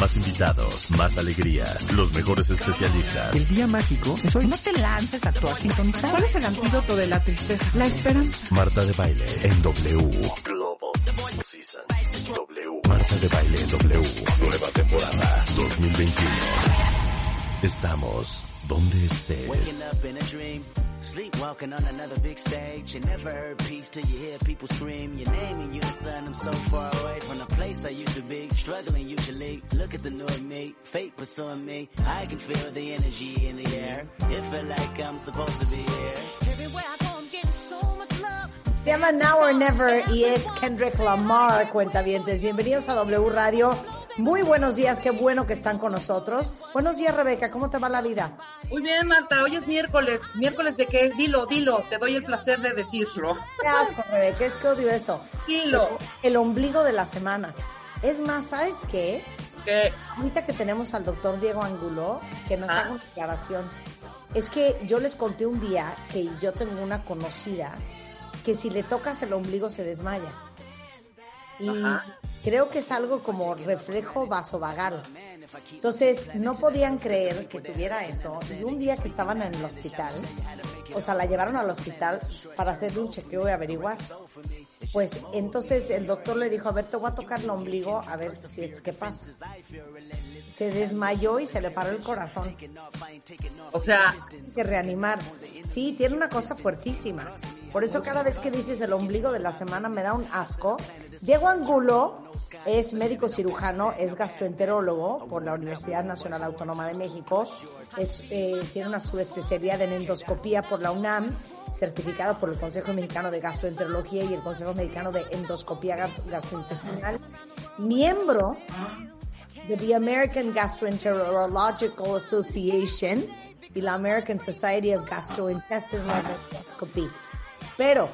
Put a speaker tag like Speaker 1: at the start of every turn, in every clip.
Speaker 1: Más invitados, más alegrías, los mejores especialistas.
Speaker 2: El día mágico es hoy. No te lances a tu sintonizar. ¿Cuál es el antídoto de la tristeza? La esperanza.
Speaker 1: Marta de Baile en W. Global Season. W. Marta de Baile en W. Nueva temporada 2021. Estamos donde estés.
Speaker 3: Sleepwalking on another big stage. You never heard peace till you hear people scream your name and you're son. I'm so far away from the place I used to be. Struggling usually. Look at the new me. Fate pursuing me. I can feel the energy in the air. It feel like I'm supposed to be here. Everywhere I
Speaker 4: Se llama Now or Never y es Kendrick Lamar, cuentavientes. Bienvenidos a W Radio. Muy buenos días, qué bueno que están con nosotros. Buenos días, Rebeca, ¿cómo te va la vida?
Speaker 5: Muy bien, Marta, hoy es miércoles. ¿Miércoles de qué? Dilo, dilo, te doy el placer de decirlo.
Speaker 4: Qué asco, Rebeca, es que odio eso.
Speaker 5: Dilo.
Speaker 4: El ombligo de la semana. Es más, ¿sabes qué?
Speaker 5: ¿Qué?
Speaker 4: Ahorita que tenemos al doctor Diego Angulo, que nos
Speaker 5: Ah.
Speaker 4: haga una declaración. Es que yo les conté un día que yo tengo una conocida que si le tocas el ombligo se desmaya. Y
Speaker 5: Ajá.
Speaker 4: creo que es algo como reflejo vasovagal. Entonces, no podían creer que tuviera eso. Y un día que estaban en el hospital, o sea, la llevaron al hospital para hacerle un chequeo y averiguar. Pues entonces el doctor le dijo, a ver, te voy a tocar el ombligo, a ver si es que pasa. Se desmayó y se le paró el corazón.
Speaker 5: O sea,
Speaker 4: que reanimar. Sí, tiene una cosa fuertísima. Por eso cada vez que dices el ombligo de la semana me da un asco. Diego Angulo es médico cirujano, es gastroenterólogo por la Universidad Nacional Autónoma de México. Es, eh, tiene una subespecialidad en endoscopía por la UNAM, certificado por el Consejo Mexicano de Gastroenterología y el Consejo Mexicano de Endoscopía Gastro- Gastrointestinal. Miembro de the American Gastroenterological Association y la American Society of Gastrointestinal Endoscopy. Pero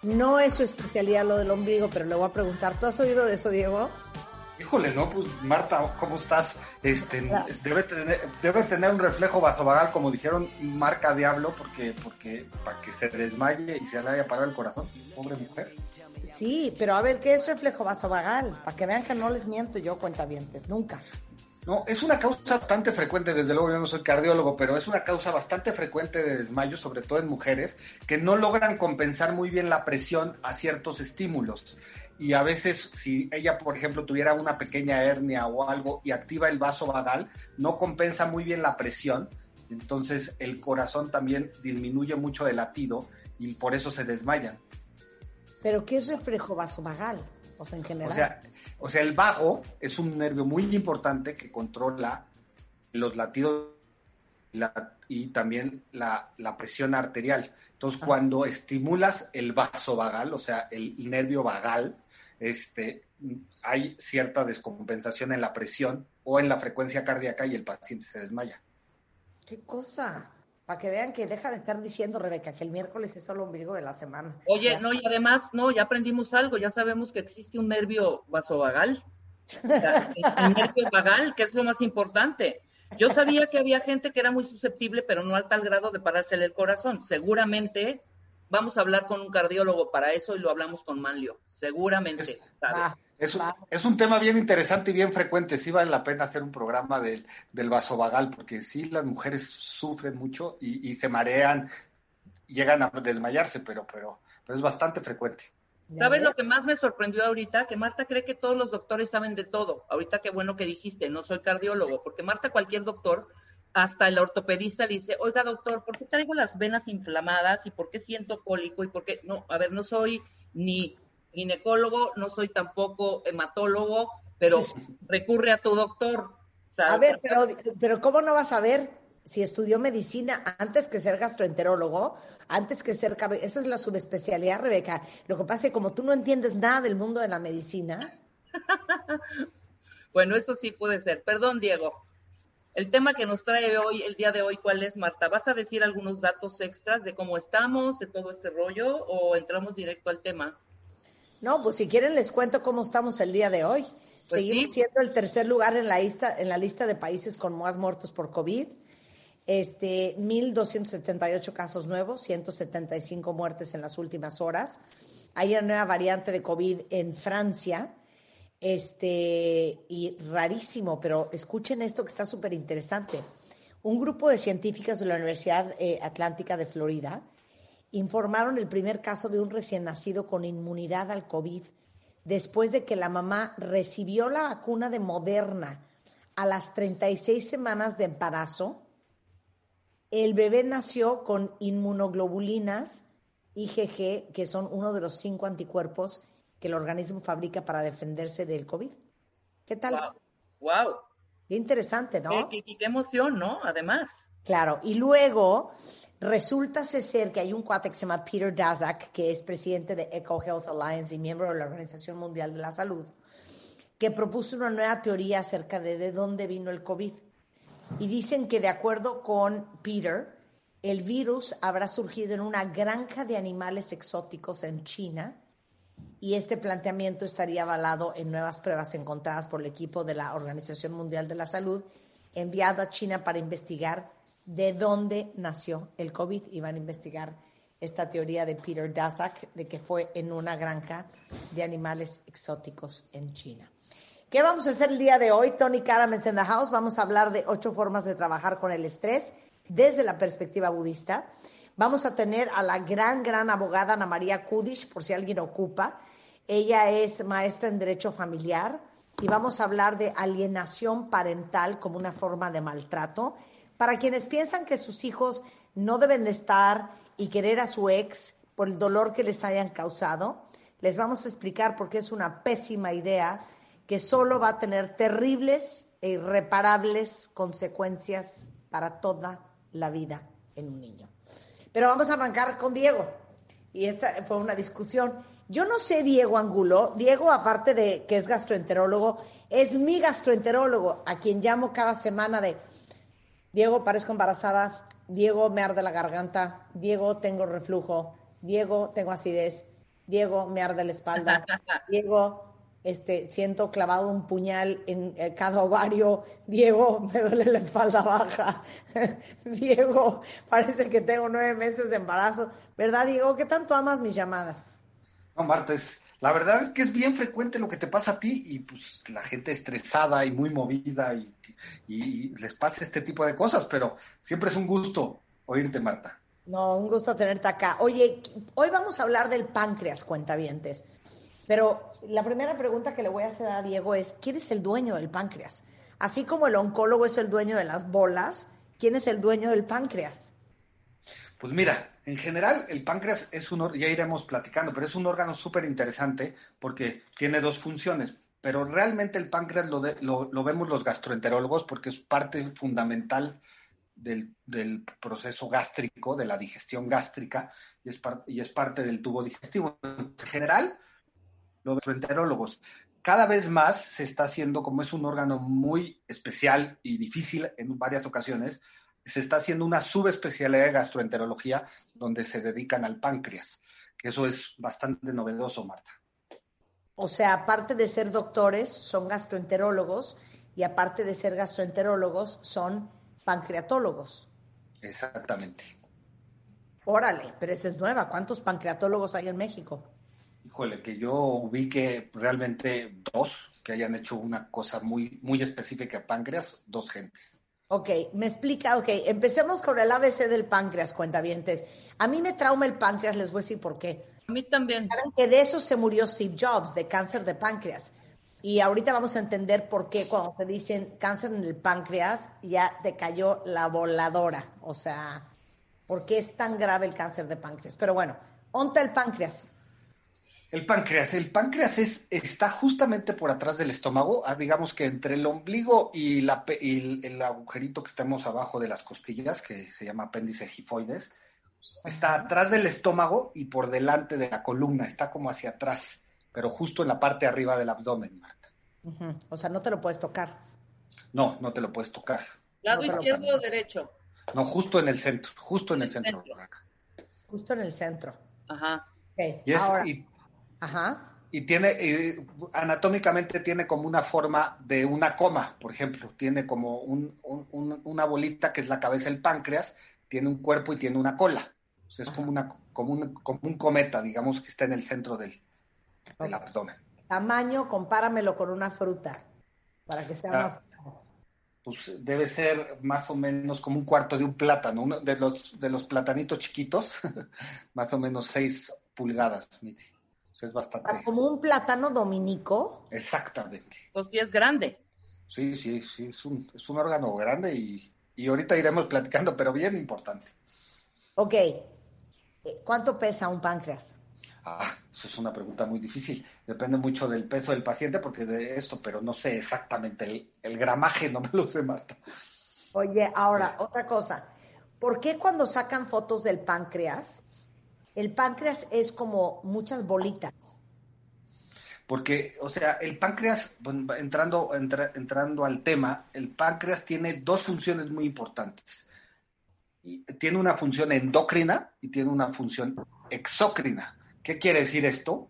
Speaker 4: no es su especialidad lo del ombligo, pero le voy a preguntar, ¿tú has oído de eso, Diego?
Speaker 6: Híjole, no, pues Marta, ¿cómo estás? Este, debe tener, debe tener un reflejo vasovagal, como dijeron, marca diablo, porque, porque para que se desmaye y se le haya parado el corazón, pobre mujer.
Speaker 4: Sí, pero a ver, ¿qué es reflejo vasovagal? Para que vean que no les miento yo, cuentavientes, nunca.
Speaker 6: No, es una causa bastante frecuente, desde luego yo no soy cardiólogo, pero es una causa bastante frecuente de desmayo, sobre todo en mujeres, que no logran compensar muy bien la presión a ciertos estímulos. Y a veces, si ella, por ejemplo, tuviera una pequeña hernia o algo y activa el vaso vagal, no compensa muy bien la presión, entonces el corazón también disminuye mucho de latido y por eso se desmayan.
Speaker 4: Pero ¿qué es reflejo vasovagal? O sea, en general.
Speaker 6: O sea, o sea, el vago es un nervio muy importante que controla los latidos y, la- y también la, la presión arterial. Entonces,
Speaker 4: Ah.
Speaker 6: cuando estimulas el vaso vagal, o sea, el nervio vagal, este, hay cierta descompensación en la presión o en la frecuencia cardíaca y el paciente se desmaya.
Speaker 4: ¿Qué cosa? Para que vean que deja de estar diciendo, Rebeca, que el miércoles es solo ombligo de la semana.
Speaker 5: oye,
Speaker 4: Ya.
Speaker 5: no, y además, no, ya aprendimos algo, ya sabemos que existe un nervio vasovagal. O sea, el nervio vagal, que es lo más importante. Yo sabía que había gente que era muy susceptible, pero no al tal grado de parársele el corazón. Seguramente vamos a hablar con un cardiólogo para eso y lo hablamos con Manlio. Seguramente. ¿sabe?
Speaker 4: Va,
Speaker 6: Es un, es un tema bien interesante y bien frecuente. Sí vale la pena hacer un programa del, del vasovagal, porque sí las mujeres sufren mucho y, y se marean, llegan a desmayarse, pero, pero, pero es bastante frecuente.
Speaker 4: ¿Ya
Speaker 5: ¿Sabes lo que más me sorprendió ahorita? Que Marta cree que todos los doctores saben de todo. Ahorita qué bueno que dijiste, no soy cardiólogo, porque Marta cualquier doctor, hasta el ortopedista le dice, oiga doctor, ¿por qué traigo las venas inflamadas y por qué siento cólico y por qué? No, a ver, no soy ni ginecólogo, no soy tampoco hematólogo, pero recurre a tu doctor.
Speaker 4: A ver, pero, pero ¿cómo no vas a ver si estudió medicina antes que ser gastroenterólogo, antes que ser... Esa es la subespecialidad, Rebeca. Lo que pasa es que como tú no entiendes nada del mundo de la medicina,
Speaker 5: Bueno, eso sí puede ser. Perdón, Diego. El tema que nos trae hoy, el día de hoy, ¿cuál es, Marta? ¿Vas a decir algunos datos extras de cómo estamos, de todo este rollo, o entramos directo al tema?
Speaker 4: No, pues si quieren les cuento cómo estamos el día de hoy.
Speaker 5: Pues
Speaker 4: Seguimos
Speaker 5: sí.
Speaker 4: siendo el tercer lugar en la lista, en la lista de países con más muertos por COVID. Este, 1.278 casos nuevos, 175 muertes en las últimas horas. Hay una nueva variante de COVID en Francia. Este, y rarísimo, pero escuchen esto que está súper interesante. Un grupo de científicas de la Universidad eh, Atlántica de Florida informaron el primer caso de un recién nacido con inmunidad al COVID después de que la mamá recibió la vacuna de Moderna a las 36 semanas de embarazo. El bebé nació con inmunoglobulinas IgG, que son uno de los cinco anticuerpos que el organismo fabrica para defenderse del COVID. ¿Qué tal?
Speaker 5: Wow. Wow.
Speaker 4: Qué interesante, ¿no?
Speaker 5: Qué, qué- qué emoción, ¿no? Además.
Speaker 4: Claro, y luego resulta ser que hay un cuate que se llama Peter Daszak, que es presidente de Eco Health Alliance y miembro de la Organización Mundial de la Salud, que propuso una nueva teoría acerca de de dónde vino el COVID. Y dicen que de acuerdo con Peter, el virus habrá surgido en una granja de animales exóticos en China y este planteamiento estaría avalado en nuevas pruebas encontradas por el equipo de la Organización Mundial de la Salud enviado a China para investigar de dónde nació el COVID y van a investigar esta teoría de Peter Daszak de que fue en una granja de animales exóticos en China. ¿Qué vamos a hacer el día de hoy? Tony Karames in the house. Vamos a hablar de ocho formas de trabajar con el estrés desde la perspectiva budista. Vamos a tener a la gran, gran abogada Ana María Kudish, por si alguien ocupa. Ella es maestra en Derecho Familiar y vamos a hablar de alienación parental como una forma de maltrato. Para quienes piensan que sus hijos no deben de estar y querer a su ex por el dolor que les hayan causado, les vamos a explicar por qué es una pésima idea que solo va a tener terribles e irreparables consecuencias para toda la vida en un niño. Pero vamos a arrancar con Diego. Y esta fue una discusión. Yo no sé Diego Angulo. Diego, aparte de que es gastroenterólogo, es mi gastroenterólogo, a quien llamo cada semana de Diego, parezco embarazada. Diego, me arde la garganta. Diego, tengo reflujo. Diego, tengo acidez. Diego, me arde la espalda. Diego, este, siento clavado un puñal en eh, cada ovario. Diego, me duele la espalda baja. Diego, parece que tengo nueve meses de embarazo. ¿Verdad, Diego? ¿Qué tanto amas mis llamadas?
Speaker 6: No, Marta, es, la verdad es que es bien frecuente lo que te pasa a ti y pues la gente estresada y muy movida y, y les pasa este tipo de cosas, pero siempre es un gusto oírte, Marta.
Speaker 4: No, un gusto tenerte acá. Oye, hoy vamos a hablar del páncreas, cuentavientes. Pero la primera pregunta que le voy a hacer a Diego es, ¿quién es el dueño del páncreas? Así como el oncólogo es el dueño de las bolas, ¿quién es el dueño del páncreas?
Speaker 6: Pues mira, en general el páncreas es un, ya iremos platicando, pero es un órgano súper interesante porque tiene dos funciones. Pero realmente el páncreas lo, de- lo, vemos los gastroenterólogos porque es parte fundamental del, proceso gástrico, de la digestión gástrica, y es, y es parte del tubo digestivo. En general, los gastroenterólogos, cada vez más se está haciendo, como es un órgano muy especial y difícil en varias ocasiones, se está haciendo una subespecialidad de gastroenterología donde se dedican al páncreas, que eso es bastante novedoso, Marta.
Speaker 4: O sea, aparte de ser doctores, son gastroenterólogos y aparte de ser gastroenterólogos, son pancreatólogos.
Speaker 6: Exactamente.
Speaker 4: Órale, pero esa es nueva. ¿Cuántos pancreatólogos hay en México?
Speaker 6: Híjole, que yo ubique realmente dos que hayan hecho una cosa muy, muy específica a páncreas, dos gentes.
Speaker 4: Ok, me explica, ok, empecemos con el ABC del páncreas, cuentavientes. A mí me trauma el páncreas, les voy a decir por qué.
Speaker 5: A mí también.
Speaker 4: Saben que de eso se murió Steve Jobs, de cáncer de páncreas. Y ahorita vamos a entender por qué cuando te dicen cáncer en el páncreas ya te cayó la voladora. O sea, ¿por qué es tan grave el cáncer de páncreas? Pero bueno, onta el páncreas.
Speaker 6: El páncreas, el páncreas es, está justamente por atrás del estómago, ah, digamos que entre el ombligo y, la, pe- y el, el agujerito que estamos abajo de las costillas, que se llama apéndice gifoides, está atrás del estómago y por delante de la columna, está como hacia atrás, pero justo en la parte de arriba del abdomen, Marta.
Speaker 4: O sea, no te lo puedes tocar.
Speaker 6: No, no te lo puedes tocar.
Speaker 5: ¿Lado
Speaker 4: No,
Speaker 5: izquierdo o derecho?
Speaker 6: No, justo en el centro, justo en el centro.
Speaker 5: Centro.
Speaker 6: Raca.
Speaker 4: Justo en el centro.
Speaker 5: Ajá.
Speaker 4: Ok,
Speaker 6: Y es-
Speaker 4: ahora.
Speaker 6: y
Speaker 4: Ajá.
Speaker 6: y tiene, y anatómicamente tiene como una forma de una coma, por ejemplo, tiene como un, un- una bolita que es la cabeza del páncreas, tiene un cuerpo y tiene una cola. O sea, es como, una, como, un, como un cometa, digamos, que está en el centro del, del abdomen.
Speaker 4: Tamaño, compáramelo con una fruta, para que sea
Speaker 6: Ah.
Speaker 4: más...
Speaker 6: Pues debe ser más o menos como un cuarto de un plátano, uno de los, de los platanitos chiquitos, más o menos seis pulgadas, Miti. O sea, es bastante.
Speaker 4: Como un plátano dominico.
Speaker 6: Exactamente.
Speaker 5: Pues sí es grande.
Speaker 6: Sí, sí, sí, es un, es un órgano grande y, y ahorita iremos platicando, pero bien importante.
Speaker 4: Ok. Eh, ¿Cuánto pesa un páncreas?
Speaker 6: Ah, eso es una pregunta muy difícil. Depende mucho del peso del paciente, porque de esto, pero no sé exactamente el, el gramaje, no me lo sé, Marta.
Speaker 4: Oye, ahora, otra cosa. ¿Por qué cuando sacan fotos del páncreas, el páncreas es como muchas bolitas?
Speaker 6: Porque, o sea, el páncreas, entrando, entra- entrando al tema, el páncreas tiene dos funciones muy importantes. Tiene una función endocrina y tiene una función exócrina. ¿Qué quiere decir esto?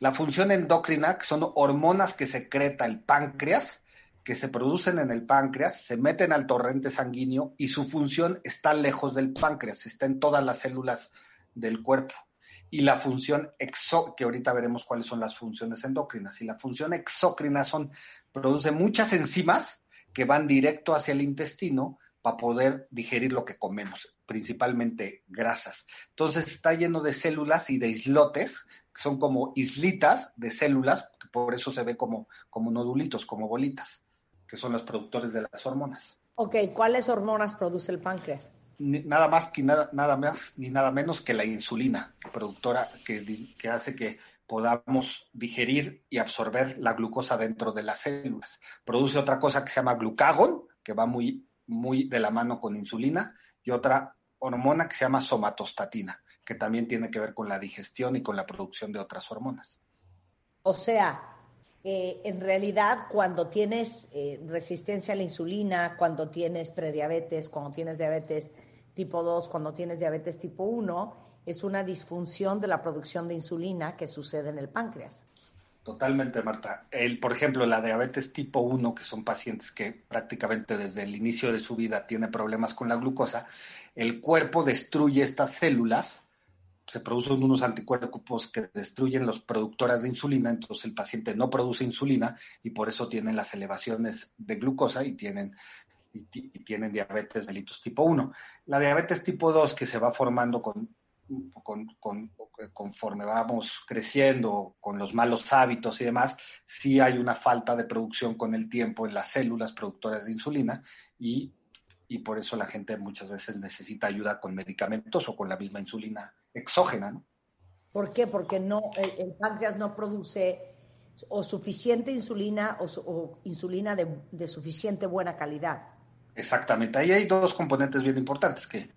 Speaker 6: La función endocrina, que son hormonas que secreta el páncreas, que se producen en el páncreas, se meten al torrente sanguíneo y su función está lejos del páncreas, está en todas las células del cuerpo. Y la función exo, que ahorita veremos cuáles son las funciones endocrinas. Y la función exócrina son, produce muchas enzimas que van directo hacia el intestino para poder digerir lo que comemos, principalmente grasas. Entonces está lleno de células y de islotes, que son como islitas de células, que por eso se ve como, como nodulitos, como bolitas, que son los productores de las hormonas.
Speaker 4: Ok, ¿cuáles hormonas produce el páncreas?
Speaker 6: Nada más que nada, nada más ni nada menos que la insulina, productora que, que hace que podamos digerir y absorber la glucosa dentro de las células. Produce otra cosa que se llama glucagón, que va muy, muy de la mano con insulina, y otra hormona que se llama somatostatina, que también tiene que ver con la digestión y con la producción de otras hormonas.
Speaker 4: O sea, eh, en realidad cuando tienes eh, resistencia a la insulina, cuando tienes prediabetes, cuando tienes diabetes tipo 2, cuando tienes diabetes tipo 1, es una disfunción de la producción de insulina que sucede en el páncreas.
Speaker 6: Totalmente, Marta. Por ejemplo, la diabetes tipo 1, que son pacientes que prácticamente desde el inicio de su vida tienen problemas con la glucosa, el cuerpo destruye estas células, se producen unos anticuerpos que destruyen los productoras de insulina, entonces el paciente no produce insulina y por eso tienen las elevaciones de glucosa y tienen, y, ti- y tienen diabetes mellitus tipo 1. La diabetes tipo 2 que se va formando con con, con- conforme vamos creciendo con los malos hábitos y demás, sí hay una falta de producción con el tiempo en las células productoras de insulina y, y por eso la gente muchas veces necesita ayuda con medicamentos o con la misma insulina exógena. ¿no?
Speaker 4: ¿Por qué? Porque no, el, el páncreas no produce o suficiente insulina o, o insulina de suficiente buena calidad.
Speaker 6: Exactamente. Ahí hay dos componentes bien importantes, que,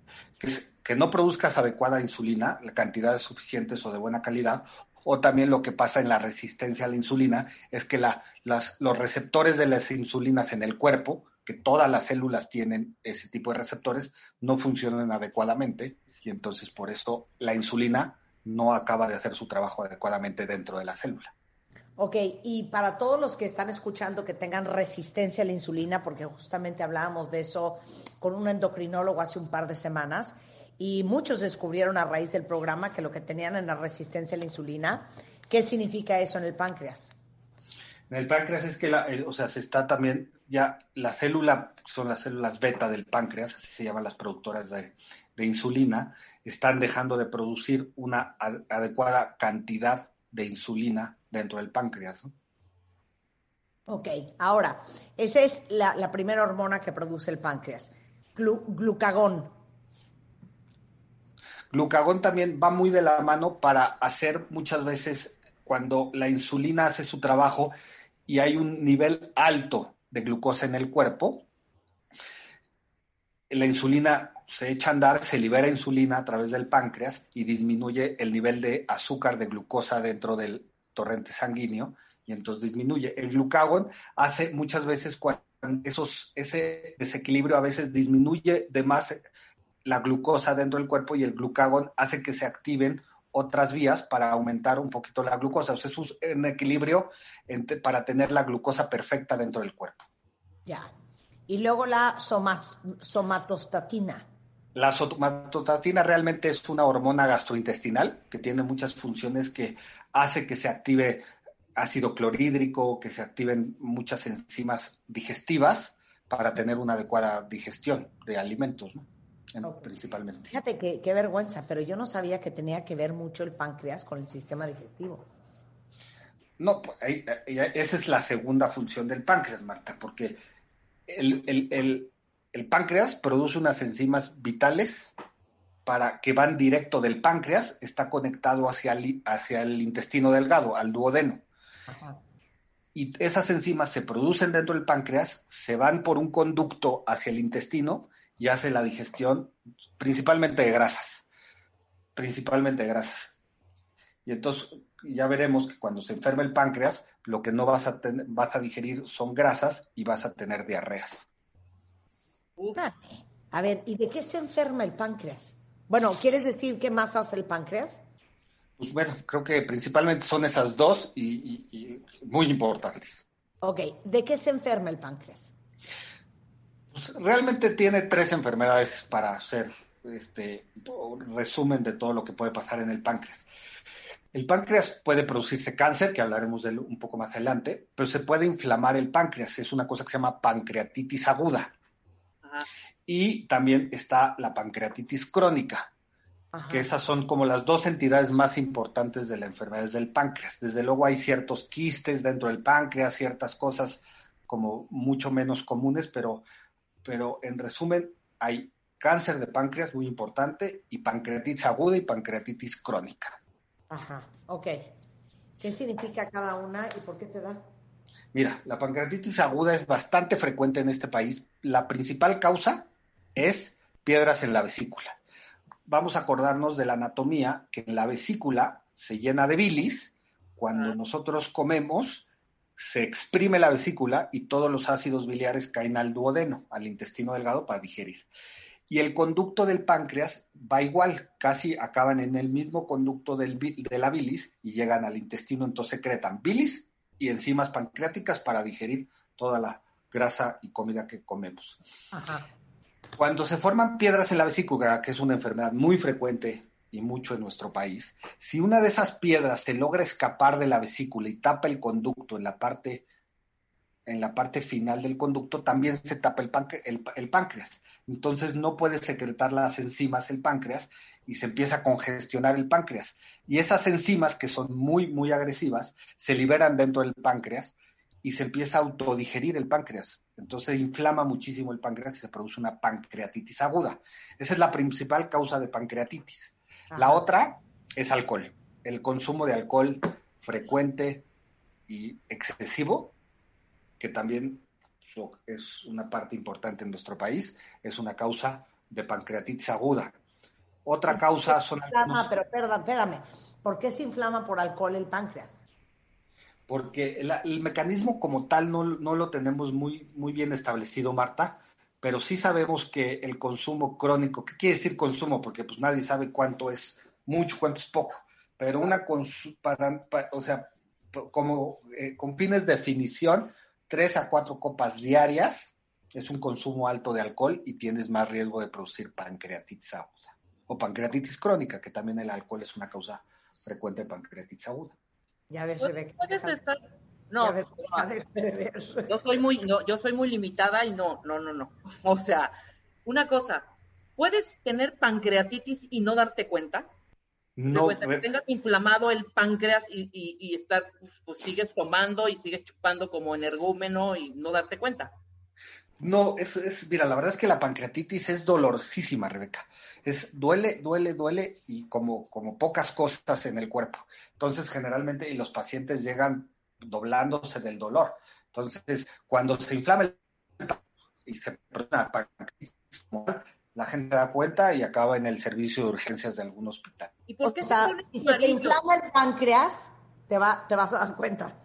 Speaker 6: que, no produzcas adecuada insulina, la cantidad suficientes o de buena calidad, o también lo que pasa en la resistencia a la insulina es que la, las, los receptores de las insulinas en el cuerpo, que todas las células tienen ese tipo de receptores, no funcionan adecuadamente y entonces por eso la insulina no acaba de hacer su trabajo adecuadamente dentro de la célula.
Speaker 4: Ok, y para todos los que están escuchando que tengan resistencia a la insulina, porque justamente hablábamos de eso con un endocrinólogo hace un par de semanas, y muchos descubrieron a raíz del programa que lo que tenían en la resistencia a la insulina, ¿qué significa eso en el páncreas?
Speaker 6: En el páncreas es que, la, o sea, se está también, ya la célula, son las células beta del páncreas, así se llaman las productoras de, insulina, están dejando de producir una adecuada cantidad de insulina dentro del páncreas. ¿no?
Speaker 4: Ok, ahora, esa es la, la primera hormona que produce el páncreas, Glu- glucagón.
Speaker 6: Glucagón también va muy de la mano para hacer muchas veces cuando la insulina hace su trabajo y hay un nivel alto de glucosa en el cuerpo, la insulina se echa a andar, se libera insulina a través del páncreas y disminuye el nivel de azúcar de glucosa dentro del torrente sanguíneo y entonces disminuye. El glucagón hace muchas veces cuando esos, ese desequilibrio a veces disminuye de más la glucosa dentro del cuerpo y el glucagón hace que se activen otras vías para aumentar un poquito la glucosa. O sea, es un equilibrio para tener la glucosa perfecta dentro del cuerpo.
Speaker 4: Ya. Y luego la somatostatina.
Speaker 6: La somatostatina realmente es una hormona gastrointestinal que tiene muchas funciones que hace que se active ácido clorhídrico, que se activen muchas enzimas digestivas para tener una adecuada digestión de alimentos, ¿no? principalmente.
Speaker 4: Fíjate qué vergüenza, pero yo no sabía que tenía que ver mucho el páncreas con el sistema digestivo.
Speaker 6: No, pues, esa es la segunda función del páncreas, Marta, porque el, el páncreas produce unas enzimas vitales para que van directo del páncreas, está conectado hacia el, hacia el intestino delgado, al duodeno. Y esas enzimas se producen dentro del páncreas, se van por un conducto hacia el intestino y hace la digestión principalmente de grasas, principalmente de grasas. Y entonces ya veremos que cuando se enferma el páncreas, lo que no vas a, vas a digerir son grasas y vas a tener diarreas.
Speaker 4: A ver, ¿y de qué se enferma el páncreas? Bueno, ¿quieres decir qué más hace el páncreas?
Speaker 6: Pues bueno, creo que principalmente son esas dos y, muy importantes.
Speaker 4: Ok, ¿de qué se enferma el páncreas?
Speaker 6: Pues realmente tiene tres enfermedades para hacer este resumen de todo lo que puede pasar en el páncreas. El páncreas puede producirse cáncer, que hablaremos de él un poco más adelante, pero se puede inflamar el páncreas. Es una cosa que se llama pancreatitis aguda. Y también está la pancreatitis crónica, que esas son como las dos entidades más importantes de la enfermedad del páncreas. Desde luego hay ciertos quistes dentro del páncreas, ciertas cosas como mucho menos comunes, pero, pero en resumen hay cáncer de páncreas muy importante y pancreatitis aguda y pancreatitis crónica.
Speaker 4: Ajá, ok. ¿Qué significa cada una y por qué te da?
Speaker 6: Mira, la pancreatitis aguda es bastante frecuente en este país. La principal causa es piedras en la vesícula. Vamos a acordarnos de la anatomía, que en la vesícula se llena de bilis. Cuando nosotros comemos, se exprime la vesícula y todos los ácidos biliares caen al duodeno, al intestino delgado, para digerir. Y el conducto del páncreas va igual, casi acaban en el mismo conducto del, de la bilis y llegan al intestino, entonces secretan bilis y enzimas pancreáticas para digerir toda la grasa y comida que comemos. Ajá. Cuando se forman piedras en la vesícula, que es una enfermedad muy frecuente y mucho en nuestro país, si una de esas piedras se logra escapar de la vesícula y tapa el conducto en la parte, en la parte final del conducto, también se tapa el, el páncreas. Entonces no puede secretar las enzimas el páncreas y se empieza a congestionar el páncreas. Y esas enzimas, que son muy, muy agresivas, se liberan dentro del páncreas y se empieza a autodigerir el páncreas. Entonces inflama muchísimo el páncreas y se produce una pancreatitis aguda. Esa es la principal causa de pancreatitis. La otra es alcohol. El consumo de alcohol frecuente y excesivo, que también es una parte importante en nuestro país, es una causa de pancreatitis aguda. Otra causa son...
Speaker 4: Inflama, pero perdón, espérame. ¿Por qué se inflama por alcohol el páncreas?
Speaker 6: Porque el, mecanismo como tal no, lo tenemos muy, muy bien establecido, Marta, pero sí sabemos que el consumo crónico, ¿qué quiere decir consumo? Porque pues nadie sabe cuánto es mucho, cuánto es poco, pero una, para, o sea, como eh, con fines de definición, tres a cuatro copas diarias es un consumo alto de alcohol y tienes más riesgo de producir pancreatitis aguda o pancreatitis crónica, que también el alcohol es una causa frecuente de pancreatitis aguda.
Speaker 4: Ya ver,
Speaker 5: Puedes estar... No, yo soy muy, yo soy muy limitada y no, no, no, no. O sea, una cosa, ¿puedes tener pancreatitis y no darte cuenta? No, que tengas inflamado el páncreas y, y, estar, pues, pues, sigues tomando y sigues chupando como energúmeno y no darte cuenta.
Speaker 6: No, es, es, mira, la verdad es que la pancreatitis es dolorosísima, Rebeca es duele, duele, duele y como, como pocas cosas en el cuerpo. Entonces, generalmente, y los pacientes llegan doblándose del dolor. Entonces, cuando se inflama el y se la gente da cuenta y acaba en el servicio de urgencias de algún hospital.
Speaker 4: ¿Y por qué si se te inflama el páncreas, te, va, te vas a dar cuenta.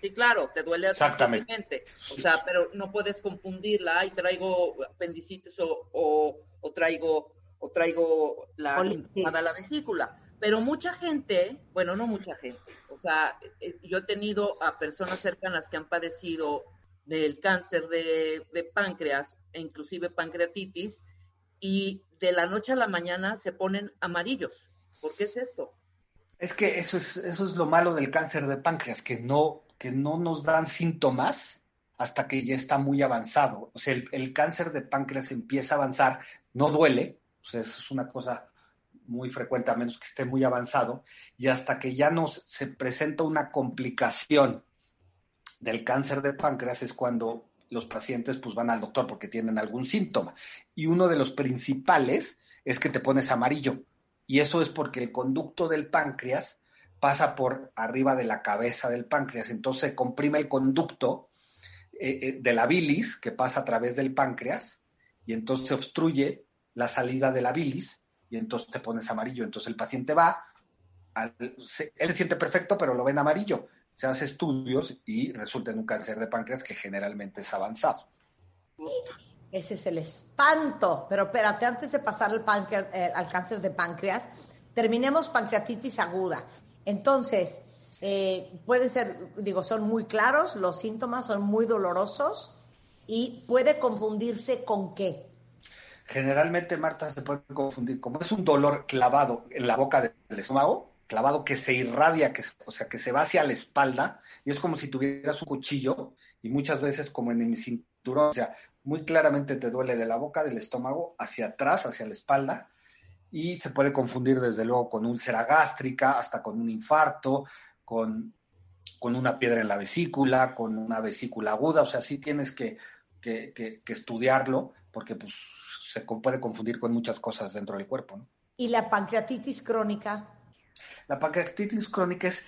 Speaker 5: Sí, claro, te duele Exactamente. O sea, pero no puedes confundirla y traigo apendicitis o, o, o traigo o traigo la, la vesícula. Pero mucha gente, bueno, no mucha gente, o sea, eh, yo he tenido a personas cercanas que han padecido del cáncer de, de páncreas, e inclusive pancreatitis, y de la noche a la mañana se ponen amarillos. ¿Por qué es esto?
Speaker 6: Es que eso es, eso es lo malo del cáncer de páncreas, que no, que no nos dan síntomas hasta que ya está muy avanzado. O sea, el, cáncer de páncreas empieza a avanzar, no duele, eso es una cosa muy frecuente, a menos que esté muy avanzado, y hasta que ya nos se presenta una complicación del cáncer de páncreas es cuando los pacientes pues van al doctor porque tienen algún síntoma. Y uno de los principales es que te pones amarillo. Y eso es porque el conducto del páncreas pasa por arriba de la cabeza del páncreas. Entonces se comprime el conducto eh, eh, de la bilis que pasa a través del páncreas y entonces se obstruye la salida de la bilis y entonces te pones amarillo. Entonces el paciente va, él se siente perfecto, pero lo ven amarillo. Se hace estudios y resulta en un cáncer de páncreas que generalmente es avanzado.
Speaker 4: Ese es el espanto. Pero espérate, antes de pasar al, eh, al cáncer de páncreas, terminemos pancreatitis aguda. Entonces, eh, puede ser, digo, son muy claros, los síntomas son muy dolorosos y puede confundirse con qué.
Speaker 6: Generalmente, Marta, se puede confundir, como es un dolor clavado en la boca del estómago, clavado que se irradia, que, o sea, que se va hacia la espalda, y es como si tuvieras un cuchillo, y muchas veces como en mi cinturón, o sea, muy claramente te duele de la boca, del estómago, hacia atrás, hacia la espalda, y se puede confundir desde luego con úlcera gástrica, hasta con un infarto, con, con una piedra en la vesícula, con una vesícula aguda, o sea, sí tienes que, que, estudiarlo, porque pues, se puede confundir con muchas cosas dentro del cuerpo. ¿no?
Speaker 4: ¿Y la pancreatitis crónica?
Speaker 6: La pancreatitis crónica es,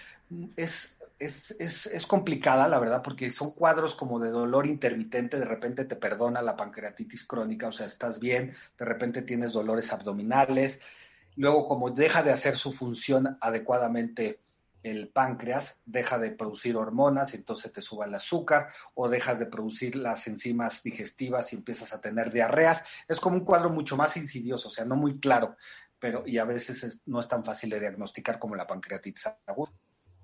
Speaker 6: es, es, es, complicada, la verdad, porque son cuadros como de dolor intermitente, de repente te perdona la pancreatitis crónica, o sea, estás bien, de repente tienes dolores abdominales, luego como deja de hacer su función adecuadamente el páncreas, deja de producir hormonas y entonces te suba el azúcar, o dejas de producir las enzimas digestivas y empiezas a tener diarreas. Es como un cuadro mucho más insidioso, o sea, no muy claro pero y a veces no es tan fácil de diagnosticar como la pancreatitis aguda.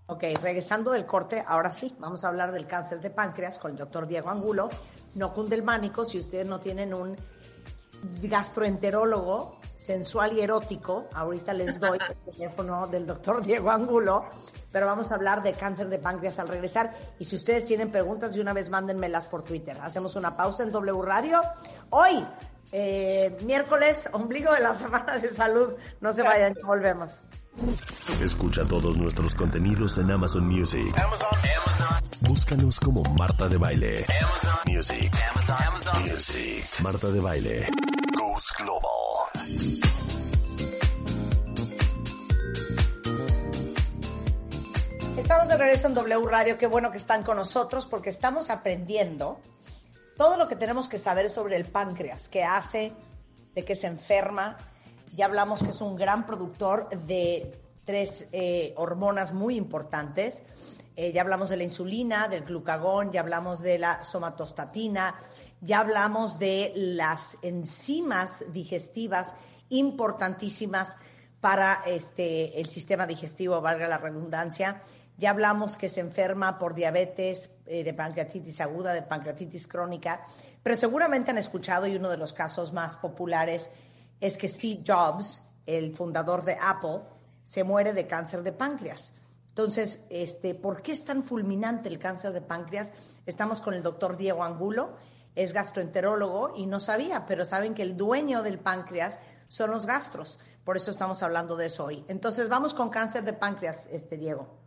Speaker 4: Ok, regresando del corte, ahora sí, vamos a hablar del cáncer de páncreas con el doctor Diego Angulo, no mánico, si ustedes no tienen un gastroenterólogo sensual y erótico, ahorita les doy el teléfono del doctor Diego Angulo, pero vamos a hablar de cáncer de páncreas al regresar. Y si ustedes tienen preguntas, de una vez mándenmelas por Twitter. Hacemos una pausa en W Radio. Hoy eh, miércoles, ombligo de la semana de salud. No se vayan, volvemos.
Speaker 1: Escucha todos nuestros contenidos en Amazon Music. Búscanos como Marta de Baile. Music. Music. Marta de Baile. Global.
Speaker 4: Estamos de regreso en W Radio. Qué bueno que están con nosotros porque estamos aprendiendo todo lo que tenemos que saber sobre el páncreas, qué hace, de qué se enferma. Ya hablamos que es un gran productor de tres eh, hormonas muy importantes. Eh, ya hablamos de la insulina, del glucagón, ya hablamos de la somatostatina, ya hablamos de las enzimas digestivas importantísimas para este, el sistema digestivo, valga la redundancia. Ya hablamos que se enferma por diabetes, eh, de pancreatitis aguda, de pancreatitis crónica, pero seguramente han escuchado y uno de los casos más populares es que Steve Jobs, el fundador de Apple, se muere de cáncer de páncreas. Entonces, este, ¿por qué es tan fulminante el cáncer de páncreas? Estamos con el doctor Diego Angulo, es gastroenterólogo y no sabía, pero saben que el dueño del páncreas son los gastros. Por eso estamos hablando de eso hoy. Entonces, vamos con cáncer de páncreas, este Diego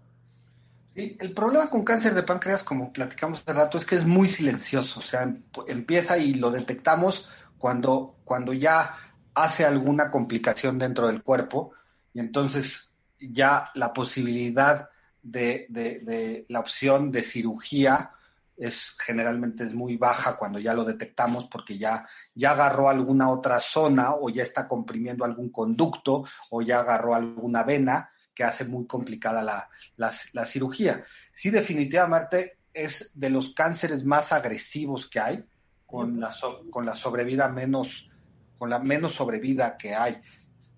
Speaker 6: el problema con cáncer de páncreas, como platicamos hace rato, es que es muy silencioso. O sea, empieza y lo detectamos cuando, cuando ya hace alguna complicación dentro del cuerpo y entonces ya la posibilidad de, de, la opción de cirugía es generalmente es muy baja cuando ya lo detectamos porque ya, ya agarró alguna otra zona o ya está comprimiendo algún conducto o ya agarró alguna vena que hace muy complicada la, cirugía. Sí, definitivamente es de los cánceres más agresivos que hay, con la, con la sobrevida menos, con la menos sobrevida que hay.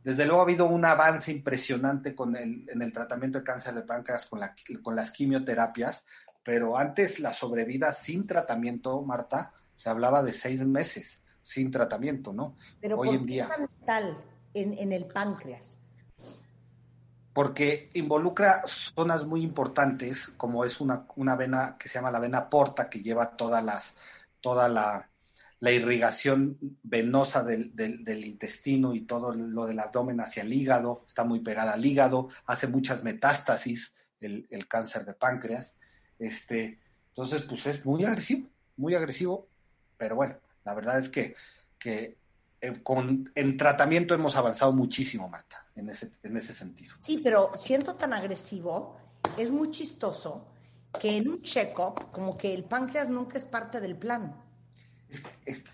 Speaker 6: desde luego ha habido un avance impresionante con el, en el tratamiento de cáncer de páncreas con, la, con las quimioterapias, pero antes la sobrevida sin tratamiento, Marta, se hablaba de seis meses sin tratamiento, ¿no?
Speaker 4: Pero Hoy en día. tal en, en el páncreas?
Speaker 6: Porque involucra zonas muy importantes, como es una, una, vena que se llama la vena porta, que lleva todas las, toda la, la irrigación venosa del, del, intestino y todo lo del abdomen hacia el hígado, está muy pegada al hígado, hace muchas metástasis el, el cáncer de páncreas. Este, entonces, pues es muy agresivo, muy agresivo, pero bueno, la verdad es que, que eh, con, en tratamiento hemos avanzado muchísimo, Marta, en ese, en ese sentido.
Speaker 4: Sí, pero siendo tan agresivo, es muy chistoso que en un check-up, como que el páncreas nunca es parte del plan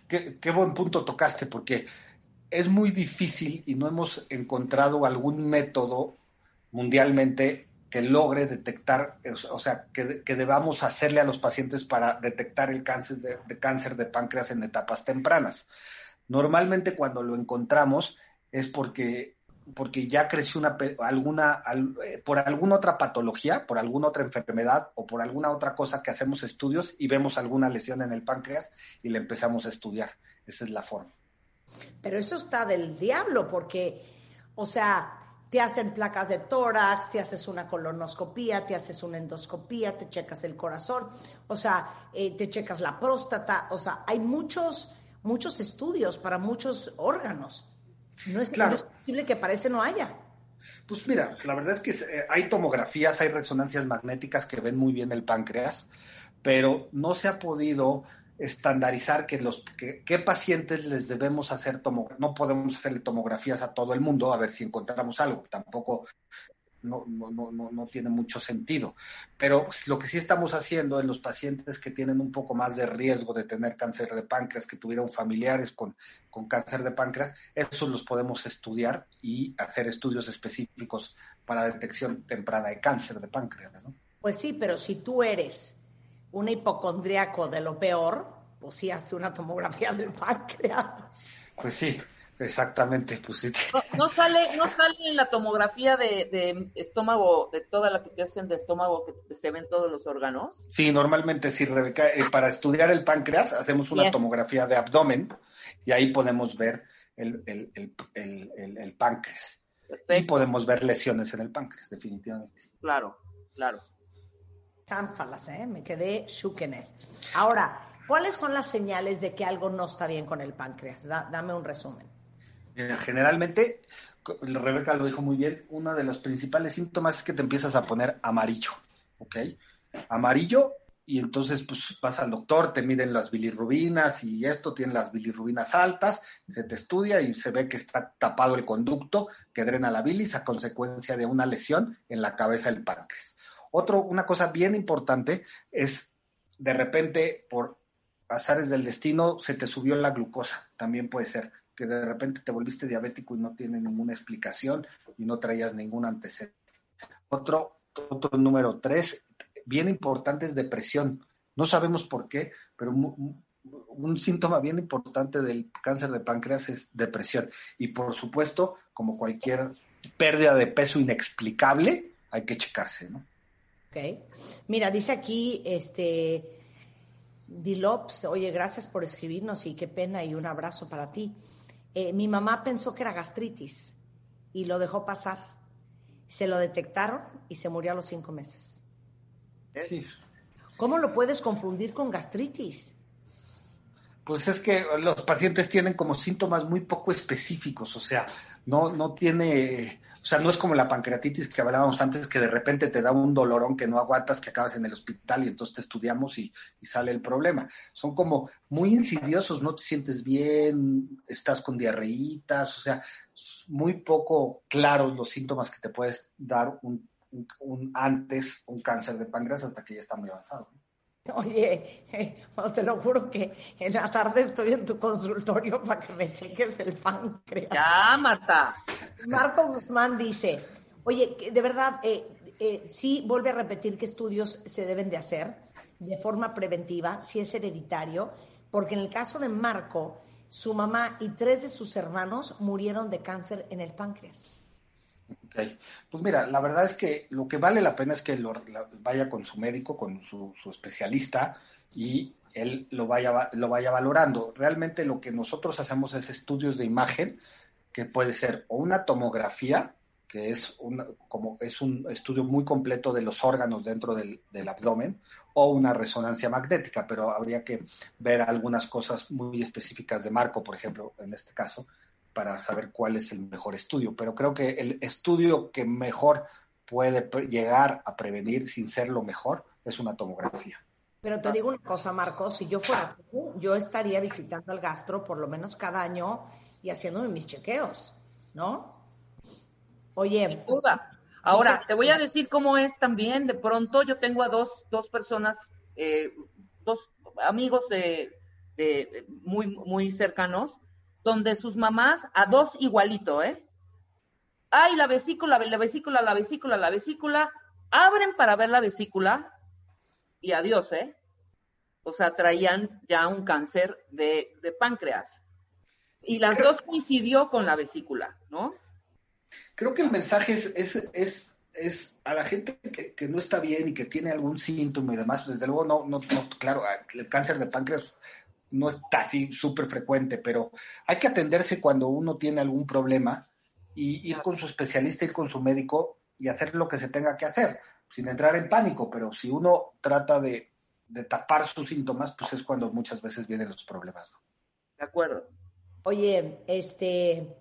Speaker 6: qué, buen punto tocaste, porque es muy difícil y no hemos encontrado algún método mundialmente que logre detectar, o sea, que, debamos hacerle a los pacientes para detectar el cáncer de, cáncer de páncreas en etapas tempranas. Normalmente cuando lo encontramos es porque porque ya creció una, alguna, eh, por alguna otra patología, por alguna otra enfermedad o por alguna otra cosa que hacemos estudios y vemos alguna lesión en el páncreas y le empezamos a estudiar. Esa es la forma.
Speaker 4: Pero eso está del diablo porque, o sea, te hacen placas de tórax, te haces una colonoscopía, te haces una endoscopía, te checas el corazón, o sea, eh, te checas la próstata, o sea, hay muchos, muchos estudios para muchos órganos. No es, posible que parece no haya.
Speaker 6: Pues mira, la verdad es que eh, hay tomografías, hay resonancias magnéticas que ven muy bien el páncreas, pero no se ha podido estandarizar que los qué pacientes les debemos hacer tomografías. No podemos hacerle tomografías a todo el mundo a ver si encontramos algo. Tampoco no, no, no, no, tiene mucho sentido. Pero lo que sí estamos haciendo en los pacientes que tienen un poco más de riesgo de tener cáncer de páncreas, que tuvieron familiares con, con cáncer de páncreas, esos los podemos estudiar y hacer estudios específicos para detección temprana de cáncer de páncreas. ¿no?
Speaker 4: Pues sí, pero si tú eres un hipocondriaco de lo peor, pues sí hazte una tomografía del páncreas.
Speaker 6: Pues sí, Exactamente, pues
Speaker 5: No, sale, no sale en la tomografía de, estómago, de toda la que hacen de estómago, que se ven todos los órganos.
Speaker 6: Sí, normalmente sí, Rebeca, eh, para estudiar el páncreas hacemos una tomografía de abdomen y ahí podemos ver el, el, páncreas. Y podemos ver lesiones en el páncreas, definitivamente.
Speaker 5: Claro, claro.
Speaker 4: Tánfalas, ¿eh? Me quedé él. Ahora, ¿cuáles son las señales de que algo no está bien con el páncreas? dame un resumen.
Speaker 6: Generalmente, Rebeca lo dijo muy bien, uno de los principales síntomas es que te empiezas a poner amarillo, ¿ok? Amarillo y entonces pues vas al doctor, te miden las bilirrubinas y esto tiene las bilirrubinas altas, se te estudia y se ve que está tapado el conducto que drena la bilis a consecuencia de una lesión en la cabeza del páncreas. Otro, una cosa bien importante es de repente por azares del destino se te subió la glucosa, también puede ser que de repente te volviste diabético y no tiene ninguna explicación y no traías ningún antecedente. Otro, otro número tres, bien importante es depresión. No sabemos por qué, pero un, síntoma bien importante del cáncer de páncreas es depresión. Y por supuesto, como cualquier pérdida de peso inexplicable, hay que checarse, ¿no?
Speaker 4: Ok. Mira, dice aquí, este, Dilops, oye, gracias por escribirnos y qué pena y un abrazo para ti. Eh, mi mamá pensó que era gastritis y lo dejó pasar. Se lo detectaron y se murió a los cinco meses.
Speaker 6: Sí.
Speaker 4: ¿Cómo lo puedes confundir con gastritis?
Speaker 6: Pues es que los pacientes tienen como síntomas muy poco específicos, o sea, no, no tiene, o sea, no es como la pancreatitis que hablábamos antes, que de repente te da un dolorón que no aguantas, que acabas en el hospital y entonces te estudiamos y, sale el problema. Son como muy insidiosos, no te sientes bien, estás con diarreitas, o sea, muy poco claros los síntomas que te puedes dar un, un antes, un cáncer de páncreas hasta que ya está muy avanzado.
Speaker 4: Oye, te lo juro que en la tarde estoy en tu consultorio para que me cheques el páncreas.
Speaker 5: Ya, Marta.
Speaker 4: Marco Guzmán dice, oye, de verdad, eh, eh, sí, vuelve a repetir qué estudios se deben de hacer de forma preventiva, si es hereditario, porque en el caso de Marco, su mamá y tres de sus hermanos murieron de cáncer en el páncreas.
Speaker 6: Pues mira, la verdad es que lo que vale la pena es que lo, vaya con su médico, con su, especialista y él lo vaya, lo vaya valorando. Realmente lo que nosotros hacemos es estudios de imagen, que puede ser o una tomografía, que es un, como es un estudio muy completo de los órganos dentro del, abdomen, o una resonancia magnética, pero habría que ver algunas cosas muy específicas de Marco, por ejemplo, en este caso, para saber cuál es el mejor estudio. Pero creo que el estudio que mejor puede llegar a prevenir sin ser lo mejor es una tomografía.
Speaker 4: Pero te digo una cosa, Marcos, si yo fuera tú, yo estaría visitando al gastro por lo menos cada año y haciéndome mis chequeos, ¿no? Oye.
Speaker 5: Sin duda. Ahora, te voy a decir cómo es también. De pronto yo tengo a dos, dos personas, eh, dos amigos de, de, muy, muy cercanos, donde sus mamás, a dos igualito, ¿eh? Ay, la vesícula, la vesícula, la vesícula, la vesícula. Abren para ver la vesícula y adiós, ¿eh? O sea, traían ya un cáncer de, de páncreas. Y las dos coincidió con la vesícula, ¿no?
Speaker 6: Creo que el mensaje es, es, es, es a la gente que, que, no está bien y que tiene algún síntoma y demás, desde luego no, no, no claro, el cáncer de páncreas no está así súper frecuente, pero hay que atenderse cuando uno tiene algún problema y ir con su especialista, ir con su médico y hacer lo que se tenga que hacer, sin entrar en pánico, pero si uno trata de, de tapar sus síntomas, pues es cuando muchas veces vienen los problemas. ¿no?
Speaker 5: De acuerdo.
Speaker 4: Oye, este,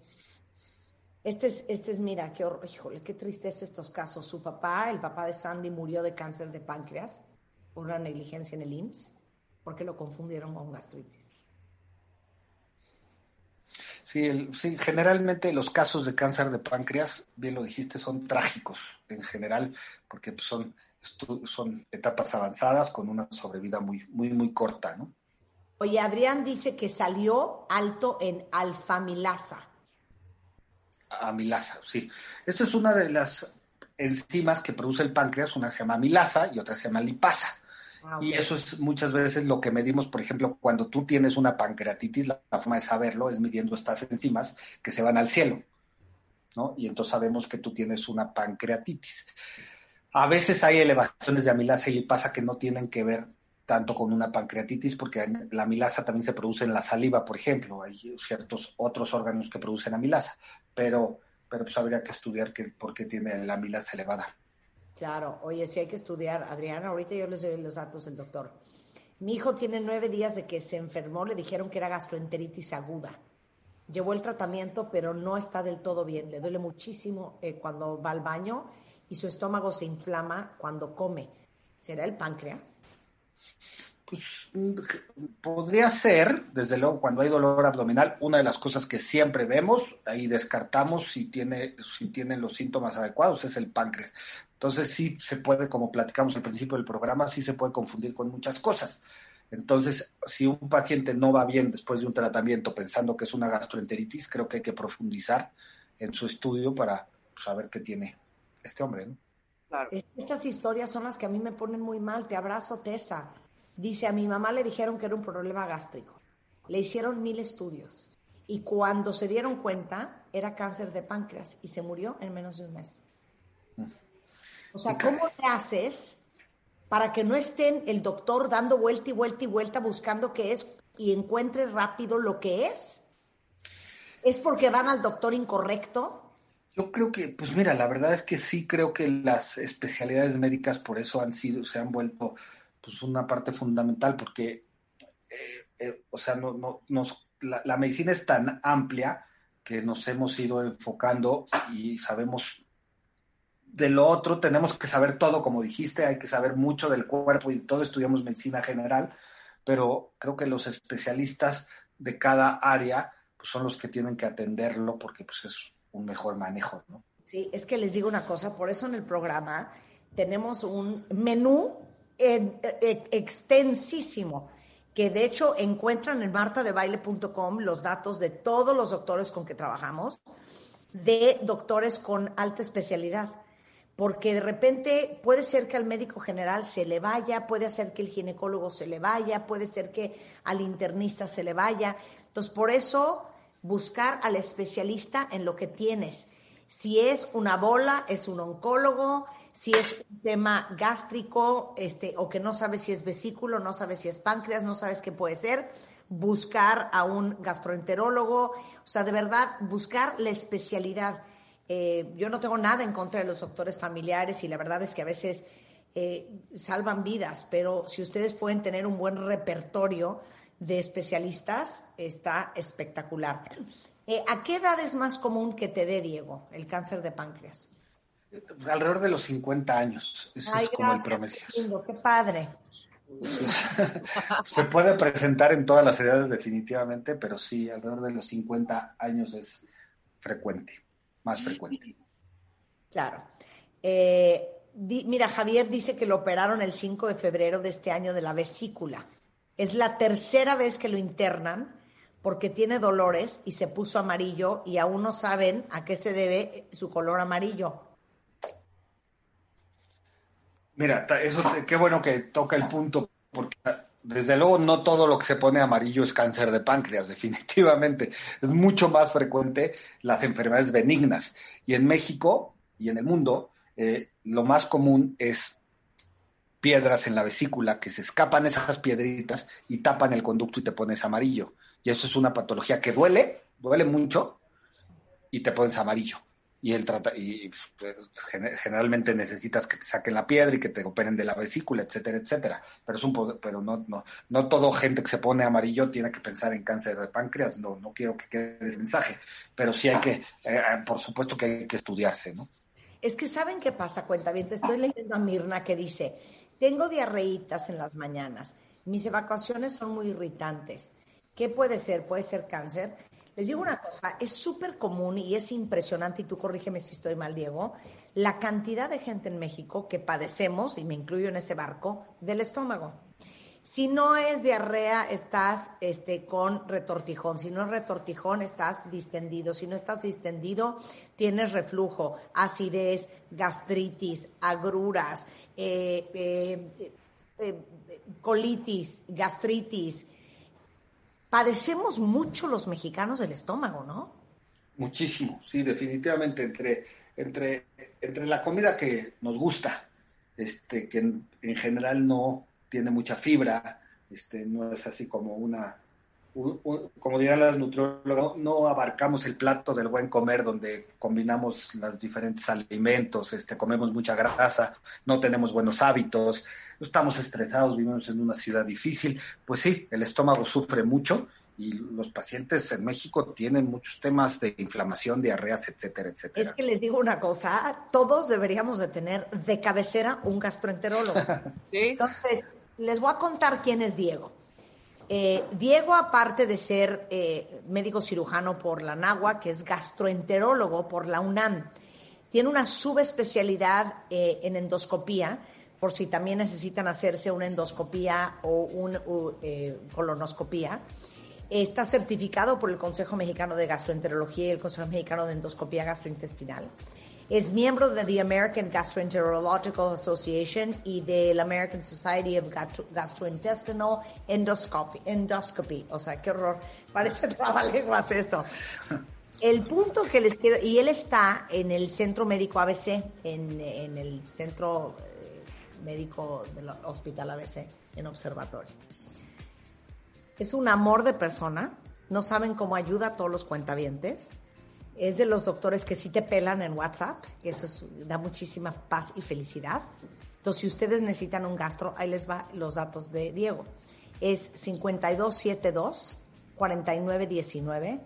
Speaker 4: este es, este es, mira, qué horror, híjole, qué tristeza estos casos. Su papá, el papá de Sandy, murió de cáncer de páncreas por una negligencia en el IMSS porque lo confundieron con gastritis.
Speaker 6: Sí, sí, generalmente los casos de cáncer de páncreas, bien lo dijiste, son trágicos en general, porque pues, son, son etapas avanzadas con una sobrevida muy, muy, muy corta, ¿no?
Speaker 4: Oye, Adrián dice que salió alto en alfamilasa.
Speaker 6: Amilasa, sí. Esa es una de las enzimas que produce el páncreas, una se llama amilasa y otra se llama lipasa. Ah, y eso es muchas veces lo que medimos, por ejemplo, cuando tú tienes una pancreatitis, la, forma de saberlo es midiendo estas enzimas que se van al cielo, ¿no? Y entonces sabemos que tú tienes una pancreatitis. A veces hay elevaciones de amilasa y pasa que no tienen que ver tanto con una pancreatitis, porque la amilasa también se produce en la saliva, por ejemplo. Hay ciertos otros órganos que producen amilasa, pero, pero pues habría que estudiar que, por qué tiene la amilasa elevada.
Speaker 4: Claro, oye, sí hay que estudiar. Adriana, ahorita yo les doy los datos del doctor. Mi hijo tiene nueve días de que se enfermó, le dijeron que era gastroenteritis aguda. Llevó el tratamiento, pero no está del todo bien. Le duele muchísimo eh, cuando va al baño y su estómago se inflama cuando come. ¿Será el páncreas?
Speaker 6: Pues podría ser, desde luego, cuando hay dolor abdominal, una de las cosas que siempre vemos, ahí descartamos si tiene, si tiene los síntomas adecuados, es el páncreas. Entonces sí se puede, como platicamos al principio del programa, sí se puede confundir con muchas cosas. Entonces, si un paciente no va bien después de un tratamiento pensando que es una gastroenteritis, creo que hay que profundizar en su estudio para saber qué tiene este hombre. ¿no?
Speaker 4: Estas historias son las que a mí me ponen muy mal. Te abrazo, Tessa. Dice, a mi mamá le dijeron que era un problema gástrico. Le hicieron mil estudios. Y cuando se dieron cuenta, era cáncer de páncreas y se murió en menos de un mes. Mm. O sea, ¿cómo te haces para que no estén el doctor dando vuelta y vuelta y vuelta buscando qué es y encuentre rápido lo que es? ¿Es porque van al doctor incorrecto?
Speaker 6: Yo creo que, pues mira, la verdad es que sí creo que las especialidades médicas por eso han sido, se han vuelto pues una parte fundamental, porque, eh, eh, o sea, no, no, nos, la, la medicina es tan amplia que nos hemos ido enfocando y sabemos de lo otro tenemos que saber todo, como dijiste, hay que saber mucho del cuerpo y todo, estudiamos medicina general, pero creo que los especialistas de cada área pues, son los que tienen que atenderlo porque pues, es un mejor manejo, ¿no?
Speaker 4: Sí, es que les digo una cosa, por eso en el programa tenemos un menú extensísimo que de hecho encuentran en martadebaile.com los datos de todos los doctores con que trabajamos, de doctores con alta especialidad porque de repente puede ser que al médico general se le vaya, puede ser que el ginecólogo se le vaya, puede ser que al internista se le vaya. Entonces, por eso buscar al especialista en lo que tienes. Si es una bola, es un oncólogo, si es un tema gástrico, este, o que no sabes si es vesículo, no sabes si es páncreas, no sabes qué puede ser, buscar a un gastroenterólogo, o sea, de verdad, buscar la especialidad. Eh, yo no tengo nada en contra de los doctores familiares y la verdad es que a veces eh, salvan vidas, pero si ustedes pueden tener un buen repertorio de especialistas, está espectacular. Eh, ¿A qué edad es más común que te dé, Diego, el cáncer de páncreas?
Speaker 6: Alrededor de los 50 años. Eso es como el promedio.
Speaker 4: Qué, padre.
Speaker 6: Se puede presentar en todas las edades definitivamente, pero sí, alrededor de los 50 años es frecuente, más frecuente.
Speaker 4: Claro. Eh, mira, Javier dice que lo operaron el 5 de febrero de este año de la vesícula. Es la tercera vez que lo internan porque tiene dolores y se puso amarillo y aún no saben a qué se debe su color amarillo.
Speaker 6: Mira, eso qué bueno que toca el punto, porque desde luego no todo lo que se pone amarillo es cáncer de páncreas, definitivamente. Es mucho más frecuente las enfermedades benignas. Y en México y en el mundo, eh, lo más común es piedras en la vesícula, que se escapan esas piedritas y tapan el conducto y te pones amarillo. Y eso es una patología que duele, duele mucho y te pones amarillo y él trata y pues, generalmente necesitas que te saquen la piedra y que te operen de la vesícula, etcétera, etcétera. Pero es un pero no no no todo gente que se pone amarillo tiene que pensar en cáncer de páncreas, no no quiero que quede ese mensaje, pero sí hay que eh, eh, por supuesto que hay que estudiarse, ¿no?
Speaker 4: Es que saben qué pasa, cuenta bien, te estoy leyendo a Mirna que dice, "Tengo diarreitas en las mañanas. Mis evacuaciones son muy irritantes. ¿Qué puede ser? ¿Puede ser cáncer?" Les digo una cosa, es súper común y es impresionante, y tú corrígeme si estoy mal, Diego, la cantidad de gente en México que padecemos, y me incluyo en ese barco, del estómago. Si no es diarrea, estás este, con retortijón. Si no es retortijón, estás distendido. Si no estás distendido, tienes reflujo, acidez, gastritis, agruras, eh, eh, eh, colitis, gastritis, padecemos mucho los mexicanos del estómago, ¿no?
Speaker 6: Muchísimo, sí, definitivamente entre, entre, entre la comida que nos gusta, este, que en, general no tiene mucha fibra, este, no es así como una, como dirán las nutriólogas, no abarcamos el plato del buen comer donde combinamos los diferentes alimentos, este, comemos mucha grasa, no tenemos buenos hábitos, estamos estresados, vivimos en una ciudad difícil, pues sí, el estómago sufre mucho y los pacientes en México tienen muchos temas de inflamación, diarreas, etcétera, etcétera.
Speaker 4: Es que les digo una cosa, todos deberíamos de tener de cabecera un gastroenterólogo. Entonces, les voy a contar quién es Diego. Eh, Diego, aparte de ser eh, médico cirujano por la NAGUA, que es gastroenterólogo por la UNAM, tiene una subespecialidad eh, en endoscopía, por si también necesitan hacerse una endoscopía o una eh, colonoscopía. Está certificado por el Consejo Mexicano de Gastroenterología y el Consejo Mexicano de Endoscopía Gastrointestinal. Es miembro de the American Gastroenterological Association y de la American Society of Gastrointestinal Endoscopy. Endoscopy. O sea, qué horror. Parece trabalenguas esto. El punto que les quiero... Y él está en el Centro Médico ABC, en, en el Centro médico del Hospital ABC en observatorio. Es un amor de persona, no saben cómo ayuda a todos los cuentavientes. Es de los doctores que sí te pelan en WhatsApp, eso da muchísima paz y felicidad. Entonces, si ustedes necesitan un gastro, ahí les va los datos de Diego. Es 5272 4919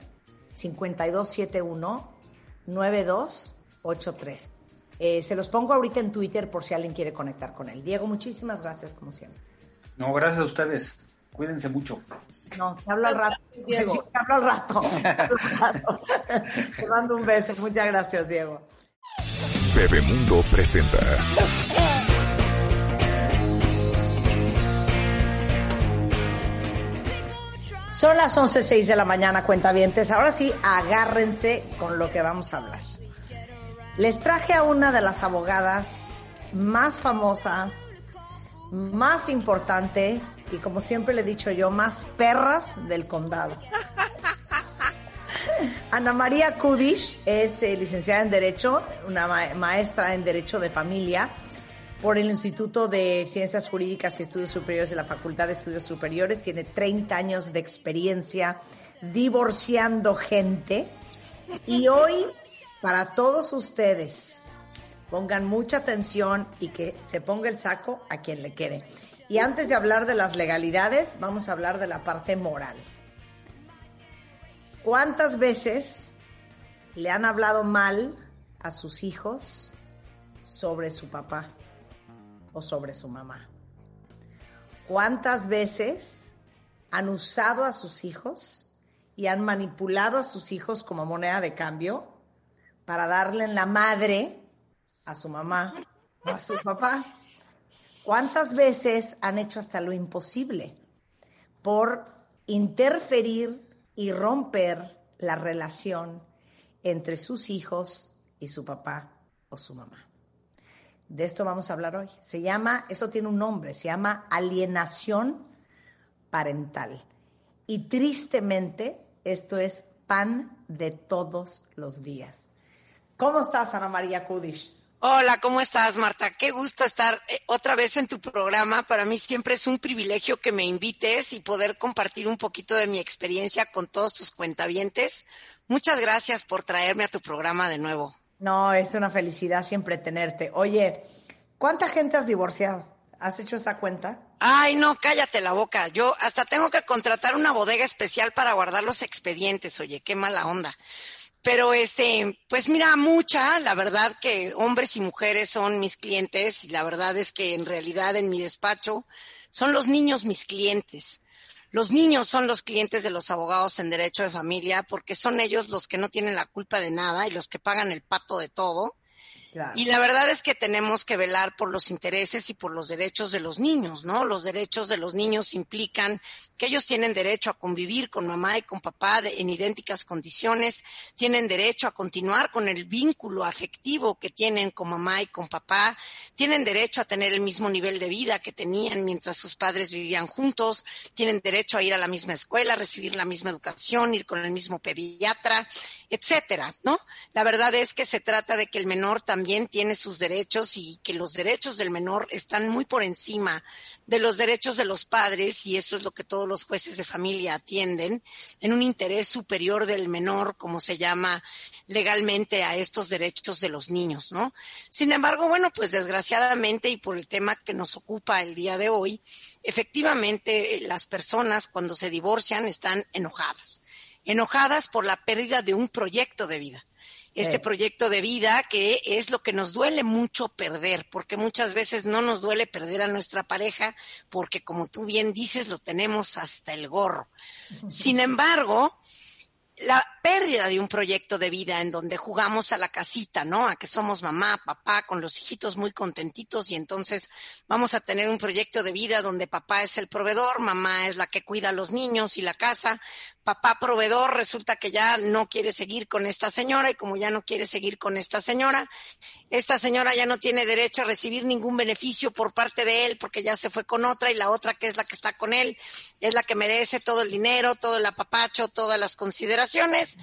Speaker 4: 5271 9283. Eh, se los pongo ahorita en Twitter por si alguien quiere conectar con él. Diego, muchísimas gracias como siempre.
Speaker 6: No, gracias a ustedes. Cuídense mucho.
Speaker 4: No, te hablo al rato. Diego. Te hablo al rato. te mando un beso. Muchas gracias, Diego.
Speaker 1: Bebemundo presenta.
Speaker 4: Son las 11.06 de la mañana, cuentavientes. Ahora sí, agárrense con lo que vamos a hablar. Les traje a una de las abogadas más famosas, más importantes y como siempre le he dicho yo, más perras del condado. Ana María Kudish es eh, licenciada en Derecho, una maestra en Derecho de Familia por el Instituto de Ciencias Jurídicas y Estudios Superiores de la Facultad de Estudios Superiores. Tiene 30 años de experiencia divorciando gente. Y hoy, para todos ustedes, pongan mucha atención y que se ponga el saco a quien le quede. Y antes de hablar de las legalidades, vamos a hablar de la parte moral. ¿Cuántas veces le han hablado mal a sus hijos sobre su papá o sobre su mamá? ¿Cuántas veces han usado a sus hijos y han manipulado a sus hijos como moneda de cambio para darle en la madre a su mamá o a su papá? ¿Cuántas veces han hecho hasta lo imposible por interferir y romper la relación entre sus hijos y su papá o su mamá? De esto vamos a hablar hoy. Se llama, eso tiene un nombre, se llama alienación parental. Y tristemente, esto es pan de todos los días. ¿Cómo estás, Ana María Kudish?
Speaker 7: Hola, ¿cómo estás, Marta? Qué gusto estar eh, otra vez en tu programa. Para mí siempre es un privilegio que me invites y poder compartir un poquito de mi experiencia con todos tus cuentavientes. Muchas gracias por traerme a tu programa de nuevo.
Speaker 4: No, es una felicidad siempre tenerte. Oye, ¿cuánta gente has divorciado? ¿Has hecho esa cuenta?
Speaker 7: Ay, no, cállate la boca. Yo hasta tengo que contratar una bodega especial para guardar los expedientes. Oye, qué mala onda. Pero este, pues mira, mucha, la verdad que hombres y mujeres son mis clientes y la verdad es que en realidad en mi despacho son los niños mis clientes. Los niños son los clientes de los abogados en derecho de familia porque son ellos los que no tienen la culpa de nada y los que pagan el pato de todo y la verdad es que tenemos que velar por los intereses y por los derechos de los niños, ¿no? Los derechos de los niños implican que ellos tienen derecho a convivir con mamá y con papá en idénticas condiciones, tienen derecho a continuar con el vínculo afectivo que tienen con mamá y con papá, tienen derecho a tener el mismo nivel de vida que tenían mientras sus padres vivían juntos, tienen derecho a ir a la misma escuela, recibir la misma educación, ir con el mismo pediatra, etcétera, ¿no? La verdad es que se trata de que el menor también también tiene sus derechos y que los derechos del menor están muy por encima de los derechos de los padres y eso es lo que todos los jueces de familia atienden en un interés superior del menor, como se llama legalmente a estos derechos de los niños, ¿no? Sin embargo, bueno, pues desgraciadamente y por el tema que nos ocupa el día de hoy, efectivamente las personas cuando se divorcian están enojadas, enojadas por la pérdida de un proyecto de vida este proyecto de vida que es lo que nos duele mucho perder, porque muchas veces no nos duele perder a nuestra pareja, porque como tú bien dices, lo tenemos hasta el gorro. Sin embargo, la pérdida de un proyecto de vida en donde jugamos a la casita, ¿no? A que somos mamá, papá, con los hijitos muy contentitos y entonces vamos a tener un proyecto de vida donde papá es el proveedor, mamá es la que cuida a los niños y la casa, papá proveedor resulta que ya no quiere seguir con esta señora y como ya no quiere seguir con esta señora, esta señora ya no tiene derecho a recibir ningún beneficio por parte de él porque ya se fue con otra y la otra que es la que está con él es la que merece todo el dinero, todo el apapacho, todas las consideraciones.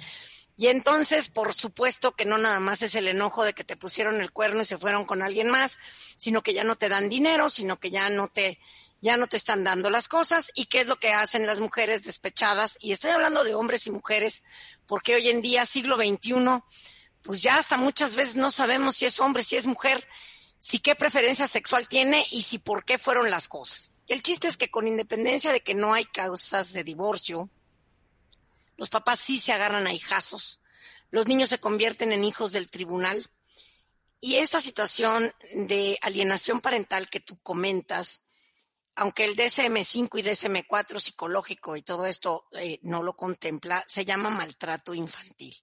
Speaker 7: Y entonces, por supuesto que no nada más es el enojo de que te pusieron el cuerno y se fueron con alguien más, sino que ya no te dan dinero, sino que ya no te ya no te están dando las cosas y qué es lo que hacen las mujeres despechadas. Y estoy hablando de hombres y mujeres, porque hoy en día, siglo XXI, pues ya hasta muchas veces no sabemos si es hombre, si es mujer, si qué preferencia sexual tiene y si por qué fueron las cosas. El chiste es que con independencia de que no hay causas de divorcio, los papás sí se agarran a hijazos, los niños se convierten en hijos del tribunal. Y esta situación de alienación parental que tú comentas, aunque el DSM-5 y DSM-4 psicológico y todo esto eh, no lo contempla, se llama maltrato infantil.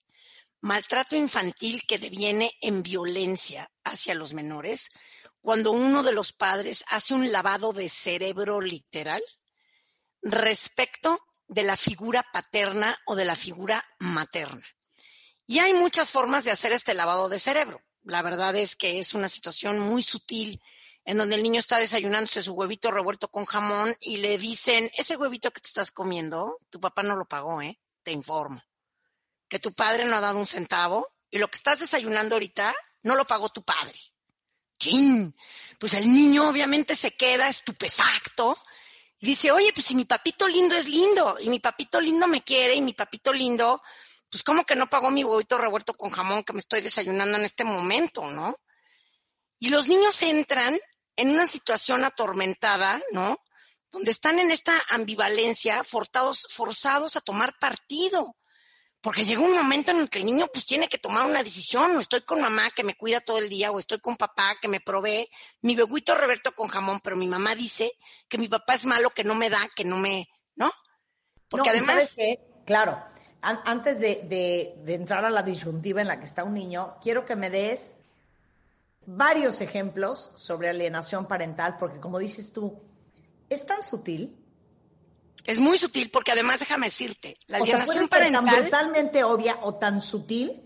Speaker 7: Maltrato infantil que deviene en violencia hacia los menores cuando uno de los padres hace un lavado de cerebro literal respecto de la figura paterna o de la figura materna. Y hay muchas formas de hacer este lavado de cerebro. La verdad es que es una situación muy sutil en donde el niño está desayunándose su huevito revuelto con jamón y le dicen, ese huevito que te estás comiendo, tu papá no lo pagó, ¿eh? Te informo. Que tu padre no ha dado un centavo y lo que estás desayunando ahorita no lo pagó tu padre. ¡Chin! Pues el niño obviamente se queda estupefacto y dice, oye, pues si mi papito lindo es lindo y mi papito lindo me quiere y mi papito lindo, pues ¿cómo que no pagó mi huevito revuelto con jamón que me estoy desayunando en este momento, no? Y los niños entran en una situación atormentada, ¿no? Donde están en esta ambivalencia, forzados, forzados a tomar partido. Porque llega un momento en el que el niño pues tiene que tomar una decisión, o estoy con mamá que me cuida todo el día, o estoy con papá que me provee mi beguito reverto con jamón, pero mi mamá dice que mi papá es malo, que no me da, que no me, ¿no?
Speaker 4: Porque además... ¿sabes qué? Claro, antes de, de entrar a la disyuntiva en la que está un niño, quiero que me des varios ejemplos sobre alienación parental, porque como dices tú, es tan sutil.
Speaker 7: Es muy sutil, porque además déjame decirte, la alienación parental. tan
Speaker 4: brutalmente obvia o tan sutil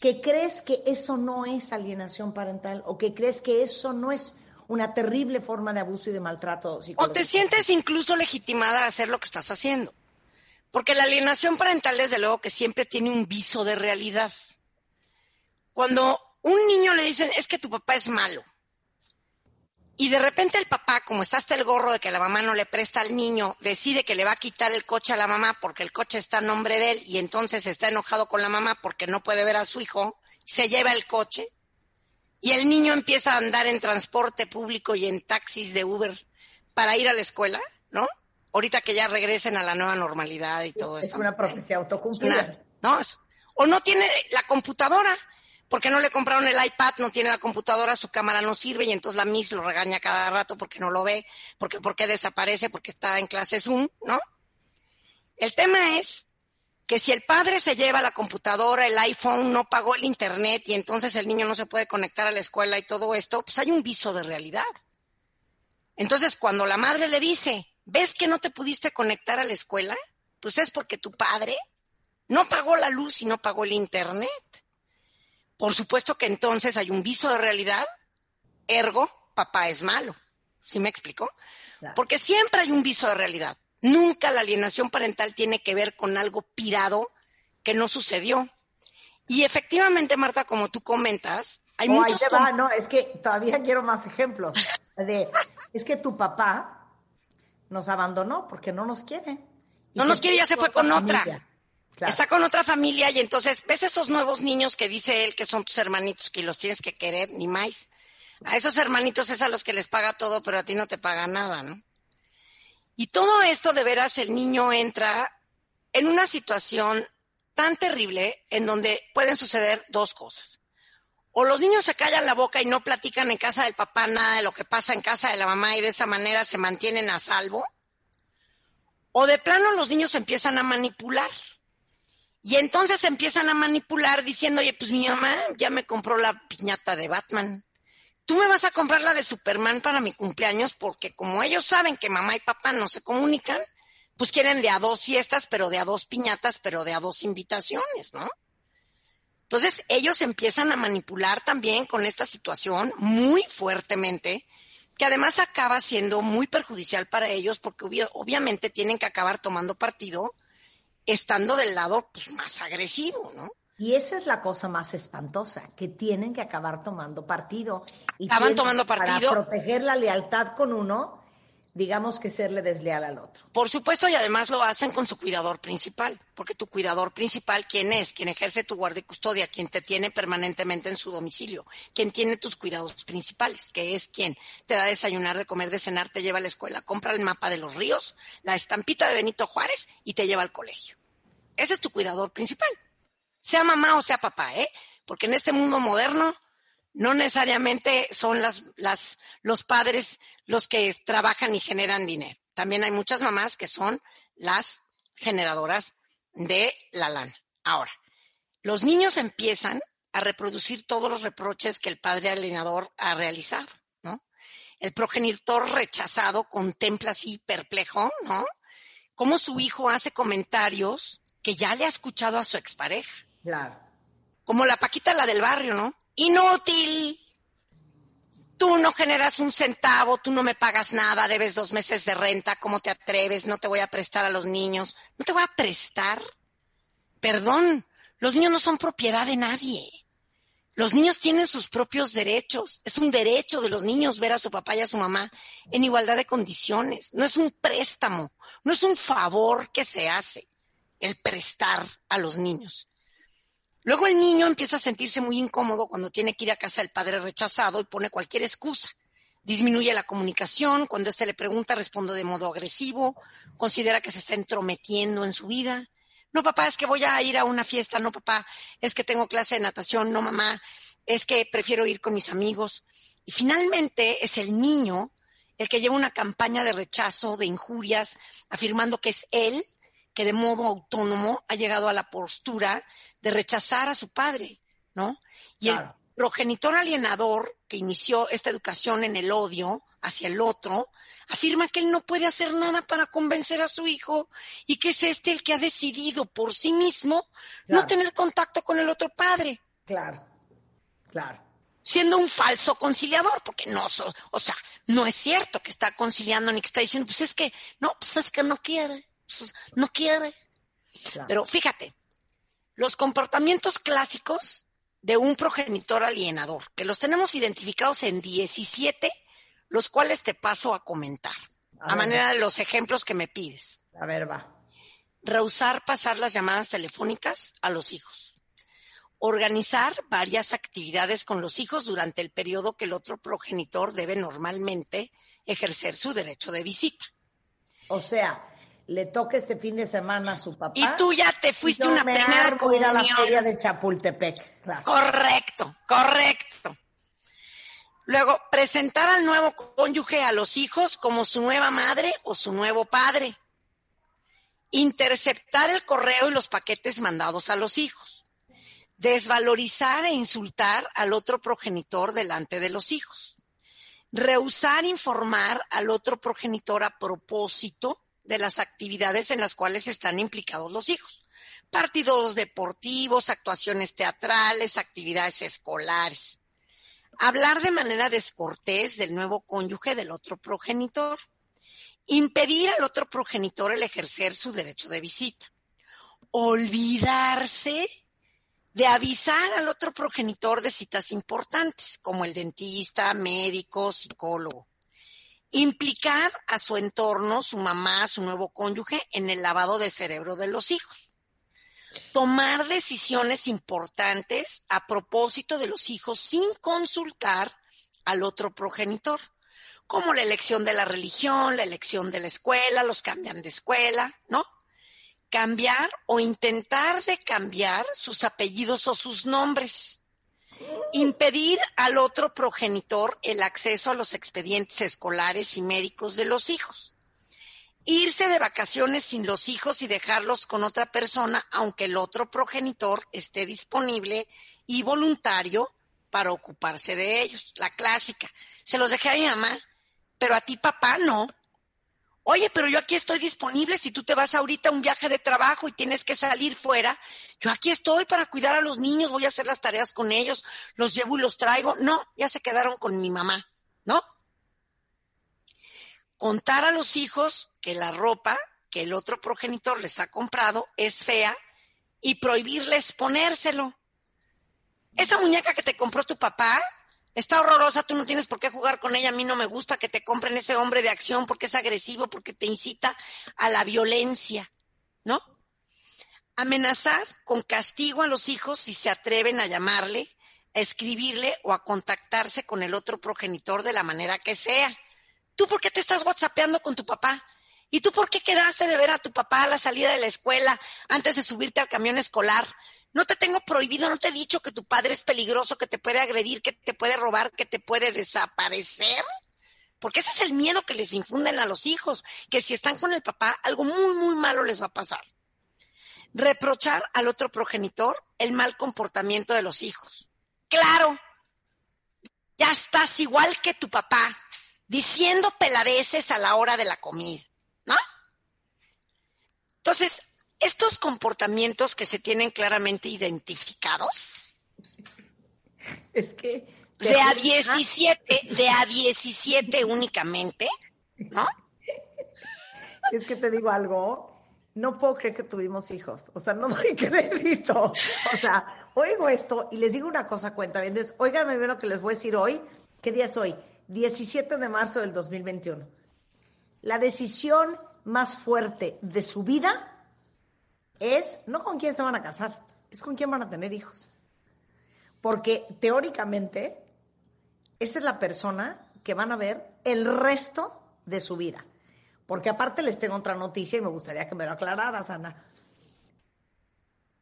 Speaker 4: que crees que eso no es alienación parental o que crees que eso no es una terrible forma de abuso y de maltrato psicológico.
Speaker 7: O te sientes incluso legitimada a hacer lo que estás haciendo. Porque la alienación parental, desde luego, que siempre tiene un viso de realidad. Cuando un niño le dicen, es que tu papá es malo. Y de repente el papá, como está hasta el gorro de que la mamá no le presta al niño, decide que le va a quitar el coche a la mamá porque el coche está a nombre de él y entonces está enojado con la mamá porque no puede ver a su hijo, se lleva el coche y el niño empieza a andar en transporte público y en taxis de Uber para ir a la escuela, ¿no? Ahorita que ya regresen a la nueva normalidad y todo
Speaker 4: eso.
Speaker 7: Es
Speaker 4: una profecía autocumplida.
Speaker 7: no, o no tiene la computadora porque no le compraron el iPad, no tiene la computadora, su cámara no sirve y entonces la Miss lo regaña cada rato porque no lo ve, porque porque desaparece, porque está en clase Zoom, ¿no? El tema es que si el padre se lleva la computadora, el iPhone, no pagó el internet y entonces el niño no se puede conectar a la escuela y todo esto, pues hay un viso de realidad. Entonces, cuando la madre le dice, ¿ves que no te pudiste conectar a la escuela? Pues es porque tu padre no pagó la luz y no pagó el internet. Por supuesto que entonces hay un viso de realidad, ergo, papá es malo. ¿Sí me explico? Porque siempre hay un viso de realidad. Nunca la alienación parental tiene que ver con algo pirado que no sucedió. Y efectivamente, Marta, como tú comentas, hay muchos...
Speaker 4: no, es que todavía quiero más ejemplos. De, es que tu papá nos abandonó porque no nos quiere.
Speaker 7: No nos quiere, ya se fue con otra. Está con otra familia y entonces ves esos nuevos niños que dice él que son tus hermanitos que los tienes que querer, ni más. A esos hermanitos es a los que les paga todo, pero a ti no te paga nada, ¿no? Y todo esto de veras el niño entra en una situación tan terrible en donde pueden suceder dos cosas. O los niños se callan la boca y no platican en casa del papá nada de lo que pasa en casa de la mamá y de esa manera se mantienen a salvo. O de plano los niños empiezan a manipular y entonces empiezan a manipular diciendo, oye, pues mi mamá ya me compró la piñata de Batman. Tú me vas a comprar la de Superman para mi cumpleaños porque como ellos saben que mamá y papá no se comunican, pues quieren de a dos fiestas, pero de a dos piñatas, pero de a dos invitaciones, ¿no? Entonces ellos empiezan a manipular también con esta situación muy fuertemente, que además acaba siendo muy perjudicial para ellos porque obviamente tienen que acabar tomando partido estando del lado pues, más agresivo, ¿no?
Speaker 4: Y esa es la cosa más espantosa, que tienen que acabar tomando partido.
Speaker 7: Y Acaban tomando partido.
Speaker 4: Para proteger la lealtad con uno, digamos que serle desleal al otro.
Speaker 7: Por supuesto, y además lo hacen con su cuidador principal, porque tu cuidador principal, ¿quién es? Quien ejerce tu guardia y custodia, quien te tiene permanentemente en su domicilio, quien tiene tus cuidados principales, que es quien te da desayunar, de comer, de cenar, te lleva a la escuela, compra el mapa de los ríos, la estampita de Benito Juárez y te lleva al colegio. Ese es tu cuidador principal. Sea mamá o sea papá, ¿eh? Porque en este mundo moderno no necesariamente son las, las, los padres los que trabajan y generan dinero. También hay muchas mamás que son las generadoras de la lana. Ahora, los niños empiezan a reproducir todos los reproches que el padre alienador ha realizado, ¿no? El progenitor rechazado contempla así perplejo, ¿no? Cómo su hijo hace comentarios que ya le ha escuchado a su expareja.
Speaker 4: Claro.
Speaker 7: Como la Paquita, la del barrio, ¿no? Inútil. Tú no generas un centavo, tú no me pagas nada, debes dos meses de renta, ¿cómo te atreves? No te voy a prestar a los niños. ¿No te voy a prestar? Perdón, los niños no son propiedad de nadie. Los niños tienen sus propios derechos. Es un derecho de los niños ver a su papá y a su mamá en igualdad de condiciones. No es un préstamo, no es un favor que se hace el prestar a los niños. Luego el niño empieza a sentirse muy incómodo cuando tiene que ir a casa del padre rechazado y pone cualquier excusa. Disminuye la comunicación, cuando éste le pregunta responde de modo agresivo, considera que se está entrometiendo en su vida. No, papá, es que voy a ir a una fiesta, no, papá, es que tengo clase de natación, no, mamá, es que prefiero ir con mis amigos. Y finalmente es el niño el que lleva una campaña de rechazo, de injurias, afirmando que es él que de modo autónomo ha llegado a la postura de rechazar a su padre, ¿no? Y el progenitor alienador que inició esta educación en el odio hacia el otro, afirma que él no puede hacer nada para convencer a su hijo y que es este el que ha decidido por sí mismo no tener contacto con el otro padre.
Speaker 4: Claro, claro.
Speaker 7: Siendo un falso conciliador, porque no, o sea, no es cierto que está conciliando ni que está diciendo, pues es que, no, pues es que no quiere. Pues, no quiere. Pero fíjate, los comportamientos clásicos de un progenitor alienador, que los tenemos identificados en 17, los cuales te paso a comentar, a, manera de los ejemplos que me pides.
Speaker 4: A ver, va.
Speaker 7: Rehusar pasar las llamadas telefónicas a los hijos. Organizar varias actividades con los hijos durante el periodo que el otro progenitor debe normalmente ejercer su derecho de visita.
Speaker 4: O sea, le toca este fin de semana a su papá.
Speaker 7: Y tú ya te fuiste una primera
Speaker 4: comunión. ir a la feria de Chapultepec.
Speaker 7: Correcto, correcto. Luego, presentar al nuevo cónyuge a los hijos como su nueva madre o su nuevo padre. Interceptar el correo y los paquetes mandados a los hijos. Desvalorizar e insultar al otro progenitor delante de los hijos. Rehusar informar al otro progenitor a propósito de las actividades en las cuales están implicados los hijos. Partidos deportivos, actuaciones teatrales, actividades escolares. Hablar de manera descortés del nuevo cónyuge del otro progenitor. Impedir al otro progenitor el ejercer su derecho de visita. Olvidarse de avisar al otro progenitor de citas importantes, como el dentista, médico, psicólogo implicar a su entorno, su mamá, su nuevo cónyuge, en el lavado de cerebro de los hijos. Tomar decisiones importantes a propósito de los hijos sin consultar al otro progenitor, como la elección de la religión, la elección de la escuela, los cambian de escuela, ¿no? Cambiar o intentar de cambiar sus apellidos o sus nombres impedir al otro progenitor el acceso a los expedientes escolares y médicos de los hijos. Irse de vacaciones sin los hijos y dejarlos con otra persona, aunque el otro progenitor esté disponible y voluntario para ocuparse de ellos. La clásica. Se los dejé a mi mamá, pero a ti papá no. Oye, pero yo aquí estoy disponible si tú te vas ahorita a un viaje de trabajo y tienes que salir fuera. Yo aquí estoy para cuidar a los niños, voy a hacer las tareas con ellos, los llevo y los traigo. No, ya se quedaron con mi mamá, ¿no? Contar a los hijos que la ropa que el otro progenitor les ha comprado es fea y prohibirles ponérselo. Esa muñeca que te compró tu papá, Está horrorosa, tú no tienes por qué jugar con ella. A mí no me gusta que te compren ese hombre de acción porque es agresivo, porque te incita a la violencia, ¿no? Amenazar con castigo a los hijos si se atreven a llamarle, a escribirle o a contactarse con el otro progenitor de la manera que sea. ¿Tú por qué te estás whatsappeando con tu papá? ¿Y tú por qué quedaste de ver a tu papá a la salida de la escuela antes de subirte al camión escolar? No te tengo prohibido, no te he dicho que tu padre es peligroso, que te puede agredir, que te puede robar, que te puede desaparecer. Porque ese es el miedo que les infunden a los hijos, que si están con el papá, algo muy, muy malo les va a pasar. Reprochar al otro progenitor el mal comportamiento de los hijos. Claro, ya estás igual que tu papá, diciendo peladeces a la hora de la comida, ¿no? Entonces, estos comportamientos que se tienen claramente identificados
Speaker 4: Es que...
Speaker 7: De a
Speaker 4: juro-
Speaker 7: 17, de a 17 únicamente, ¿no?
Speaker 4: Es que te digo algo, no puedo creer que tuvimos hijos. O sea, no doy crédito. O sea, oigo esto y les digo una cosa, cuenta bien. Óiganme bien lo que les voy a decir hoy. ¿Qué día es hoy? 17 de marzo del 2021. La decisión más fuerte de su vida es no con quién se van a casar, es con quién van a tener hijos. Porque teóricamente, esa es la persona que van a ver el resto de su vida. Porque aparte les tengo otra noticia y me gustaría que me lo aclararas, Ana.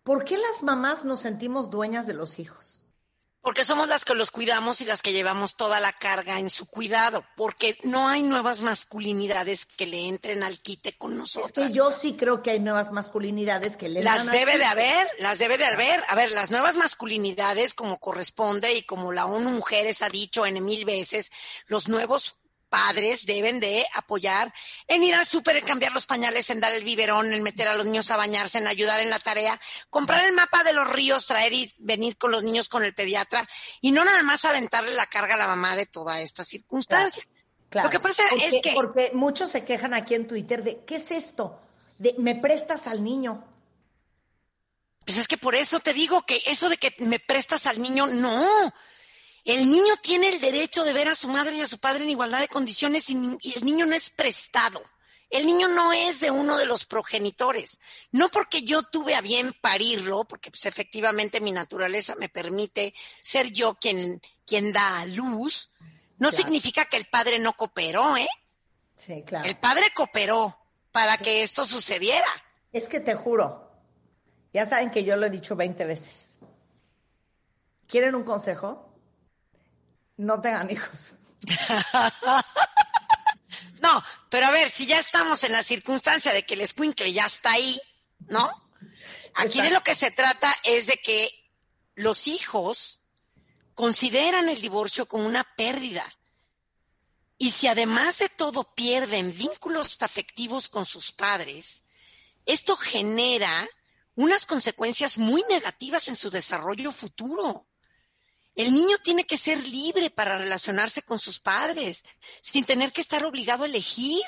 Speaker 4: ¿Por qué las mamás nos sentimos dueñas de los hijos?
Speaker 7: Porque somos las que los cuidamos y las que llevamos toda la carga en su cuidado, porque no hay nuevas masculinidades que le entren al quite con
Speaker 4: Es que yo sí creo que hay nuevas masculinidades que le
Speaker 7: Las
Speaker 4: al-
Speaker 7: debe de haber, las debe de haber. A ver, las nuevas masculinidades, como corresponde y como la ONU Mujeres ha dicho en mil veces, los nuevos padres deben de apoyar en ir al súper, en cambiar los pañales, en dar el biberón, en meter a los niños a bañarse, en ayudar en la tarea, comprar el mapa de los ríos, traer y venir con los niños con el pediatra y no nada más aventarle la carga a la mamá de toda esta circunstancia.
Speaker 4: Claro,
Speaker 7: Lo que pasa
Speaker 4: porque,
Speaker 7: es que
Speaker 4: Porque muchos se quejan aquí en Twitter de, ¿qué es esto? De, me prestas al niño.
Speaker 7: Pues es que por eso te digo que eso de que me prestas al niño, no. El niño tiene el derecho de ver a su madre y a su padre en igualdad de condiciones y, y el niño no es prestado. El niño no es de uno de los progenitores. No porque yo tuve a bien parirlo, porque pues efectivamente mi naturaleza me permite ser yo quien, quien da a luz, no
Speaker 4: Claro.
Speaker 7: significa que el padre no cooperó, ¿eh?
Speaker 4: Sí, claro.
Speaker 7: El padre cooperó para que esto sucediera.
Speaker 4: Es que te juro, ya saben que yo lo he dicho 20 veces. ¿Quieren un consejo? No tengan hijos.
Speaker 7: No, pero a ver, si ya estamos en la circunstancia de que el escuincle ya está ahí, ¿no? Aquí de lo que se trata es de que los hijos consideran el divorcio como una pérdida. Y si además de todo pierden vínculos afectivos con sus padres, esto genera unas consecuencias muy negativas en su desarrollo futuro. El niño tiene que ser libre para relacionarse con sus padres, sin tener que estar obligado a elegir,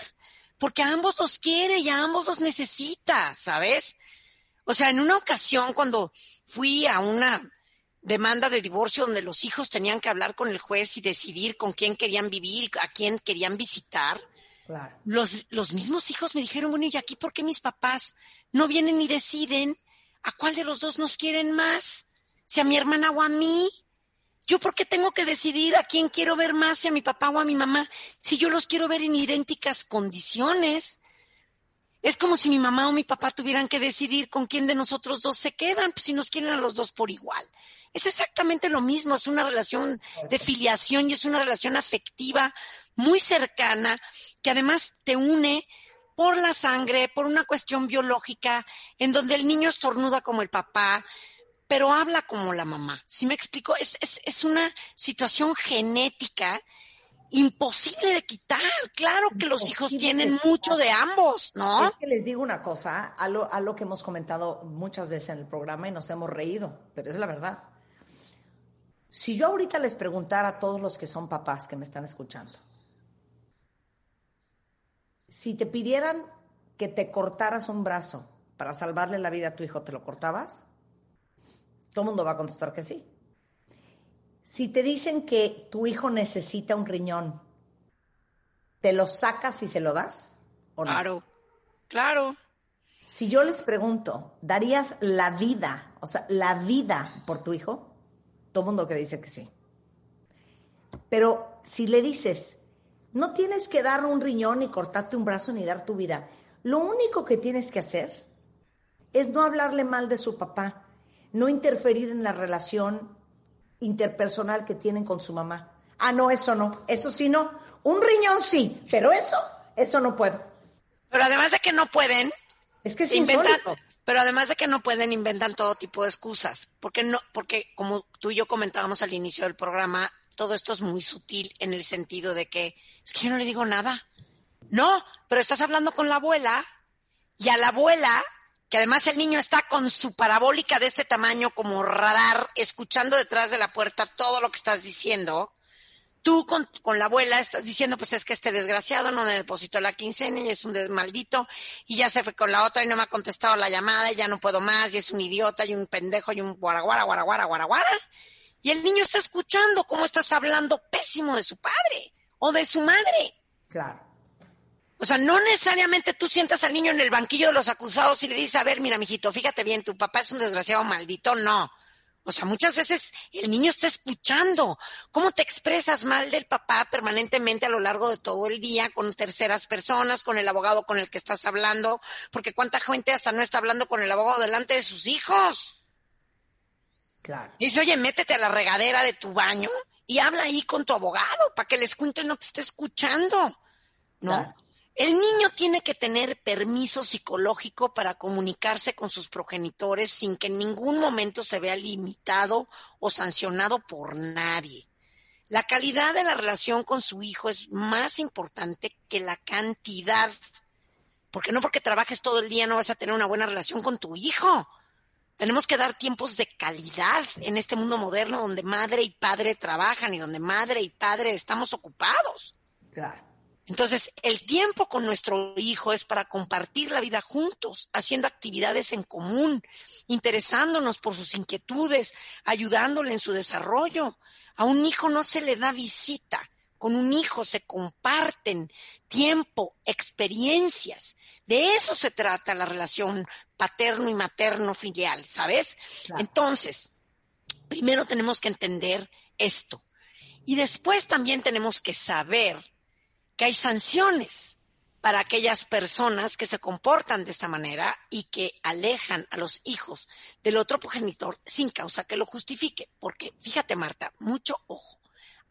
Speaker 7: porque a ambos los quiere y a ambos los necesita, ¿sabes? O sea, en una ocasión cuando fui a una demanda de divorcio donde los hijos tenían que hablar con el juez y decidir con quién querían vivir, a quién querían visitar,
Speaker 4: Claro.
Speaker 7: los, los mismos hijos me dijeron, bueno, ¿y aquí por qué mis papás no vienen y deciden a cuál de los dos nos quieren más? Si a mi hermana o a mí. ¿Yo por qué tengo que decidir a quién quiero ver más, si a mi papá o a mi mamá, si yo los quiero ver en idénticas condiciones? Es como si mi mamá o mi papá tuvieran que decidir con quién de nosotros dos se quedan, pues si nos quieren a los dos por igual. Es exactamente lo mismo, es una relación de filiación y es una relación afectiva muy cercana que además te une por la sangre, por una cuestión biológica, en donde el niño estornuda como el papá, pero habla como la mamá. ¿Sí me explico? Es, es, es una situación genética imposible de quitar. Claro que los hijos tienen mucho de ambos, ¿no?
Speaker 4: Es que les digo una cosa, a lo, a lo que hemos comentado muchas veces en el programa y nos hemos reído, pero es la verdad. Si yo ahorita les preguntara a todos los que son papás que me están escuchando, si te pidieran que te cortaras un brazo para salvarle la vida a tu hijo, ¿te lo cortabas? Todo el mundo va a contestar que sí. Si te dicen que tu hijo necesita un riñón, ¿te lo sacas y se lo das? ¿O no?
Speaker 7: Claro, claro.
Speaker 4: Si yo les pregunto, ¿darías la vida, o sea, la vida por tu hijo? Todo el mundo que dice que sí. Pero si le dices, no tienes que dar un riñón ni cortarte un brazo ni dar tu vida, lo único que tienes que hacer es no hablarle mal de su papá, no interferir en la relación interpersonal que tienen con su mamá. Ah, no, eso no, eso sí no. Un riñón sí, pero eso, eso no puedo.
Speaker 7: Pero además de que no pueden,
Speaker 4: Es que es
Speaker 7: inventan,
Speaker 4: insólito.
Speaker 7: pero además de que no pueden, inventan todo tipo de excusas. Porque no, porque como tú y yo comentábamos al inicio del programa, todo esto es muy sutil en el sentido de que es que yo no le digo nada. No, pero estás hablando con la abuela y a la abuela que además el niño está con su parabólica de este tamaño como radar, escuchando detrás de la puerta todo lo que estás diciendo, tú con, con, la abuela estás diciendo, pues es que este desgraciado no me depositó la quincena y es un maldito y ya se fue con la otra y no me ha contestado la llamada y ya no puedo más y es un idiota y un pendejo y un guaraguara, guaraguara, guaraguara. Y el niño está escuchando cómo estás hablando pésimo de su padre o de su madre.
Speaker 4: Claro.
Speaker 7: O sea, no necesariamente tú sientas al niño en el banquillo de los acusados y le dices, a ver, mira, mijito, fíjate bien, tu papá es un desgraciado maldito. No. O sea, muchas veces el niño está escuchando cómo te expresas mal del papá permanentemente a lo largo de todo el día con terceras personas, con el abogado con el que estás hablando, porque cuánta gente hasta no está hablando con el abogado delante de sus hijos.
Speaker 4: Claro.
Speaker 7: Dice, oye, métete a la regadera de tu baño y habla ahí con tu abogado para que el escuinte no te esté escuchando. ¿No?
Speaker 4: Claro.
Speaker 7: El niño tiene que tener permiso psicológico para comunicarse con sus progenitores sin que en ningún momento se vea limitado o sancionado por nadie. La calidad de la relación con su hijo es más importante que la cantidad. Porque no porque trabajes todo el día no vas a tener una buena relación con tu hijo. Tenemos que dar tiempos de calidad en este mundo moderno donde madre y padre trabajan y donde madre y padre estamos ocupados.
Speaker 4: Claro.
Speaker 7: Entonces, el tiempo con nuestro hijo es para compartir la vida juntos, haciendo actividades en común, interesándonos por sus inquietudes, ayudándole en su desarrollo. A un hijo no se le da visita, con un hijo se comparten tiempo, experiencias. De eso se trata la relación paterno y materno filial, ¿sabes?
Speaker 4: Claro.
Speaker 7: Entonces, primero tenemos que entender esto. Y después también tenemos que saber que hay sanciones para aquellas personas que se comportan de esta manera y que alejan a los hijos del otro progenitor sin causa que lo justifique. Porque fíjate, Marta, mucho ojo.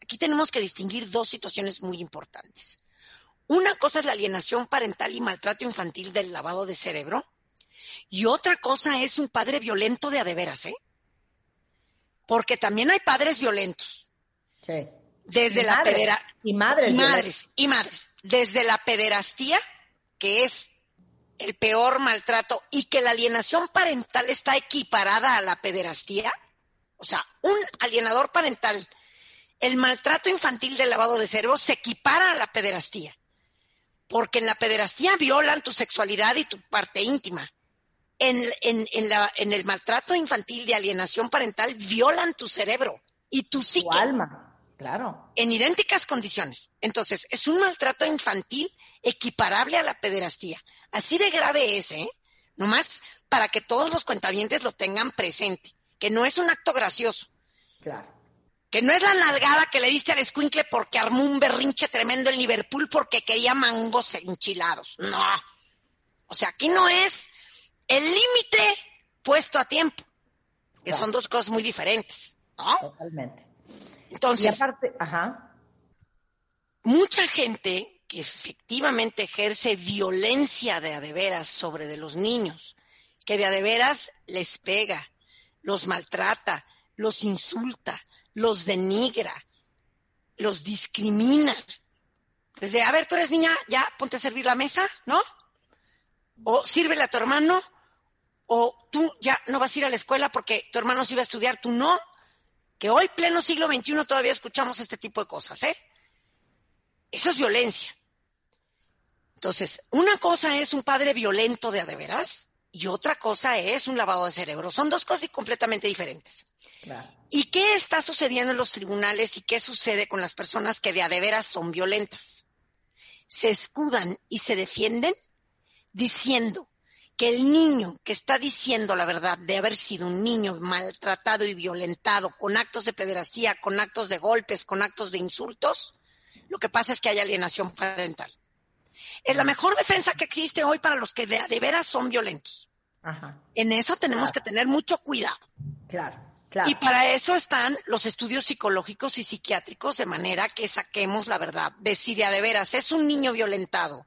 Speaker 7: Aquí tenemos que distinguir dos situaciones muy importantes. Una cosa es la alienación parental y maltrato infantil del lavado de cerebro. Y otra cosa es un padre violento de adeveras, ¿eh? Porque también hay padres violentos.
Speaker 4: Sí.
Speaker 7: Desde
Speaker 4: Y
Speaker 7: la
Speaker 4: madres,
Speaker 7: pedera
Speaker 4: y madres
Speaker 7: madres y madres. Desde la pederastía, que es el peor maltrato, y que la alienación parental está equiparada a la pederastía. O sea, un alienador parental, el maltrato infantil del lavado de cerebro se equipara a la pederastía. Porque en la pederastía violan tu sexualidad y tu parte íntima. En, en- en la- en el maltrato infantil de alienación parental violan tu cerebro y tu
Speaker 4: Tu
Speaker 7: psique
Speaker 4: alma. Claro.
Speaker 7: en idénticas condiciones. Entonces, es un maltrato infantil equiparable a la pederastía. Así de grave es, ¿eh? Nomás para que todos los cuentavientes lo tengan presente, que no es un acto gracioso,
Speaker 4: Claro.
Speaker 7: que no es la nalgada que le diste al escuincle porque armó un berrinche tremendo en Liverpool porque quería mangos enchilados. No. O sea, aquí no es el límite puesto a tiempo, que
Speaker 4: Claro.
Speaker 7: son dos cosas muy diferentes, ¿no?
Speaker 4: Totalmente. Y
Speaker 7: Entonces,
Speaker 4: aparte, ajá.
Speaker 7: mucha gente que efectivamente ejerce violencia de a de veras sobre de los niños, que de a de veras les pega, los maltrata, los insulta, los denigra, los discrimina. Desde, a ver, tú eres niña, ya ponte a servir la mesa, ¿no? O sírvele a tu hermano, o tú ya no vas a ir a la escuela porque tu hermano sí va a estudiar, tú no. Que hoy, pleno siglo XXI, todavía escuchamos este tipo de cosas, ¿eh? Eso es violencia. Entonces, una cosa es un padre violento de a de veras y otra cosa es un lavado de cerebro. Son dos cosas completamente diferentes.
Speaker 4: Claro.
Speaker 7: ¿Y qué está sucediendo en los tribunales y qué sucede con las personas que de a de veras son violentas? Se escudan y se defienden diciendo que el niño que está diciendo la verdad de haber sido un niño maltratado y violentado con actos de pederastía, con actos de golpes, con actos de insultos, lo que pasa es que hay alienación parental. Es la mejor defensa que existe hoy para los que de, de veras son violentos.
Speaker 4: Ajá.
Speaker 7: En eso tenemos que tener mucho cuidado.
Speaker 4: Claro. Claro.
Speaker 7: Y para eso están los estudios psicológicos y psiquiátricos, de manera que saquemos la verdad de si de a de veras es un niño violentado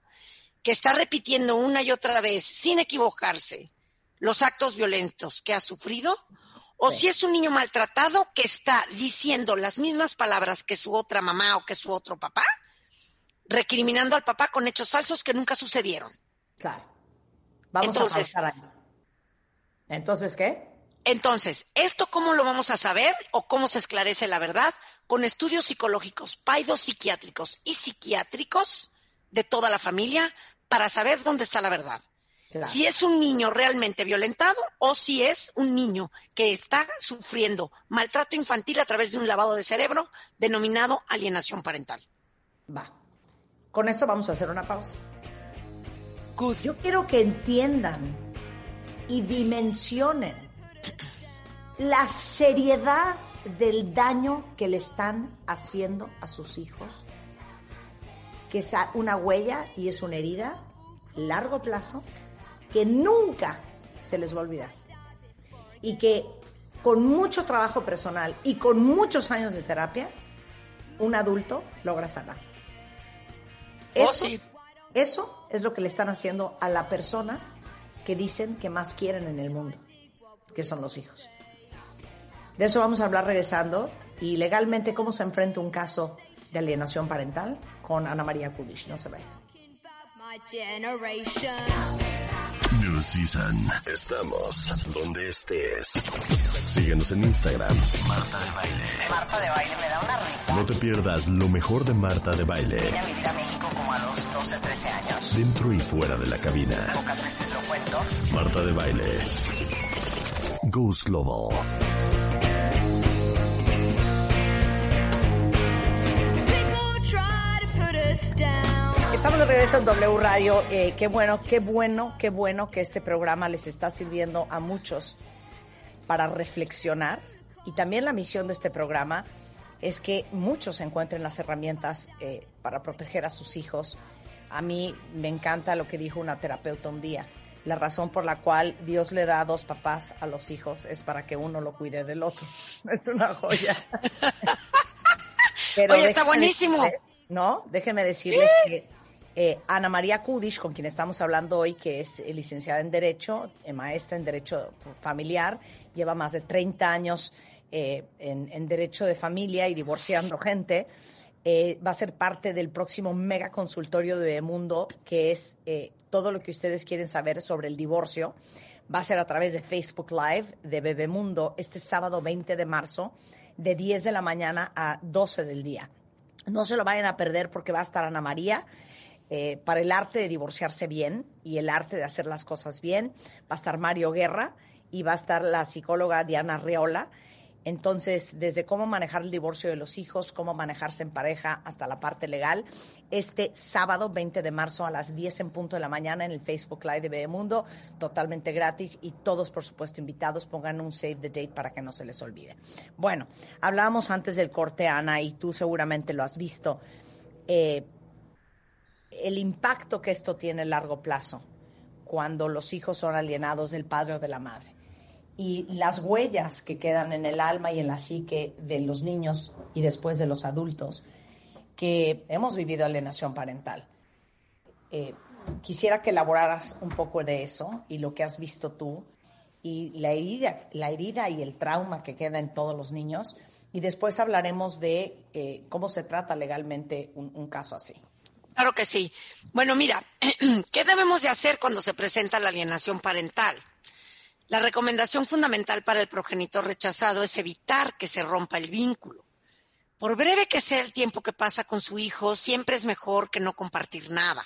Speaker 7: que está repitiendo una y otra vez, sin equivocarse, los actos violentos que ha sufrido, o si es un niño maltratado que está diciendo las mismas palabras que su otra mamá o que su otro papá, recriminando al papá con hechos falsos que nunca sucedieron.
Speaker 4: Claro. Vamos
Speaker 7: Entonces,
Speaker 4: a ahí. Entonces, ¿qué?
Speaker 7: Entonces, ¿esto cómo lo vamos a saber o cómo se esclarece la verdad? Con estudios psicológicos, paidos psiquiátricos y psiquiátricos de toda la familia para saber dónde está la verdad.
Speaker 4: Claro.
Speaker 7: Si es un niño realmente violentado o si es un niño que está sufriendo maltrato infantil a través de un lavado de cerebro denominado alienación parental.
Speaker 4: Va. Con esto vamos a hacer una pausa. Yo quiero que entiendan y dimensionen la seriedad del daño que le están haciendo a sus hijos, que es una huella y es una herida largo plazo que nunca se les va a olvidar y que con mucho trabajo personal y con muchos años de terapia, un adulto logra sanar.
Speaker 7: Oh,
Speaker 4: Eso,
Speaker 7: sí.
Speaker 4: eso es lo que le están haciendo a la persona que dicen que más quieren en el mundo, que son los hijos. De eso vamos a hablar regresando y legalmente cómo se enfrenta un caso de alienación parental con Ana María Kudish. No se ve.
Speaker 8: My generation.
Speaker 1: New Season. Estamos donde estés. Síguenos en Instagram. Marta de Baile.
Speaker 9: Marta de baile me da una risa.
Speaker 1: No te pierdas lo mejor de Marta de Baile.
Speaker 9: Vine a vivir a México como a los 12, 13 años.
Speaker 1: Dentro y fuera de la cabina.
Speaker 9: Pocas veces lo cuento.
Speaker 1: Marta de Baile. Goose Global.
Speaker 4: Estamos de regreso en W Radio. Eh, qué bueno, qué bueno, qué bueno que este programa les está sirviendo a muchos para reflexionar. Y también la misión de este programa es que muchos encuentren las herramientas eh, para proteger a sus hijos. A mí me encanta lo que dijo una terapeuta un día. La razón por la cual Dios le da dos papás a los hijos es para que uno lo cuide del otro. Es una joya. Pero
Speaker 7: Oye, está buenísimo.
Speaker 4: decirles- ¿no? Déjenme decirles que eh, Ana María Kudish, con quien estamos hablando hoy, que es eh, licenciada en Derecho, eh, maestra en Derecho Familiar, lleva más de 30 años en, Derecho de Familia y divorciando gente, va a ser parte del próximo mega consultorio de Mundo, que es todo lo que ustedes quieren saber sobre el divorcio. Va a ser a través de Facebook Live de Bebemundo este sábado 20 de marzo, de 10 de la mañana a 12 del día. No se lo vayan a perder porque va a estar Ana María eh, para el arte de divorciarse bien y el arte de hacer las cosas bien. Va a estar Mario Guerra y va a estar la psicóloga Diana Reola. Entonces, desde cómo manejar el divorcio de los hijos, cómo manejarse en pareja, hasta la parte legal, este sábado 20 de marzo a las 10 en punto de la mañana en el Facebook Live de Bebemundo, totalmente gratis y todos, por supuesto, invitados. Pongan un save the date para que no se les olvide. Bueno, hablábamos antes del corte, Ana, y tú seguramente lo has visto. Eh, el impacto que esto tiene a largo plazo cuando los hijos son alienados del padre o de la madre y las huellas que quedan en el alma y en la psique de los niños y después de los adultos que hemos vivido alienación parental. Eh, quisiera que elaboraras un poco de eso y lo que has visto tú y la herida, la herida y el trauma que queda en todos los niños y después hablaremos de eh, cómo se trata legalmente un, un caso así.
Speaker 7: Claro que sí. Bueno, mira, ¿qué debemos de hacer cuando se presenta la alienación parental? La recomendación fundamental para el progenitor rechazado es evitar que se rompa el vínculo. Por breve que sea el tiempo que pasa con su hijo, siempre es mejor que no compartir nada.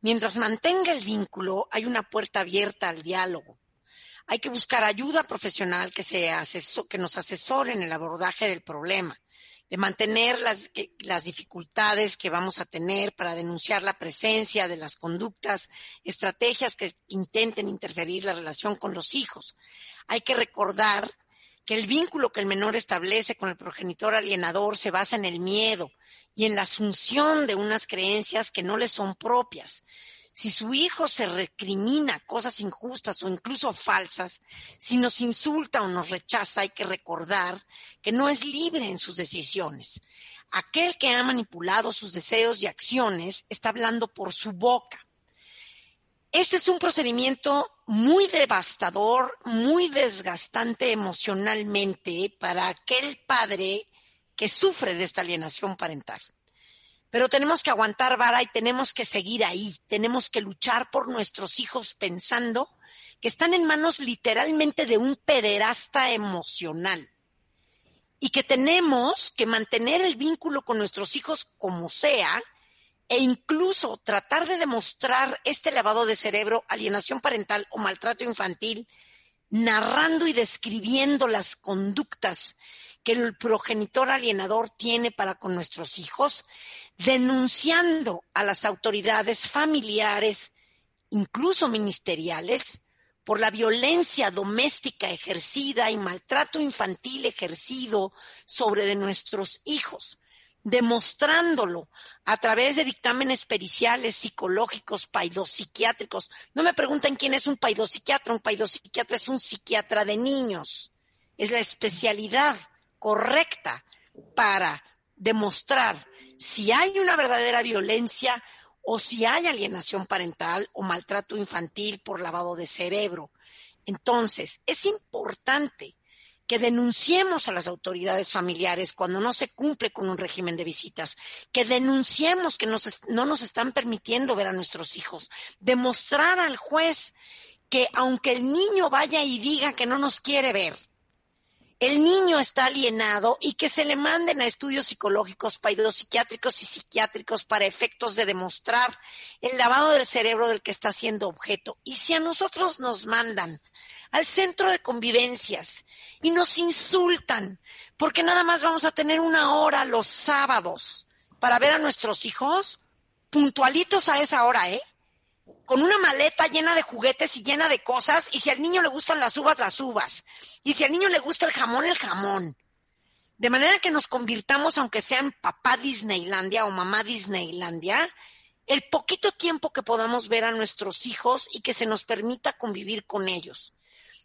Speaker 7: Mientras mantenga el vínculo, hay una puerta abierta al diálogo. Hay que buscar ayuda profesional que, se que nos asesore en el abordaje del problema, de mantener las, las dificultades que vamos a tener para denunciar la presencia de las conductas, estrategias que intenten interferir la relación con los hijos. Hay que recordar que el vínculo que el menor establece con el progenitor alienador se basa en el miedo y en la asunción de unas creencias que no le son propias. Si su hijo se recrimina cosas injustas o incluso falsas, si nos insulta o nos rechaza, hay que recordar que no es libre en sus decisiones. Aquel que ha manipulado sus deseos y acciones está hablando por su boca. Este es un procedimiento muy devastador, muy desgastante emocionalmente para aquel padre que sufre de esta alienación parental. Pero tenemos que aguantar vara y tenemos que seguir ahí. Tenemos que luchar por nuestros hijos pensando que están en manos literalmente de un pederasta emocional y que tenemos que mantener el vínculo con nuestros hijos como sea e incluso tratar de demostrar este lavado de cerebro, alienación parental o maltrato infantil, narrando y describiendo las conductas que el progenitor alienador tiene para con nuestros hijos, denunciando a las autoridades familiares, incluso ministeriales, por la violencia doméstica ejercida y maltrato infantil ejercido sobre de nuestros hijos, demostrándolo a través de dictámenes periciales, psicológicos, paidopsiquiátricos. No me pregunten quién es un paidopsiquiatra. Un paidopsiquiatra es un psiquiatra de niños. Es la especialidad correcta para demostrar si hay una verdadera violencia o si hay alienación parental o maltrato infantil por lavado de cerebro. Entonces, es importante que denunciemos a las autoridades familiares cuando no se cumple con un régimen de visitas, que denunciemos que no nos están permitiendo ver a nuestros hijos, demostrar al juez que aunque el niño vaya y diga que no nos quiere ver, el niño está alienado y que se le manden a estudios psicológicos, psiquiátricos y psiquiátricos para efectos de demostrar el lavado del cerebro del que está siendo objeto. Y si a nosotros nos mandan al centro de convivencias y nos insultan porque nada más vamos a tener una hora los sábados para ver a nuestros hijos, puntualitos a esa hora, ¿eh? Con una maleta llena de juguetes y llena de cosas, y si al niño le gustan las uvas, las uvas, y si al niño le gusta el jamón, el jamón. De manera que nos convirtamos, aunque sea en papá Disneylandia o mamá Disneylandia, el poquito tiempo que podamos ver a nuestros hijos y que se nos permita convivir con ellos.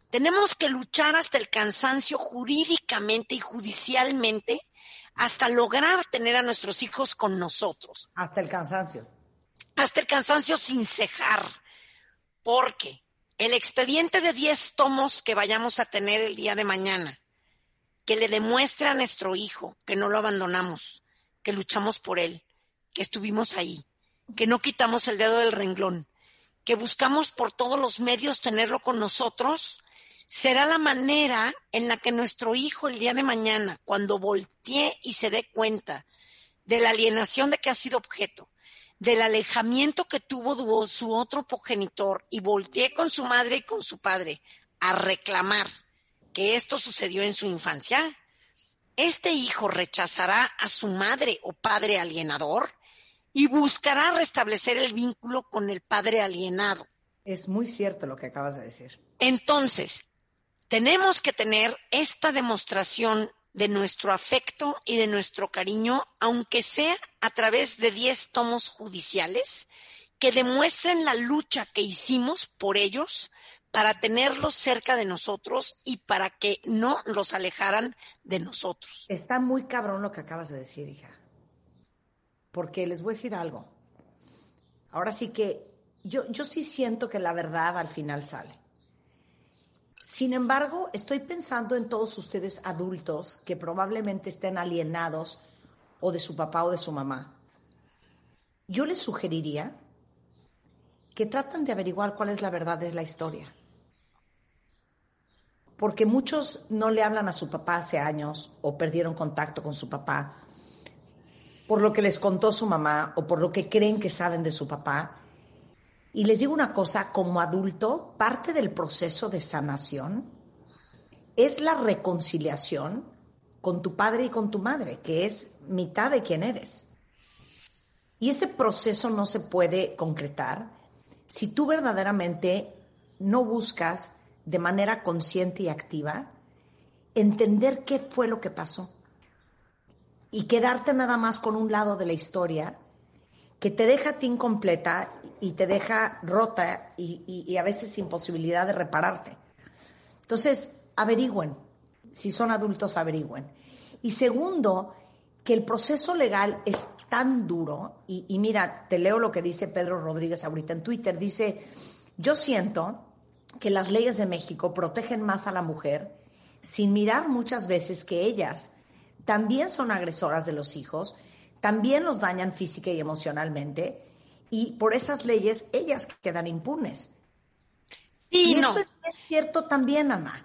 Speaker 7: Tenemos que luchar hasta el cansancio jurídicamente y judicialmente hasta lograr tener a nuestros hijos con nosotros.
Speaker 4: Hasta el cansancio
Speaker 7: hasta el cansancio sin cejar, porque el expediente de 10 tomos que vayamos a tener el día de mañana, que le demuestre a nuestro hijo que no lo abandonamos, que luchamos por él, que estuvimos ahí, que no quitamos el dedo del renglón, que buscamos por todos los medios tenerlo con nosotros, será la manera en la que nuestro hijo el día de mañana, cuando voltee y se dé cuenta de la alienación de que ha sido objeto, del alejamiento que tuvo su otro progenitor y volteé con su madre y con su padre a reclamar que esto sucedió en su infancia, este hijo rechazará a su madre o padre alienador y buscará restablecer el vínculo con el padre alienado.
Speaker 4: Es muy cierto lo que acabas de decir.
Speaker 7: Entonces, tenemos que tener esta demostración de nuestro afecto y de nuestro cariño, aunque sea a través de 10 tomos judiciales que demuestren la lucha que hicimos por ellos para tenerlos cerca de nosotros y para que no los alejaran de nosotros.
Speaker 4: Está muy cabrón lo que acabas de decir, hija. Porque les voy a decir algo. Ahora sí que yo, yo sí siento que la verdad al final sale. Sin embargo, estoy pensando en todos ustedes adultos que probablemente estén alienados o de su papá o de su mamá. Yo les sugeriría que traten de averiguar cuál es la verdad de la historia. Porque muchos no le hablan a su papá hace años o perdieron contacto con su papá por lo que les contó su mamá o por lo que creen que saben de su papá y les digo una cosa, como adulto, parte del proceso de sanación es la reconciliación con tu padre y con tu madre, que es mitad de quien eres. Y ese proceso no se puede concretar si tú verdaderamente no buscas de manera consciente y activa entender qué fue lo que pasó y quedarte nada más con un lado de la historia que te deja a ti incompleta y te deja rota y, a veces sin posibilidad de repararte. Entonces, averigüen. Si son adultos, averigüen. Y segundo, que el proceso legal es tan duro, y, y, mira, te leo lo que dice Pedro Rodríguez ahorita en Twitter, dice, yo siento que las leyes de México protegen más a la mujer sin mirar muchas veces que ellas también son agresoras de los hijos también los dañan física y emocionalmente y por esas leyes ellas quedan impunes.
Speaker 7: y
Speaker 4: esto
Speaker 7: no.
Speaker 4: es es cierto también, Ana.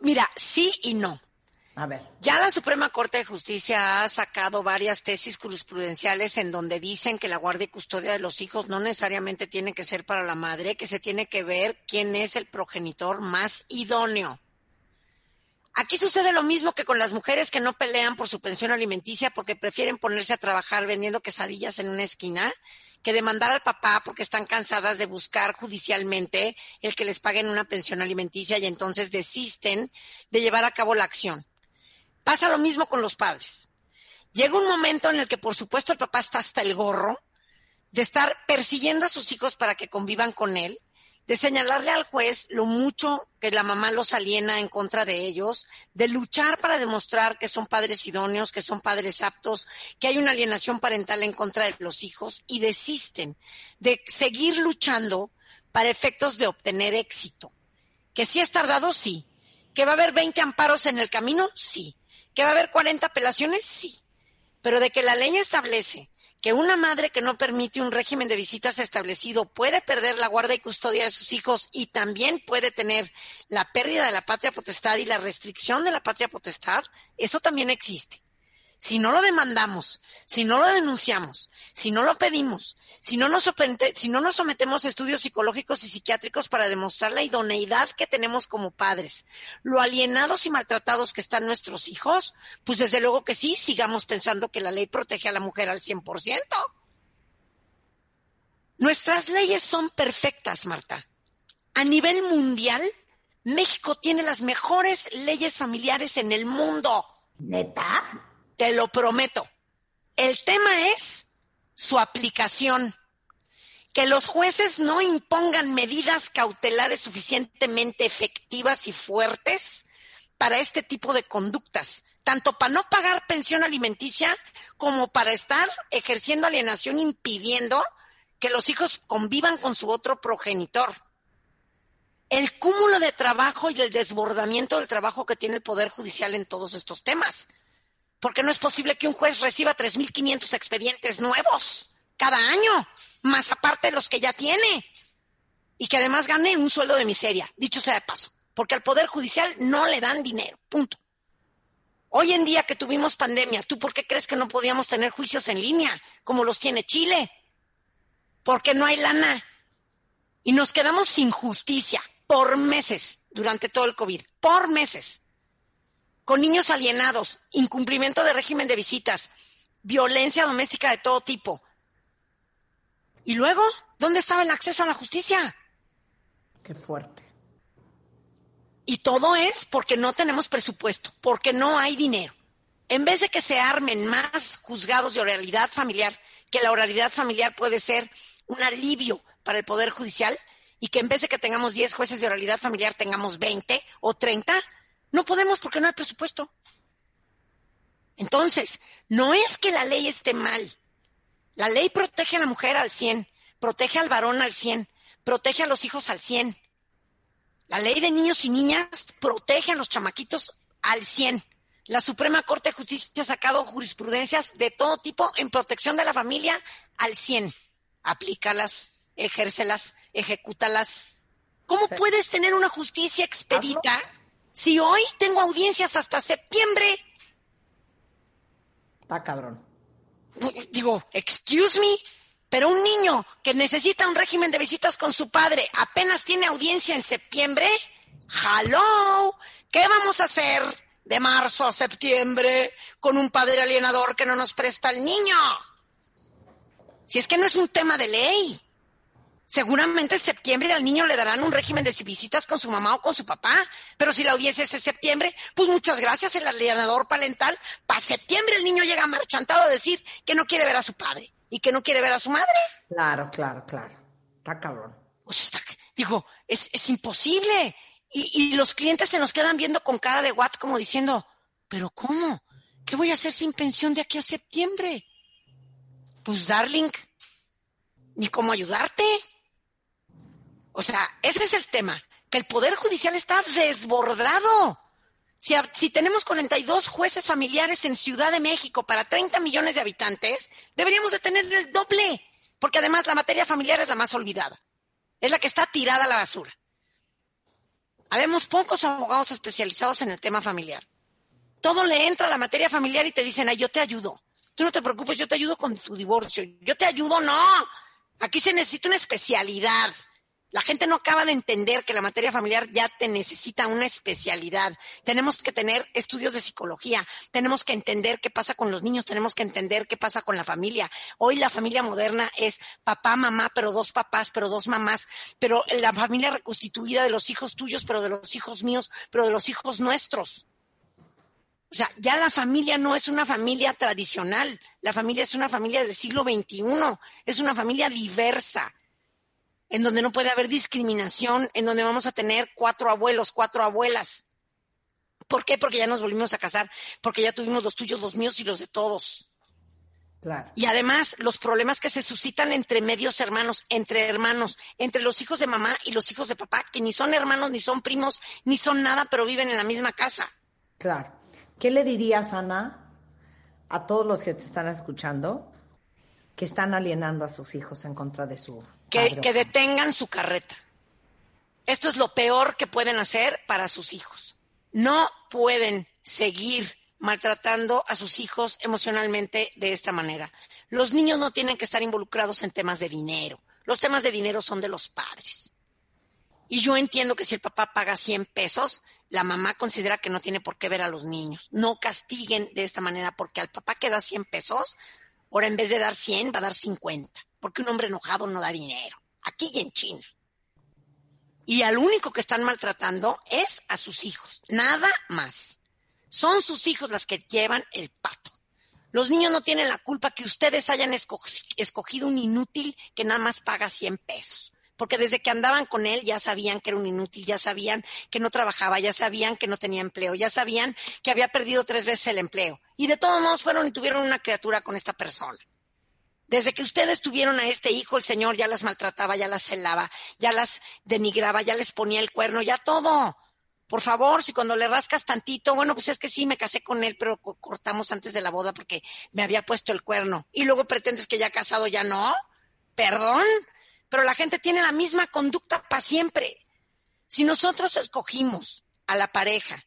Speaker 7: Mira, sí y no.
Speaker 4: A ver.
Speaker 7: Ya la Suprema Corte de Justicia ha sacado varias tesis jurisprudenciales en donde dicen que la guardia y custodia de los hijos no necesariamente tiene que ser para la madre, que se tiene que ver quién es el progenitor más idóneo. Aquí sucede lo mismo que con las mujeres que no pelean por su pensión alimenticia porque prefieren ponerse a trabajar vendiendo quesadillas en una esquina que demandar al papá porque están cansadas de buscar judicialmente el que les paguen una pensión alimenticia y entonces desisten de llevar a cabo la acción. Pasa lo mismo con los padres. Llega un momento en el que, por supuesto, el papá está hasta el gorro de estar persiguiendo a sus hijos para que convivan con él, de señalarle al juez lo mucho que la mamá los aliena en contra de ellos, de luchar para demostrar que son padres idóneos, que son padres aptos, que hay una alienación parental en contra de los hijos y desisten de seguir luchando para efectos de obtener éxito. Que si es tardado, sí. Que va a haber 20 amparos en el camino, sí. Que va a haber 40 apelaciones, sí. Pero de que la ley establece que una madre que no permite un régimen de visitas establecido puede perder la guarda y custodia de sus hijos y también puede tener la pérdida de la patria potestad y la restricción de la patria potestad, eso también existe. Si no lo demandamos, si no lo denunciamos, si no lo pedimos, si no nos, sometemos a estudios psicológicos y psiquiátricos para demostrar la idoneidad que tenemos como padres, lo alienados y maltratados que están nuestros hijos, pues desde luego que sí, sigamos pensando que la ley protege a la mujer al 100%. Nuestras leyes son perfectas, Marta. A nivel mundial, México tiene las mejores leyes familiares en el mundo.
Speaker 4: ¿Neta?
Speaker 7: Te lo prometo. El tema es su aplicación. Que los jueces no impongan medidas cautelares suficientemente efectivas y fuertes para este tipo de conductas, tanto para no pagar pensión alimenticia como para estar ejerciendo alienación impidiendo que los hijos convivan con su otro progenitor. El cúmulo de trabajo y el desbordamiento del trabajo que tiene el Poder Judicial en todos estos temas porque no es posible que un juez reciba 3.500 expedientes nuevos cada año, más aparte de los que ya tiene, y que además gane un sueldo de miseria, dicho sea de paso, porque al Poder Judicial no le dan dinero, punto. Hoy en día que tuvimos pandemia, ¿tú por qué crees que no podíamos tener juicios en línea como los tiene Chile? Porque no hay lana. Y nos quedamos sin justicia por meses durante todo el COVID, por meses con niños alienados, incumplimiento de régimen de visitas, violencia doméstica de todo tipo. Y luego, ¿dónde estaba el acceso a la justicia?
Speaker 4: Qué fuerte.
Speaker 7: Y todo es porque no tenemos presupuesto, porque no hay dinero. En vez de que se armen más juzgados de oralidad familiar, que la oralidad familiar puede ser un alivio para el Poder Judicial, y que en vez de que tengamos 10 jueces de oralidad familiar tengamos 20 o 30, no podemos porque no hay presupuesto. Entonces, no es que la ley esté mal. La ley protege a la mujer al 100, protege al varón al 100, protege a los hijos al 100. La ley de niños y niñas protege a los chamaquitos al 100. La Suprema Corte de Justicia ha sacado jurisprudencias de todo tipo en protección de la familia al 100. Aplícalas, ejércelas, ejecútalas. ¿Cómo puedes tener una justicia expedita si hoy tengo audiencias hasta septiembre?
Speaker 4: Está cabrón.
Speaker 7: Digo, excuse me, pero un niño que necesita un régimen de visitas con su padre apenas tiene audiencia en septiembre. ¡Hello! ¿Qué vamos a hacer de marzo a septiembre con un padre alienador que no nos presta al niño? Si es que no es un tema de ley. Seguramente en septiembre al niño le darán un régimen de visitas con su mamá o con su papá, pero si la audiencia es en septiembre, pues muchas gracias, el alienador parental. Para septiembre el niño llega marchantado a decir que no quiere ver a su padre y que no quiere ver a su madre.
Speaker 4: Claro, claro, claro. Está cabrón.
Speaker 7: O sea, está- digo, es, es imposible. Y, y los clientes se nos quedan viendo con cara de what como diciendo, pero ¿cómo? ¿Qué voy a hacer sin pensión de aquí a septiembre? Pues, darling, ni cómo ayudarte. O sea, ese es el tema, que el Poder Judicial está desbordado. Si, si tenemos 42 jueces familiares en Ciudad de México para 30 millones de habitantes, deberíamos de tener el doble, porque además la materia familiar es la más olvidada. Es la que está tirada a la basura. Habemos pocos abogados especializados en el tema familiar. Todo le entra a la materia familiar y te dicen, ay, yo te ayudo. Tú no te preocupes, yo te ayudo con tu divorcio. Yo te ayudo, no. Aquí se necesita una especialidad. La gente no acaba de entender que la materia familiar ya te necesita una especialidad. Tenemos que tener estudios de psicología, tenemos que entender qué pasa con los niños, tenemos que entender qué pasa con la familia. Hoy la familia moderna es papá, mamá, pero dos papás, pero dos mamás, pero la familia reconstituida de los hijos tuyos, pero de los hijos míos, pero de los hijos nuestros. O sea, ya la familia no es una familia tradicional, la familia es una familia del siglo XXI, es una familia diversa en donde no puede haber discriminación, en donde vamos a tener cuatro abuelos, cuatro abuelas. ¿Por qué? Porque ya nos volvimos a casar, porque ya tuvimos los tuyos, los míos y los de todos.
Speaker 4: Claro.
Speaker 7: Y además, los problemas que se suscitan entre medios hermanos, entre hermanos, entre los hijos de mamá y los hijos de papá, que ni son hermanos, ni son primos, ni son nada, pero viven en la misma casa.
Speaker 4: Claro. ¿Qué le dirías, Ana, a todos los que te están escuchando que están alienando a sus hijos en contra de su
Speaker 7: que, detengan su carreta. Esto es lo peor que pueden hacer para sus hijos. No pueden seguir maltratando a sus hijos emocionalmente de esta manera. Los niños no tienen que estar involucrados en temas de dinero. Los temas de dinero son de los padres. Y yo entiendo que si el papá paga 100 pesos, la mamá considera que no tiene por qué ver a los niños. No castiguen de esta manera porque al papá que da 100 pesos, ahora en vez de dar 100 va a dar 50, porque un hombre enojado no da dinero, aquí y en China. Y al único que están maltratando es a sus hijos, nada más. Son sus hijos las que llevan el pato. Los niños no tienen la culpa que ustedes hayan esco- escogido un inútil que nada más paga 100 pesos. Porque desde que andaban con él ya sabían que era un inútil, ya sabían que no trabajaba, ya sabían que no tenía empleo, ya sabían que había perdido tres veces el empleo. Y de todos modos fueron y tuvieron una criatura con esta persona. Desde que ustedes tuvieron a este hijo, el Señor ya las maltrataba, ya las celaba, ya las denigraba, ya les ponía el cuerno, ya todo. Por favor, si cuando le rascas tantito, bueno, pues es que sí, me casé con él, pero co- cortamos antes de la boda porque me había puesto el cuerno. Y luego pretendes que ya casado ya no. Perdón, pero la gente tiene la misma conducta para siempre. Si nosotros escogimos a la pareja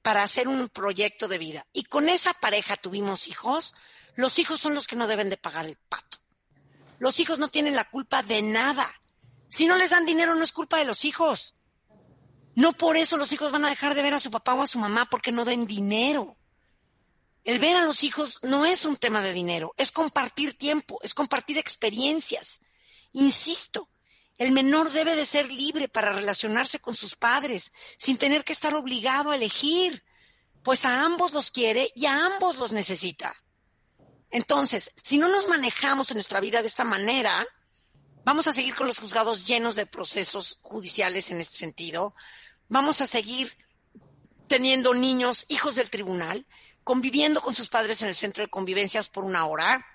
Speaker 7: para hacer un proyecto de vida y con esa pareja tuvimos hijos, los hijos son los que no deben de pagar el pato. Los hijos no tienen la culpa de nada. Si no les dan dinero no es culpa de los hijos. No por eso los hijos van a dejar de ver a su papá o a su mamá porque no den dinero. El ver a los hijos no es un tema de dinero, es compartir tiempo, es compartir experiencias. Insisto, el menor debe de ser libre para relacionarse con sus padres sin tener que estar obligado a elegir, pues a ambos los quiere y a ambos los necesita. Entonces, si no nos manejamos en nuestra vida de esta manera, vamos a seguir con los juzgados llenos de procesos judiciales en este sentido. Vamos a seguir teniendo niños, hijos del tribunal, conviviendo con sus padres en el centro de convivencias por una hora,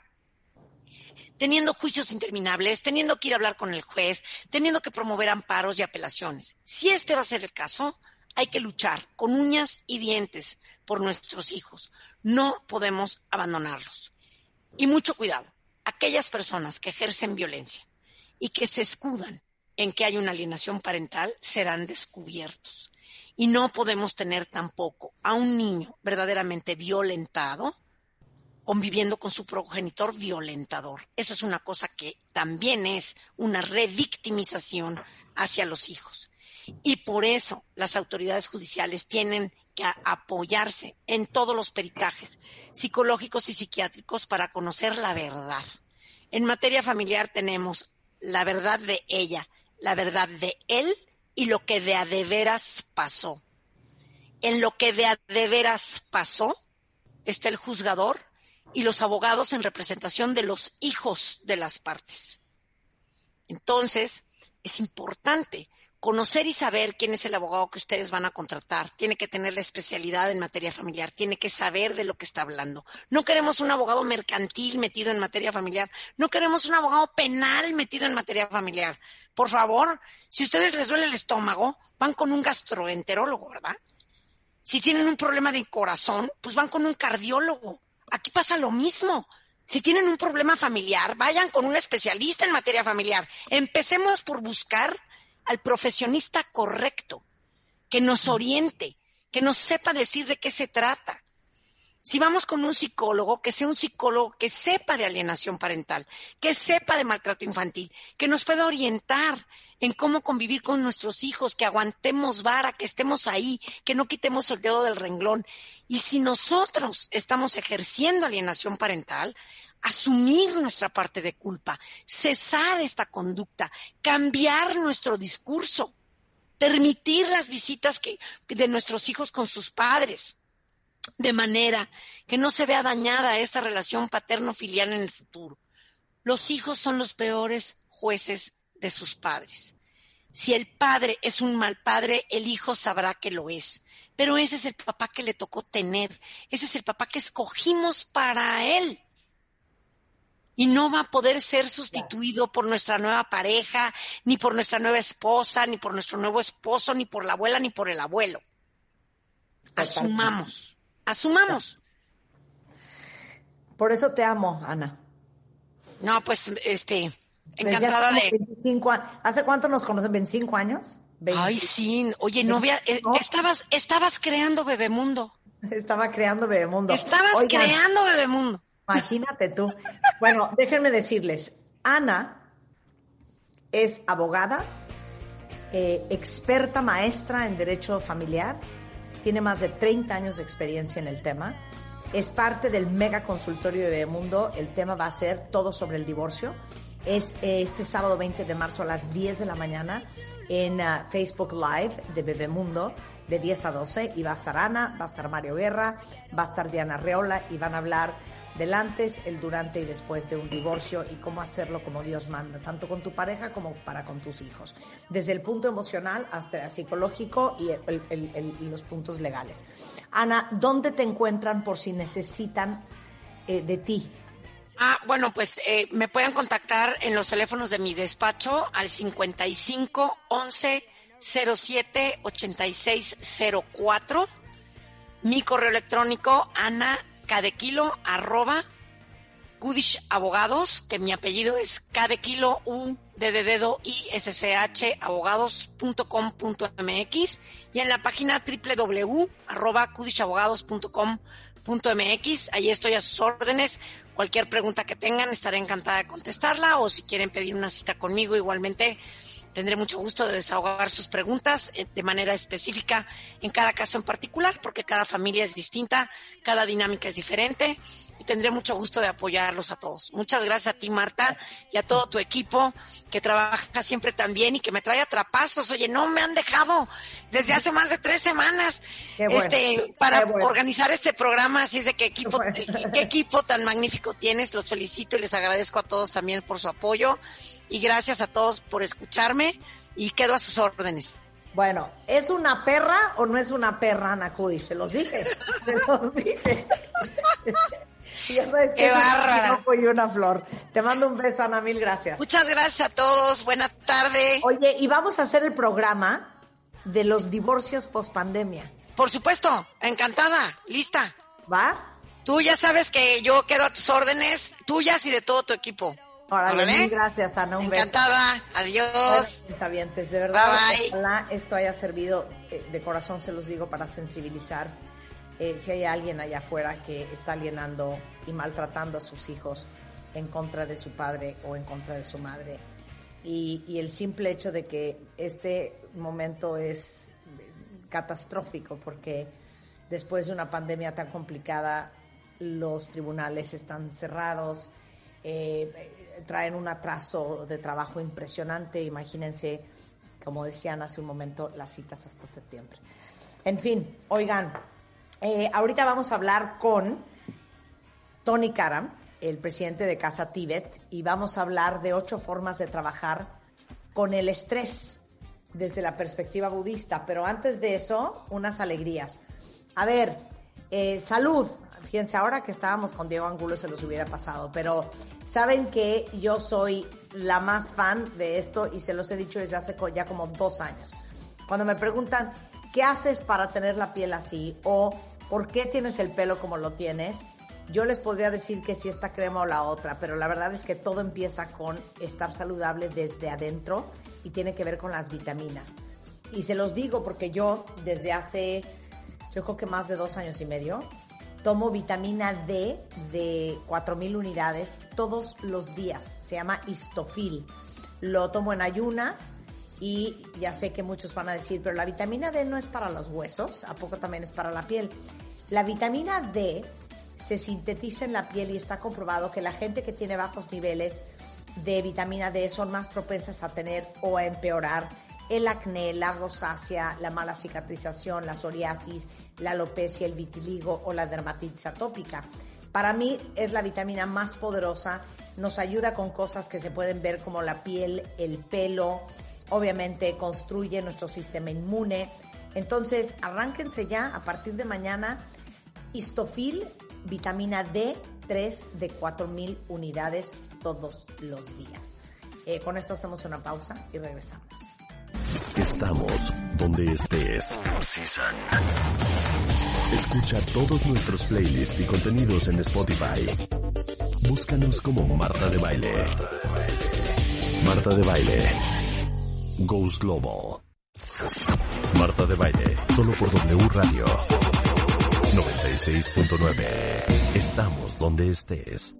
Speaker 7: teniendo juicios interminables, teniendo que ir a hablar con el juez, teniendo que promover amparos y apelaciones. Si este va a ser el caso, hay que luchar con uñas y dientes por nuestros hijos. No podemos abandonarlos. Y mucho cuidado, aquellas personas que ejercen violencia y que se escudan en que hay una alienación parental serán descubiertos. Y no podemos tener tampoco a un niño verdaderamente violentado conviviendo con su progenitor violentador. Eso es una cosa que también es una revictimización hacia los hijos. Y por eso las autoridades judiciales tienen que apoyarse en todos los peritajes psicológicos y psiquiátricos para conocer la verdad. En materia familiar tenemos la verdad de ella, la verdad de él y lo que de a de veras pasó. En lo que de a de veras pasó está el juzgador y los abogados en representación de los hijos de las partes. Entonces, es importante conocer y saber quién es el abogado que ustedes van a contratar. Tiene que tener la especialidad en materia familiar, tiene que saber de lo que está hablando. No queremos un abogado mercantil metido en materia familiar, no queremos un abogado penal metido en materia familiar. Por favor, si ustedes les duele el estómago, van con un gastroenterólogo, ¿verdad? Si tienen un problema de corazón, pues van con un cardiólogo. Aquí pasa lo mismo. Si tienen un problema familiar, vayan con un especialista en materia familiar. Empecemos por buscar al profesionista correcto. que nos oriente, que nos sepa decir de qué se trata. Si vamos con un psicólogo, que sea un psicólogo que sepa de alienación parental, que sepa de maltrato infantil, que nos pueda orientar en cómo convivir con nuestros hijos, que aguantemos vara, que estemos ahí, que no quitemos el dedo del renglón. Y si nosotros estamos ejerciendo alienación parental, asumir nuestra parte de culpa, cesar esta conducta, cambiar nuestro discurso, permitir las visitas que, de nuestros hijos con sus padres, de manera que no se vea dañada esa relación paterno-filial en el futuro. Los hijos son los peores jueces de sus padres. Si el padre es un mal padre, el hijo sabrá que lo es. Pero ese es el papá que le tocó tener. Ese es el papá que escogimos para él. Y no va a poder ser sustituido por nuestra nueva pareja, ni por nuestra nueva esposa, ni por nuestro nuevo esposo, ni por la abuela, ni por el abuelo. Asumamos, asumamos.
Speaker 4: Por eso te amo, Ana.
Speaker 7: No, pues, este,
Speaker 4: Desde
Speaker 7: encantada de...
Speaker 4: como 25 a- ¿Hace cuánto nos conocen? ¿25 años? 20.
Speaker 7: Ay, sí, oye, novia, eh, estabas, estabas creando Bebemundo.
Speaker 4: Estaba creando Bebemundo.
Speaker 7: Estabas
Speaker 4: Oigan,
Speaker 7: creando Bebemundo.
Speaker 4: Imagínate tú. Bueno, déjenme decirles, Ana es abogada, eh, experta maestra en derecho familiar, tiene más de 30 años de experiencia en el tema, es parte del mega consultorio de Bebemundo, el tema va a ser todo sobre el divorcio. Es eh, este sábado 20 de marzo a las 10 de la mañana en ah, Facebook Live de Bebemundo de 10 a 12 y va a estar Ana, va a estar Mario Guerra, va a estar Diana Reola y van a hablar del antes, el durante y después de un divorcio y cómo hacerlo como Dios manda, tanto con tu pareja como para con tus hijos, desde el punto emocional hasta el psicológico y los puntos legales. Ana, ¿dónde te encuentran por si necesitan eh, de ti?
Speaker 7: Ah, bueno, pues eh, me pueden contactar en los teléfonos de mi despacho al 55 11 07 86 04. Mi correo electrónico ana cadequilo arroba Kudish Abogados, que mi apellido es Cadequilo U D de dedo I S C H abogados.com.mx y en la página www arroba kudishabogados.com.mx. Ahí estoy a sus órdenes. Cualquier pregunta que tengan, estaré encantada de contestarla o si quieren pedir una cita conmigo, igualmente tendré mucho gusto de desahogar sus preguntas eh, de manera específica en cada caso en particular, porque cada familia es distinta, cada dinámica es diferente y tendré mucho gusto de apoyarlos a todos. Muchas gracias a ti, Marta, y a todo tu equipo que trabaja siempre tan bien y que me trae atrapazos. Oye, no me han dejado desde hace más de tres semanas
Speaker 4: bueno,
Speaker 7: este para
Speaker 4: bueno.
Speaker 7: organizar este programa. Así es de qué equipo, qué equipo tan magnífico tienes. Los felicito y les agradezco a todos también por su apoyo. Y gracias a todos por escucharme y quedo a sus órdenes.
Speaker 4: Bueno, ¿es una perra o no es una perra, Ana Kudish? Se los dije, se los dije. Ya sabes que
Speaker 7: Qué
Speaker 4: es un
Speaker 7: bárbara.
Speaker 4: piropo y una flor. Te mando un beso, Ana, mil gracias.
Speaker 7: Muchas gracias a todos. Buena tarde.
Speaker 4: Oye, y vamos a hacer el programa de los divorcios post pandemia.
Speaker 7: Por supuesto, encantada, lista.
Speaker 4: ¿Va?
Speaker 7: Tú ya sabes que yo quedo a tus órdenes, tuyas y de todo tu equipo.
Speaker 4: Órale, mil gracias, Ana. Un
Speaker 7: Encantada.
Speaker 4: beso.
Speaker 7: Adiós.
Speaker 4: Bueno, cuentavientes, de verdad,
Speaker 7: Bye, bye.
Speaker 4: ojalá esto haya servido, eh, de corazón se los digo, para sensibilizar. eh, si hay alguien allá afuera que está alienando y maltratando a sus hijos en contra de su padre o en contra de su madre. Y, y el simple hecho de que este momento es catastrófico porque después de una pandemia tan complicada, los tribunales están cerrados, eh, traen un atraso de trabajo impresionante. Imagínense, como decían hace un momento, las citas hasta septiembre. En fin, oigan, eh, ahorita vamos a hablar con Tony Karam, el presidente de Casa Tíbet, y vamos a hablar de ocho formas de trabajar con el estrés desde la perspectiva budista. Pero antes de eso, unas alegrías. A ver, eh, salud. Fíjense, ahora que estábamos con Diego Angulo se los hubiera pasado, pero saben que yo soy la más fan de esto y se los he dicho desde hace ya como dos años. Cuando me preguntan, ¿qué haces para tener la piel así? O ¿por qué tienes el pelo como lo tienes? Yo les podría decir que si esta crema o la otra, pero la verdad es que todo empieza con estar saludable desde adentro y tiene que ver con las vitaminas. Y se los digo porque yo desde hace, yo creo que más de dos años y medio, tomo vitamina D de 4.000 unidades todos los días. Se llama Histofil. Lo tomo en ayunas y ya sé que muchos van a decir, pero la vitamina D no es para los huesos, ¿a poco también es para la piel? La vitamina D se sintetiza en la piel y está comprobado que la gente que tiene bajos niveles de vitamina D son más propensas a tener o a empeorar el acné, la rosácea, la mala cicatrización, la psoriasis, la alopecia, el vitiligo o la dermatitis atópica. Para mí es la vitamina más poderosa, nos ayuda con cosas que se pueden ver como la piel, el pelo, obviamente construye nuestro sistema inmune. Entonces, arránquense ya a partir de mañana Histofil, vitamina D3 de 4000 unidades todos los días. Eh, con esto hacemos una pausa y regresamos.
Speaker 1: Estamos donde estés. Escucha todos nuestros playlists y contenidos en Spotify. Búscanos como Marta de Baile. Marta de Baile. Goes Global. Marta de Baile, solo por W Radio. 96.9. Estamos donde estés.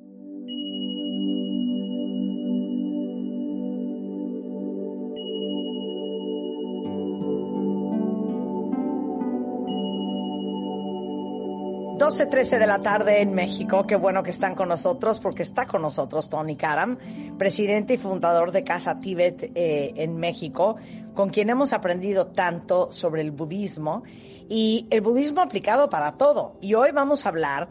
Speaker 4: Doce trece de la tarde en México. Qué bueno que están con nosotros porque está con nosotros Tony Karam, presidente y fundador de Casa Tíbet eh, en México, con quien hemos aprendido tanto sobre el budismo y el budismo aplicado para todo. Y hoy vamos a hablar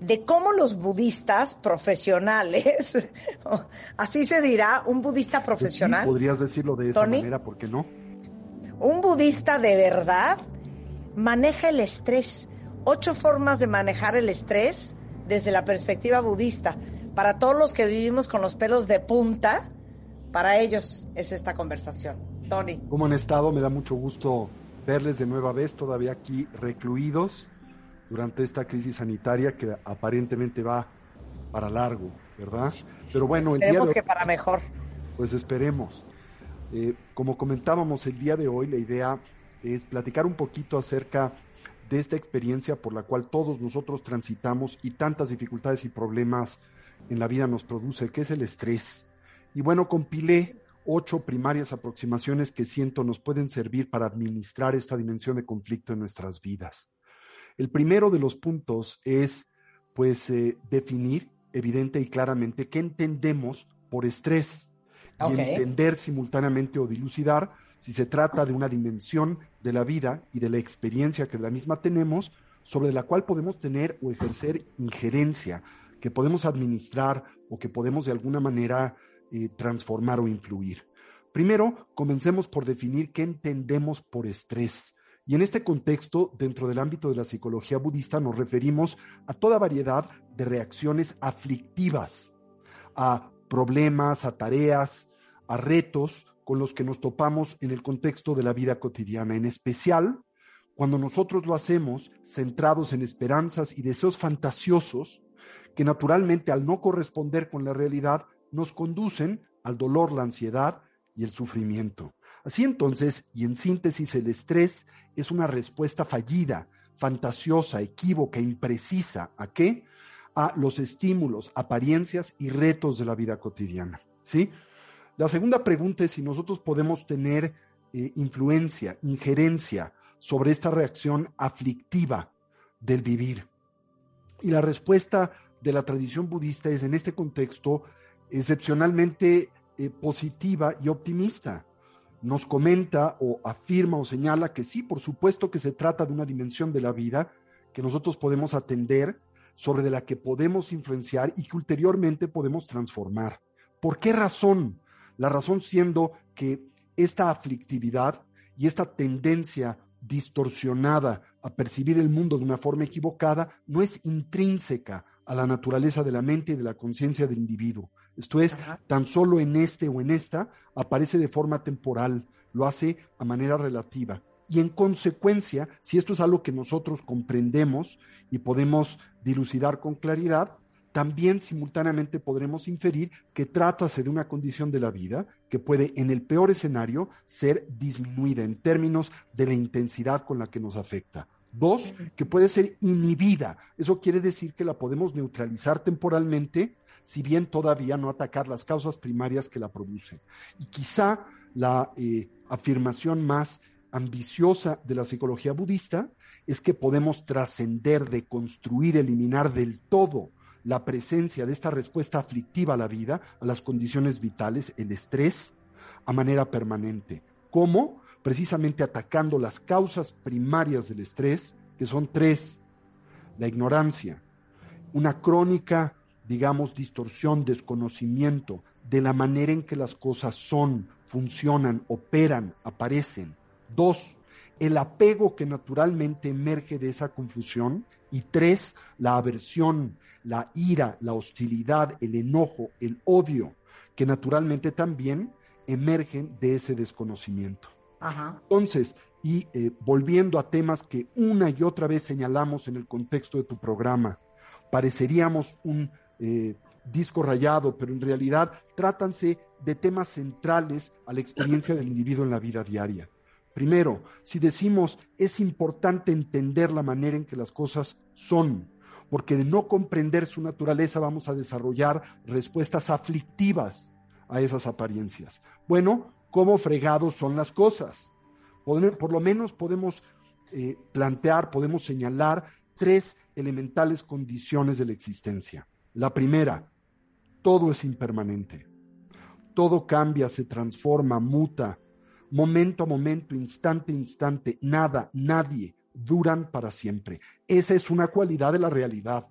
Speaker 4: de cómo los budistas profesionales, así se dirá, un budista profesional.
Speaker 10: Sí, podrías decirlo de esa
Speaker 4: Tony.
Speaker 10: manera, ¿por qué no?
Speaker 4: Un budista de verdad maneja el estrés. Ocho formas de manejar el estrés desde la perspectiva budista. Para todos los que vivimos con los pelos de punta, para ellos es esta conversación. Tony.
Speaker 10: ¿Cómo han estado? Me da mucho gusto verles de nueva vez, todavía aquí recluidos durante esta crisis sanitaria que aparentemente va para largo, ¿verdad? Pero bueno, el día
Speaker 4: Esperemos
Speaker 10: de
Speaker 4: que para mejor.
Speaker 10: pues esperemos. Eh, como comentábamos el día de hoy, la idea es platicar un poquito acerca de esta experiencia por la cual todos nosotros transitamos y tantas dificultades y problemas en la vida nos produce, que es el estrés. Y bueno, compilé ocho primarias aproximaciones que siento nos pueden servir para administrar esta dimensión de conflicto en nuestras vidas. El primero de los puntos es, pues, eh, definir evidente y claramente qué entendemos por estrés y entender simultáneamente o dilucidar si se trata de una dimensión de la vida y de la experiencia que de la misma tenemos, sobre la cual podemos tener o ejercer injerencia, que podemos administrar o que podemos de alguna manera eh, transformar o influir. Primero, comencemos por definir qué entendemos por estrés. Y en este contexto, dentro del ámbito de la psicología budista, nos referimos a toda variedad de reacciones aflictivas, a problemas, a tareas, a retos con los que nos topamos en el contexto de la vida cotidiana, en especial cuando nosotros lo hacemos centrados en esperanzas y deseos fantasiosos que naturalmente al no corresponder con la realidad nos conducen al dolor, la ansiedad y el sufrimiento. Así entonces, y en síntesis, el estrés es una respuesta fallida, fantasiosa, equívoca, imprecisa. ¿A qué? A los estímulos, apariencias y retos de la vida cotidiana. ¿Sí? La segunda pregunta es si nosotros podemos tener eh, influencia, injerencia sobre esta reacción aflictiva del vivir. Y la respuesta de la tradición budista es en este contexto excepcionalmente eh, positiva y optimista. Nos comenta o afirma o señala que sí, por supuesto que se trata de una dimensión de la vida que nosotros podemos atender, sobre de la que podemos influenciar y que ulteriormente podemos transformar. ¿Por qué razón? La razón siendo que esta aflictividad y esta tendencia distorsionada a percibir el mundo de una forma equivocada no es intrínseca a la naturaleza de la mente y de la conciencia del individuo. Esto es, tan solo en este o en esta aparece de forma temporal, lo hace a manera relativa. Y en consecuencia, si esto es algo que nosotros comprendemos y podemos dilucidar con claridad, también simultáneamente podremos inferir que trátase de una condición de la vida que puede, en el peor escenario, ser disminuida en términos de la intensidad con la que nos afecta. Dos, que puede ser inhibida. Eso quiere decir que la podemos neutralizar temporalmente, si bien todavía no atacar las causas primarias que la producen. Y quizá la eh, afirmación más ambiciosa de la psicología budista es que podemos trascender, deconstruir, eliminar del todo la presencia de esta respuesta aflictiva a la vida, a las condiciones vitales, el estrés, a manera permanente. ¿Cómo? Precisamente atacando las causas primarias del estrés, que son tres. La ignorancia, una crónica, digamos, distorsión, desconocimiento de la manera en que las cosas son, funcionan, operan, aparecen. Dos, el apego que naturalmente emerge de esa confusión. Y tres, la aversión, la ira, la hostilidad, el enojo, el odio, que naturalmente también emergen de ese desconocimiento. Entonces, y eh, volviendo a temas que una y otra vez señalamos en el contexto de tu programa, pareceríamos un eh, disco rayado, pero en realidad trátanse de temas centrales a la experiencia del individuo en la vida diaria. Primero, si decimos es importante entender la manera en que las cosas son, porque de no comprender su naturaleza vamos a desarrollar respuestas aflictivas a esas apariencias. Bueno, ¿cómo fregados son las cosas? Por, lo menos podemos eh, plantear, podemos señalar tres elementales condiciones de la existencia. La primera, todo es impermanente. Todo cambia, se transforma, muta, momento a momento, instante a instante, nada, nadie duran para siempre. Esa es una cualidad de la realidad.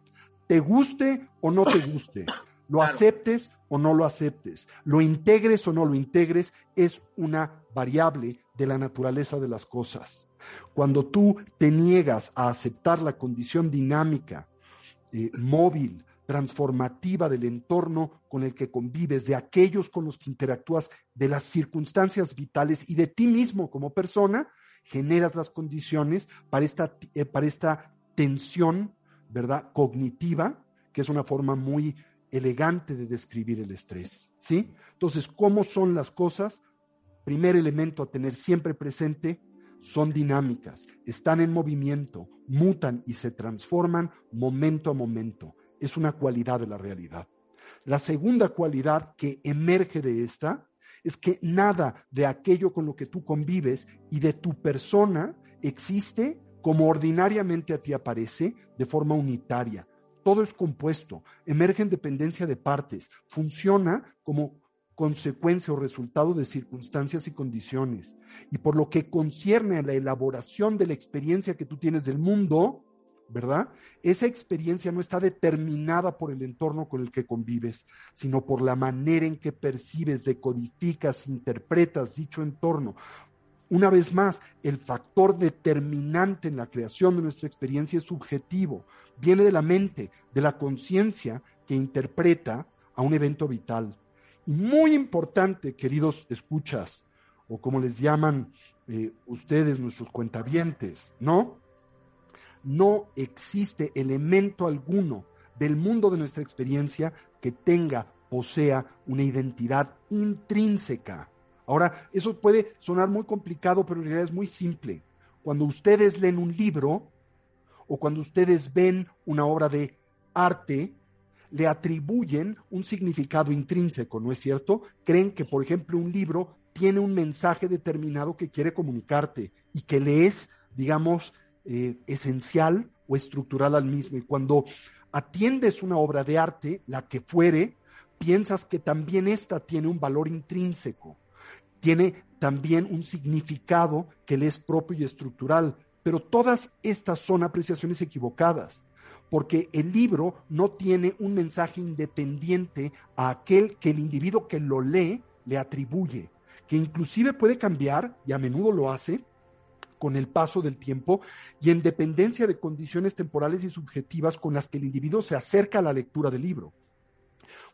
Speaker 10: Te guste o no te guste, lo aceptes o no lo aceptes, lo integres o no lo integres, es una variable de la naturaleza de las cosas. Cuando tú te niegas a aceptar la condición dinámica, eh, móvil, transformativa del entorno con el que convives, de aquellos con los que interactúas, de las circunstancias vitales y de ti mismo como persona, generas las condiciones para esta, eh, para esta tensión, ¿verdad? Cognitiva, que es una forma muy elegante de describir el estrés, ¿sí? Entonces, ¿cómo son las cosas? Primer elemento a tener siempre presente, son dinámicas, están en movimiento, mutan y se transforman momento a momento es una cualidad de la realidad. La segunda cualidad que emerge de esta es que nada de aquello con lo que tú convives y de tu persona existe como ordinariamente a ti aparece de forma unitaria. Todo es compuesto, emerge en dependencia de partes, funciona como consecuencia o resultado de circunstancias y condiciones. Y por lo que concierne a la elaboración de la experiencia que tú tienes del mundo, ¿verdad? Esa experiencia no está determinada por el entorno con el que convives, sino por la manera en que percibes, decodificas, interpretas dicho entorno. Una vez más, el factor determinante en la creación de nuestra experiencia es subjetivo, viene de la mente, de la conciencia que interpreta a un evento vital. Y muy importante, queridos escuchas, o como les llaman eh, ustedes, nuestros cuentavientes, ¿no? No existe elemento alguno del mundo de nuestra experiencia que tenga, posea una identidad intrínseca. Ahora, eso puede sonar muy complicado, pero en realidad es muy simple. Cuando ustedes leen un libro o cuando ustedes ven una obra de arte, le atribuyen un significado intrínseco, ¿no es cierto? Creen que, por ejemplo, un libro tiene un mensaje determinado que quiere comunicarte y que le es, digamos, eh, esencial o estructural al mismo. Y cuando atiendes una obra de arte, la que fuere, piensas que también esta tiene un valor intrínseco, tiene también un significado que le es propio y estructural. Pero todas estas son apreciaciones equivocadas, porque el libro no tiene un mensaje independiente a aquel que el individuo que lo lee le atribuye, que inclusive puede cambiar, y a menudo lo hace, con el paso del tiempo y en dependencia de condiciones temporales y subjetivas con las que el individuo se acerca a la lectura del libro.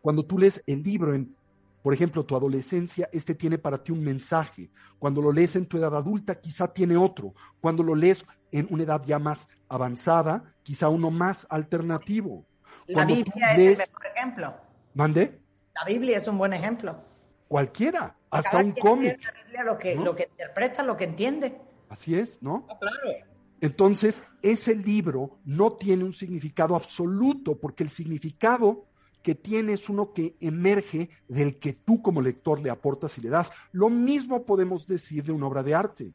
Speaker 10: Cuando tú lees el libro en, por ejemplo, tu adolescencia, este tiene para ti un mensaje. Cuando lo lees en tu edad adulta, quizá tiene otro. Cuando lo lees en una edad ya más avanzada, quizá uno más alternativo.
Speaker 4: La
Speaker 10: Cuando
Speaker 4: Biblia es el
Speaker 10: lees-
Speaker 4: mejor ejemplo.
Speaker 10: ¿Mande?
Speaker 4: La Biblia es un buen ejemplo.
Speaker 10: Cualquiera, hasta
Speaker 4: Cada
Speaker 10: un cómic.
Speaker 4: La Biblia lo que,
Speaker 10: ¿no?
Speaker 4: lo que interpreta, lo que entiende.
Speaker 10: Así es, ¿no?
Speaker 5: Claro.
Speaker 10: Entonces, ese libro no tiene un significado absoluto, porque el significado que tiene es uno que emerge del que tú como lector le aportas y le das. Lo mismo podemos decir de una obra de arte.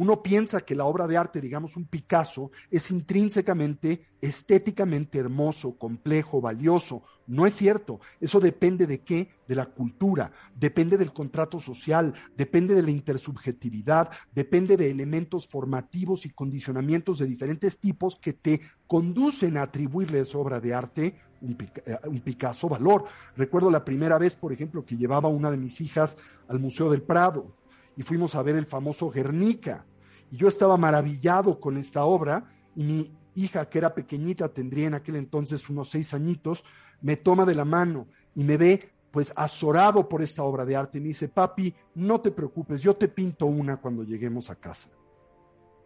Speaker 10: Uno piensa que la obra de arte, digamos un Picasso, es intrínsecamente, estéticamente hermoso, complejo, valioso. No es cierto. Eso depende de qué? De la cultura, depende del contrato social, depende de la intersubjetividad, depende de elementos formativos y condicionamientos de diferentes tipos que te conducen a atribuirle a esa obra de arte eh, un Picasso valor. Recuerdo la primera vez, por ejemplo, que llevaba una de mis hijas al Museo del Prado y fuimos a ver el famoso Guernica. Y yo estaba maravillado con esta obra y mi hija, que era pequeñita, tendría en aquel entonces unos seis añitos, me toma de la mano y me ve pues azorado por esta obra de arte y me dice, papi, no te preocupes, yo te pinto una cuando lleguemos a casa.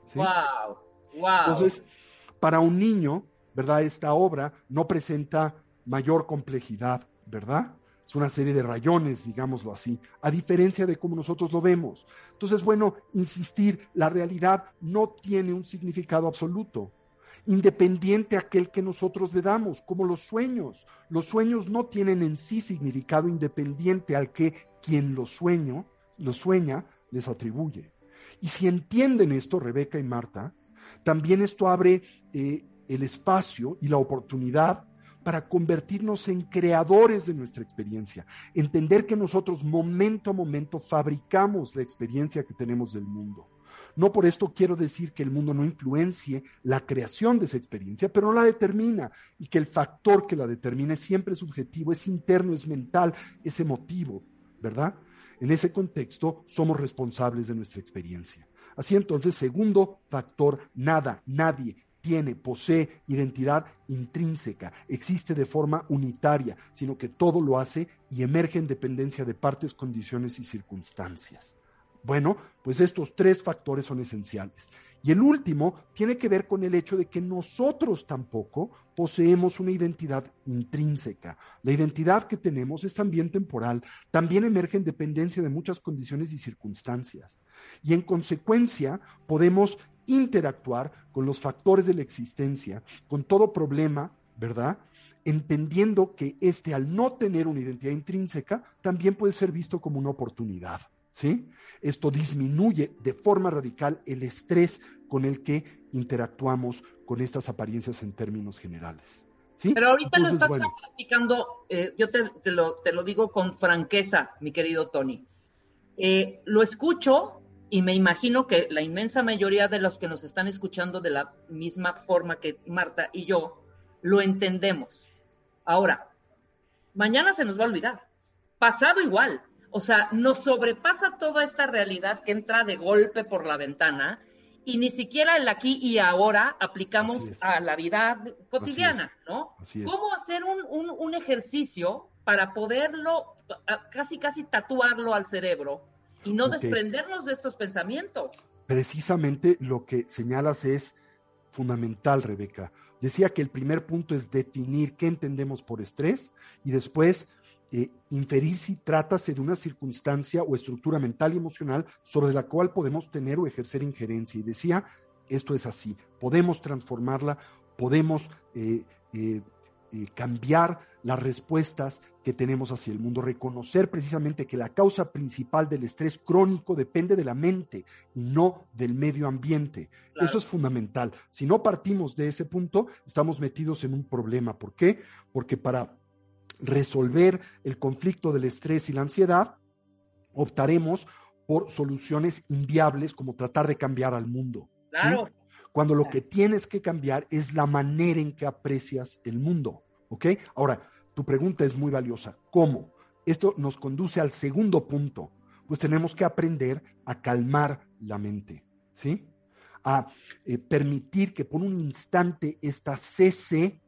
Speaker 10: ¿Sí?
Speaker 5: Wow, wow.
Speaker 10: Entonces, para un niño, ¿verdad? Esta obra no presenta mayor complejidad, ¿verdad? Es una serie de rayones, digámoslo así, a diferencia de cómo nosotros lo vemos. Entonces, bueno, insistir, la realidad no tiene un significado absoluto, independiente aquel que nosotros le damos, como los sueños. Los sueños no tienen en sí significado independiente al que quien los sueño, lo sueña, les atribuye. Y si entienden esto, Rebeca y Marta, también esto abre eh, el espacio y la oportunidad para convertirnos en creadores de nuestra experiencia, entender que nosotros momento a momento fabricamos la experiencia que tenemos del mundo. No por esto quiero decir que el mundo no influencie la creación de esa experiencia, pero no la determina y que el factor que la determina es siempre subjetivo, es interno, es mental, es emotivo, ¿verdad? En ese contexto somos responsables de nuestra experiencia. Así entonces, segundo factor, nada, nadie tiene, posee identidad intrínseca, existe de forma unitaria, sino que todo lo hace y emerge en dependencia de partes, condiciones y circunstancias. Bueno, pues estos tres factores son esenciales. Y el último tiene que ver con el hecho de que nosotros tampoco poseemos una identidad intrínseca. La identidad que tenemos es también temporal, también emerge en dependencia de muchas condiciones y circunstancias. Y en consecuencia podemos interactuar con los factores de la existencia, con todo problema, ¿verdad? Entendiendo que este al no tener una identidad intrínseca también puede ser visto como una oportunidad. ¿Sí? Esto disminuye de forma radical el estrés con el que interactuamos con estas apariencias en términos generales. ¿Sí?
Speaker 5: Pero ahorita lo estás
Speaker 10: bueno,
Speaker 5: platicando, eh, yo te, te lo, te lo digo con franqueza, mi querido Tony. Eh, lo escucho y me imagino que la inmensa mayoría de los que nos están escuchando de la misma forma que Marta y yo, lo entendemos. Ahora, mañana se nos va a olvidar. Pasado igual. O sea, nos sobrepasa toda esta realidad que entra de golpe por la ventana y ni siquiera el aquí y ahora aplicamos a la vida cotidiana,
Speaker 10: Así.
Speaker 5: ¿no?
Speaker 10: Así es.
Speaker 5: ¿Cómo hacer un, un, un ejercicio para poderlo, casi, casi tatuarlo al cerebro y no desprendernos de estos pensamientos?
Speaker 10: precisamente lo que señalas es fundamental, Rebeca. Decía que el primer punto es definir qué entendemos por estrés y después eh, inferir si trátase de una circunstancia o estructura mental y emocional sobre la cual podemos tener o ejercer injerencia. Y decía, esto es así, podemos transformarla, podemos eh, eh, eh, cambiar las respuestas que tenemos hacia el mundo, reconocer precisamente que la causa principal del estrés crónico depende de la mente y no del medio ambiente.
Speaker 5: Claro.
Speaker 10: Eso es fundamental. Si no partimos de ese punto, estamos metidos en un problema. ¿Por qué? Porque para resolver el conflicto del estrés y la ansiedad, optaremos por soluciones inviables como tratar de cambiar al mundo. ¿sí?
Speaker 5: Claro.
Speaker 10: Cuando lo que tienes que cambiar es la manera en que aprecias el mundo. ¿Ok? Ahora, tu pregunta es muy valiosa. ¿Cómo? Esto nos conduce al segundo punto. Pues tenemos que aprender a calmar la mente. ¿Sí? A eh, permitir que por un instante esta cese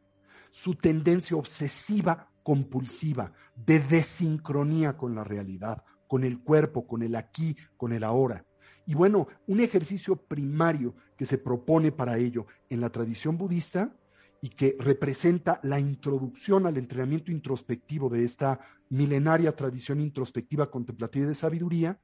Speaker 10: su tendencia obsesiva, compulsiva, de desincronía con la realidad, con el cuerpo, con el aquí, con el ahora. Y bueno, un ejercicio primario que se propone para ello en la tradición budista y que representa la introducción al entrenamiento introspectivo de esta milenaria tradición introspectiva contemplativa de sabiduría,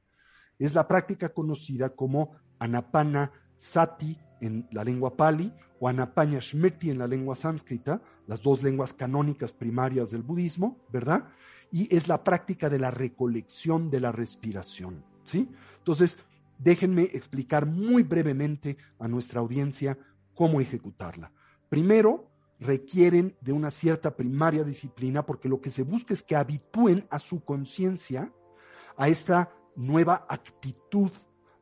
Speaker 10: es la práctica conocida como Anapana Sati en la lengua pali o Anapana Smriti en la lengua sánscrita, las dos lenguas canónicas primarias del budismo, ¿verdad? Y es la práctica de la recolección de la respiración, ¿sí? Entonces, déjenme explicar muy brevemente a nuestra audiencia cómo ejecutarla. Primero, requieren de una cierta primaria disciplina porque lo que se busca es que habitúen a su conciencia a esta nueva actitud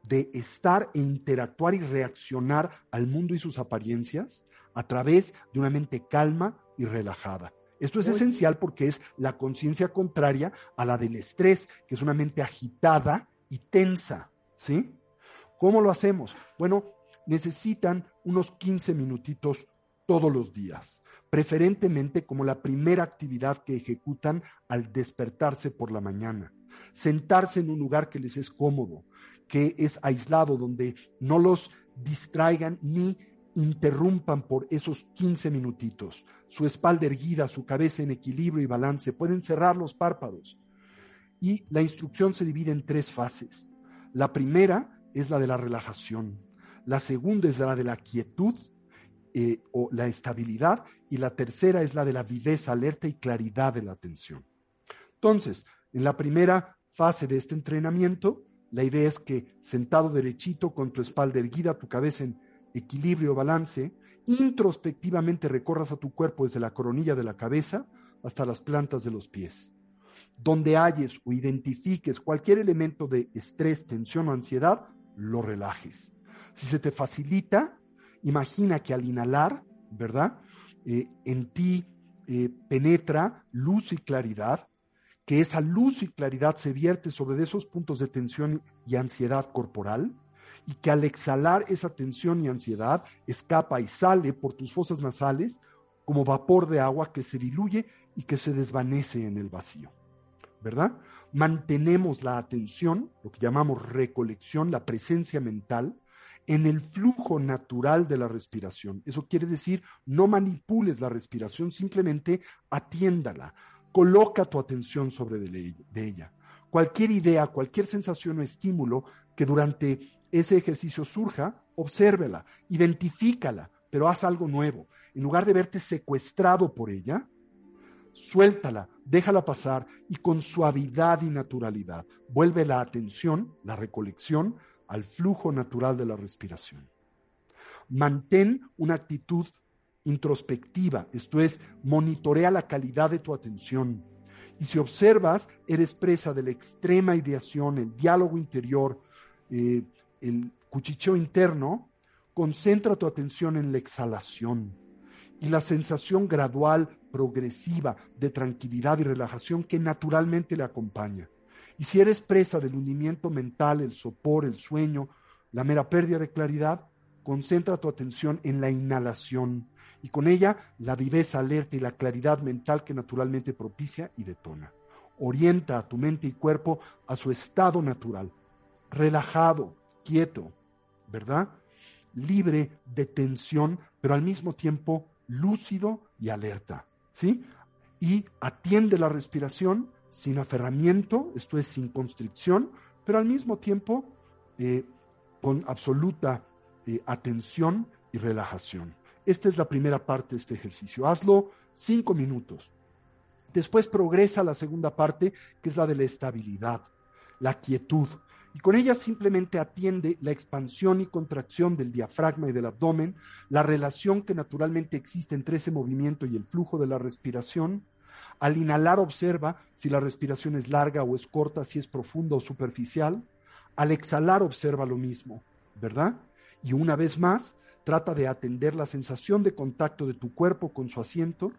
Speaker 10: de estar e interactuar y reaccionar al mundo y sus apariencias a través de una mente calma y relajada. Esto es esencial porque es la conciencia contraria a la del estrés, que es una mente agitada y tensa, ¿sí? ¿Cómo lo hacemos? Bueno, necesitan unos 15 minutitos todos los días, preferentemente como la primera actividad que ejecutan al despertarse por la mañana. Sentarse en un lugar que les es cómodo, que es aislado, donde no los distraigan ni interrumpan por esos 15 minutitos. Su espalda erguida, su cabeza en equilibrio y balance, pueden cerrar los párpados. Y la instrucción se divide en tres fases. La primera es la de la relajación, la segunda es la de la quietud eh, o la estabilidad y la tercera es la de la viveza, alerta y claridad de la atención. Entonces, en la primera fase de este entrenamiento, la idea es que sentado derechito con tu espalda erguida, tu cabeza en equilibrio, balance, introspectivamente recorras a tu cuerpo desde la coronilla de la cabeza hasta las plantas de los pies. Donde halles o identifiques cualquier elemento de estrés, tensión o ansiedad, lo relajes. Si se te facilita, imagina que al inhalar, ¿verdad? Eh, en ti eh, penetra luz y claridad, que esa luz y claridad se vierte sobre esos puntos de tensión y ansiedad corporal, y que al exhalar esa tensión y ansiedad escapa y sale por tus fosas nasales como vapor de agua que se diluye y que se desvanece en el vacío. ¿Verdad? Mantenemos la atención, lo que llamamos recolección, la presencia mental, en el flujo natural de la respiración. Eso quiere decir, no manipules la respiración, simplemente atiéndala, coloca tu atención sobre de ella. Cualquier idea, cualquier sensación o estímulo que durante ese ejercicio surja, obsérvela, identifícala, pero haz algo nuevo. En lugar de verte secuestrado por ella, suéltala, déjala pasar y con suavidad y naturalidad vuelve la atención, la recolección, al flujo natural de la respiración. Mantén una actitud introspectiva, esto es, monitorea la calidad de tu atención. Y si observas, eres presa de la extrema ideación, el diálogo interior, eh, el cuchicheo interno, concentra tu atención en la exhalación y la sensación gradual, progresiva de tranquilidad y relajación que naturalmente le acompaña. Y si eres presa del hundimiento mental, el sopor, el sueño, la mera pérdida de claridad, concentra tu atención en la inhalación y con ella la viveza alerta y la claridad mental que naturalmente propicia y detona. Orienta a tu mente y cuerpo a su estado natural, relajado, quieto, ¿verdad? Libre de tensión, pero al mismo tiempo lúcido y alerta, ¿sí? Y atiende la respiración sin aferramiento, esto es sin constricción, pero al mismo tiempo eh, con absoluta eh, atención y relajación. Esta es la primera parte de este ejercicio. Hazlo cinco minutos. Después progresa la segunda parte, que es la de la estabilidad, la quietud. Y con ella simplemente atiende la expansión y contracción del diafragma y del abdomen, la relación que naturalmente existe entre ese movimiento y el flujo de la respiración, al inhalar observa si la respiración es larga o es corta, si es profunda o superficial. Al exhalar observa lo mismo, ¿verdad? Y una vez más, trata de atender la sensación de contacto de tu cuerpo con su asiento,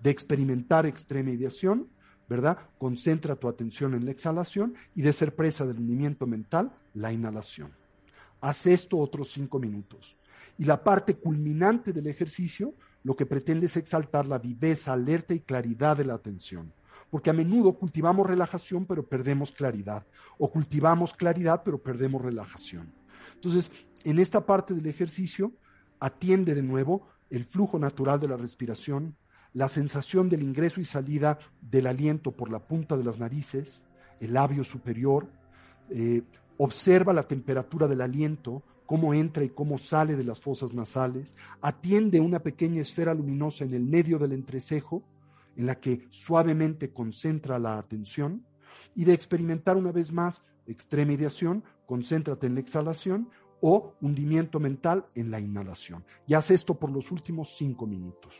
Speaker 10: de experimentar extrema ideación, ¿verdad? Concentra tu atención en la exhalación y de ser presa del hundimiento mental, la inhalación. Haz esto otros cinco minutos. Y la parte culminante del ejercicio lo que pretende es exaltar la viveza, alerta y claridad de la atención. Porque a menudo cultivamos relajación pero perdemos claridad. O cultivamos claridad pero perdemos relajación. Entonces, en esta parte del ejercicio, atiende de nuevo el flujo natural de la respiración, la sensación del ingreso y salida del aliento por la punta de las narices, el labio superior, eh, observa la temperatura del aliento, cómo entra y cómo sale de las fosas nasales, atiende una pequeña esfera luminosa en el medio del entrecejo, en la que suavemente concentra la atención, y de experimentar una vez más extrema ideación, concéntrate en la exhalación o hundimiento mental en la inhalación. Y haz esto por los últimos cinco minutos.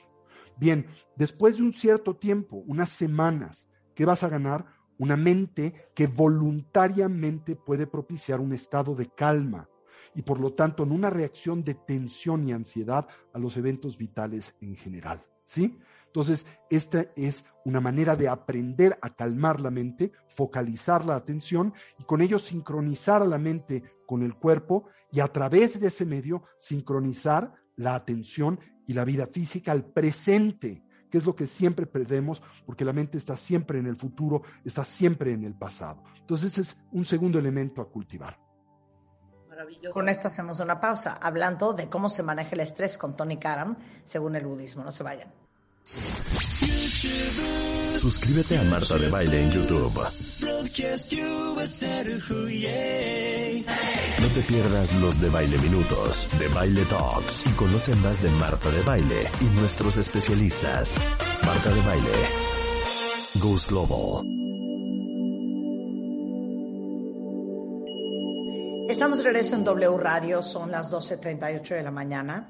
Speaker 10: Bien, después de un cierto tiempo, unas semanas, ¿qué vas a ganar? Una mente que voluntariamente puede propiciar un estado de calma y por lo tanto en una reacción de tensión y ansiedad a los eventos vitales en general. ¿Sí? Entonces, esta es una manera de aprender a calmar la mente, focalizar la atención y con ello sincronizar la mente con el cuerpo y a través de ese medio sincronizar la atención y la vida física al presente, que es lo que siempre perdemos porque la mente está siempre en el futuro, está siempre en el pasado. Entonces, ese es un segundo elemento a cultivar.
Speaker 4: Con esto hacemos una pausa, hablando de cómo se maneja el estrés con Tony Karam, según el budismo. No se vayan.
Speaker 1: Suscríbete a Marta de Baile en YouTube. No te pierdas los de Baile Minutos, de Baile Talks y conoce más de Marta de Baile y nuestros especialistas. Marta de Baile. Goose Global.
Speaker 4: Estamos de regreso en W Radio, son las 12.38 de la mañana,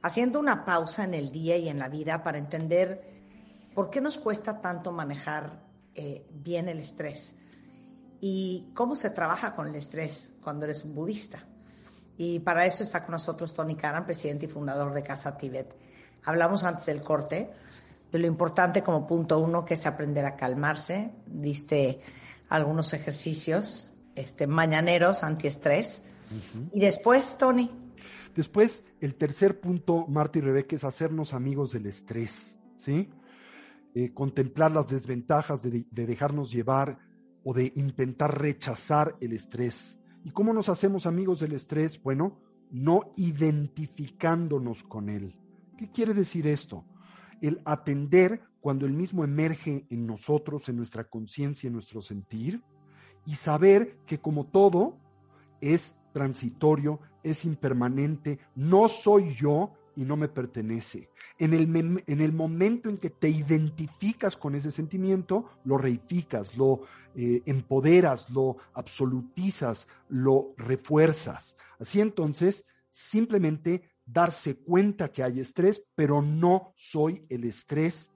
Speaker 4: haciendo una pausa en el día y en la vida para entender por qué nos cuesta tanto manejar eh, bien el estrés y cómo se trabaja con el estrés cuando eres un budista. Y para eso está con nosotros Tony Karan, presidente y fundador de Casa Tibet. Hablamos antes del corte de lo importante como punto uno que es aprender a calmarse. Diste algunos ejercicios este, mañaneros antiestrés. Y después, Tony.
Speaker 10: Después, el tercer punto, Marta y Rebeca, es hacernos amigos del estrés, ¿sí? Eh, contemplar las desventajas de, de dejarnos llevar o de intentar rechazar el estrés. ¿Y cómo nos hacemos amigos del estrés? Bueno, no identificándonos con él. ¿Qué quiere decir esto? El atender cuando el mismo emerge en nosotros, en nuestra conciencia, en nuestro sentir, y saber que como todo es transitorio, es impermanente, no soy yo y no me pertenece. En el, en el momento en que te identificas con ese sentimiento, lo reificas, lo eh, empoderas, lo absolutizas, lo refuerzas. Así entonces, simplemente darse cuenta que hay estrés, pero no soy el estrés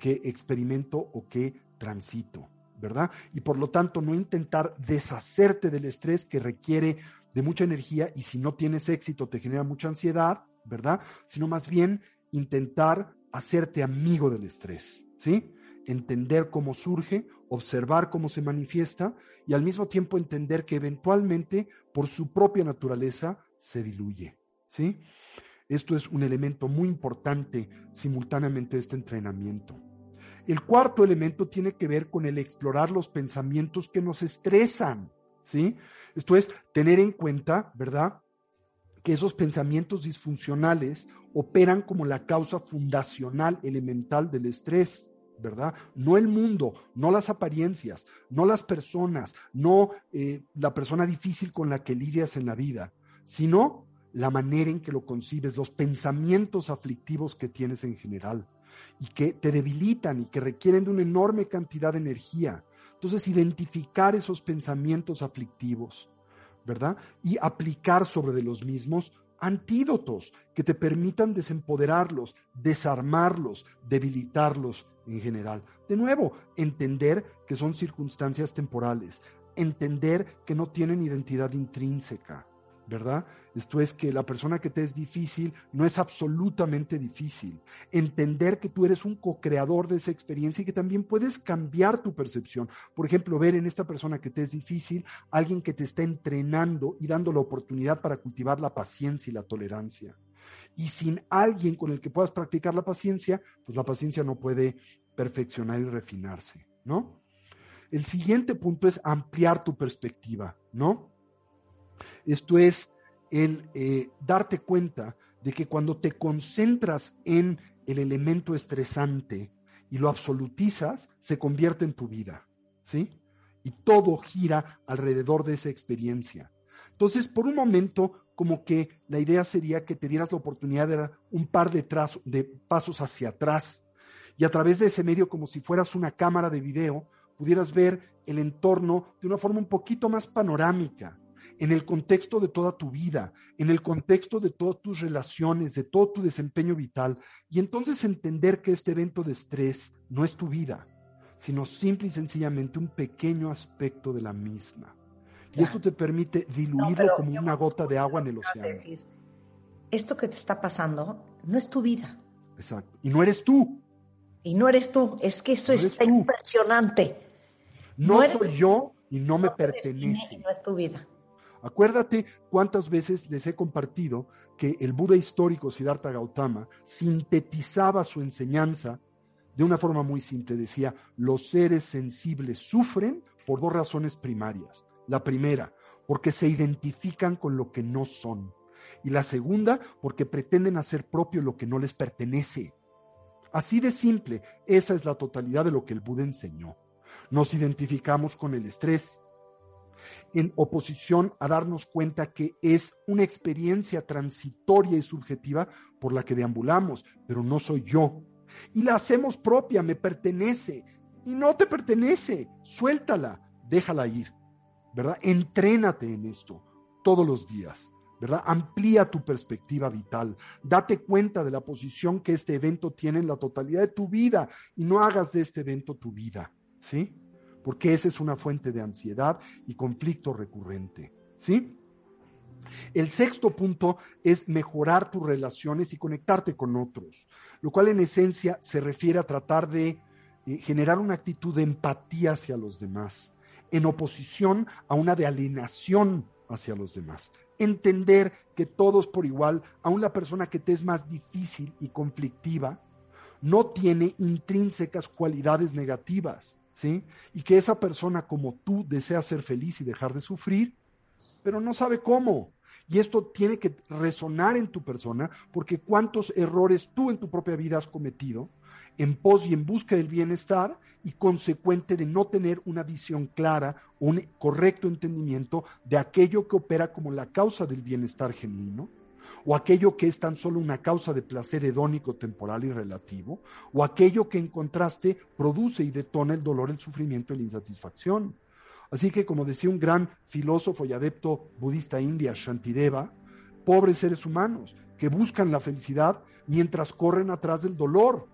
Speaker 10: que experimento o que transito. ¿Verdad? Y por lo tanto no intentar deshacerte del estrés que requiere de mucha energía y si no tienes éxito te genera mucha ansiedad, ¿verdad? Sino más bien intentar hacerte amigo del estrés, ¿sí? Entender cómo surge, observar cómo se manifiesta y al mismo tiempo entender que eventualmente por su propia naturaleza se diluye, ¿sí? Esto es un elemento muy importante simultáneamente de este entrenamiento. El cuarto elemento tiene que ver con el explorar los pensamientos que nos estresan, ¿sí? Esto es tener en cuenta, ¿verdad? Que esos pensamientos disfuncionales operan como la causa fundacional elemental del estrés. ¿verdad? No el mundo, no las apariencias, no las personas, no eh, la persona difícil con la que lidias en la vida, sino la manera en que lo concibes, los pensamientos aflictivos que tienes en general y que te debilitan y que requieren de una enorme cantidad de energía. Entonces, identificar esos pensamientos aflictivos, ¿verdad? Y aplicar sobre de los mismos antídotos que te permitan desempoderarlos, desarmarlos, debilitarlos en general. De nuevo, entender que son circunstancias temporales, entender que no tienen identidad intrínseca, ¿verdad? Esto es que la persona que te es difícil no es absolutamente difícil. Entender que tú eres un co-creador de esa experiencia y que también puedes cambiar tu percepción. Por ejemplo, ver en esta persona que te es difícil alguien que te está entrenando y dando la oportunidad para cultivar la paciencia y la tolerancia. Y sin alguien con el que puedas practicar la paciencia, pues la paciencia no puede perfeccionar y refinarse, ¿no? El siguiente punto es ampliar tu perspectiva, ¿no? Esto es el eh, darte cuenta de que cuando te concentras en el elemento estresante y lo absolutizas, se convierte en tu vida, ¿sí? Y todo gira alrededor de esa experiencia. Entonces, por un momento, como que la idea sería que te dieras la oportunidad de dar un par de, pasos hacia atrás y a través de ese medio, como si fueras una cámara de video, pudieras ver el entorno de una forma un poquito más panorámica, en el contexto de toda tu vida, en el contexto de todas tus relaciones, de todo tu desempeño vital, y entonces entender que este evento de estrés no es tu vida, sino simple y sencillamente un pequeño aspecto de la misma. Y esto te permite diluirlo
Speaker 4: pero
Speaker 10: como una gota de agua en el océano.
Speaker 4: decir, esto que te está pasando no es tu vida.
Speaker 10: Exacto. Y no eres tú.
Speaker 4: Y no eres tú. Es que eso
Speaker 10: No
Speaker 4: está
Speaker 10: tú.
Speaker 4: impresionante.
Speaker 10: No,
Speaker 4: No
Speaker 10: soy yo y no me
Speaker 4: te define y
Speaker 10: pertenece.
Speaker 4: No es tu vida.
Speaker 10: Acuérdate cuántas veces les he compartido que el Buda histórico Siddhartha Gautama sintetizaba su enseñanza de una forma muy simple. Decía, los seres sensibles sufren por dos razones primarias. La primera, porque se identifican con lo que no son. Y la segunda, porque pretenden hacer propio lo que no les pertenece. Así de simple, esa es la totalidad de lo que el Buda enseñó. Nos identificamos con el estrés, en oposición a darnos cuenta que es una experiencia transitoria y subjetiva por la que deambulamos, pero no soy yo. Y la hacemos propia, me pertenece. Y no te pertenece, suéltala, déjala ir, ¿verdad? Entrénate en esto todos los días, ¿verdad? Amplía tu perspectiva vital, date cuenta de la posición que este evento tiene en la totalidad de tu vida y no hagas de este evento tu vida, ¿sí? Porque esa es una fuente de ansiedad y conflicto recurrente. ¿Sí? El sexto punto es mejorar tus relaciones y conectarte con otros, lo cual en esencia se refiere a tratar de eh, generar una actitud de empatía hacia los demás, en oposición a una de alienación hacia los demás. Entender que todos por igual, aun la persona que te es más difícil y conflictiva, no tiene intrínsecas cualidades negativas. ¿Sí? Y que esa persona como tú desea ser feliz y dejar de sufrir, pero no sabe cómo. Y esto tiene que resonar en tu persona, porque cuántos errores tú en tu propia vida has cometido en pos y en busca del bienestar y consecuente de no tener una visión clara, un correcto entendimiento de aquello que opera como la causa del bienestar genuino o aquello que es tan solo una causa de placer hedónico, temporal y relativo, o aquello que en contraste produce y detona el dolor, el sufrimiento y la insatisfacción. Así que, como decía un gran filósofo y adepto budista india, Shantideva, pobres seres humanos que buscan la felicidad mientras corren atrás del dolor,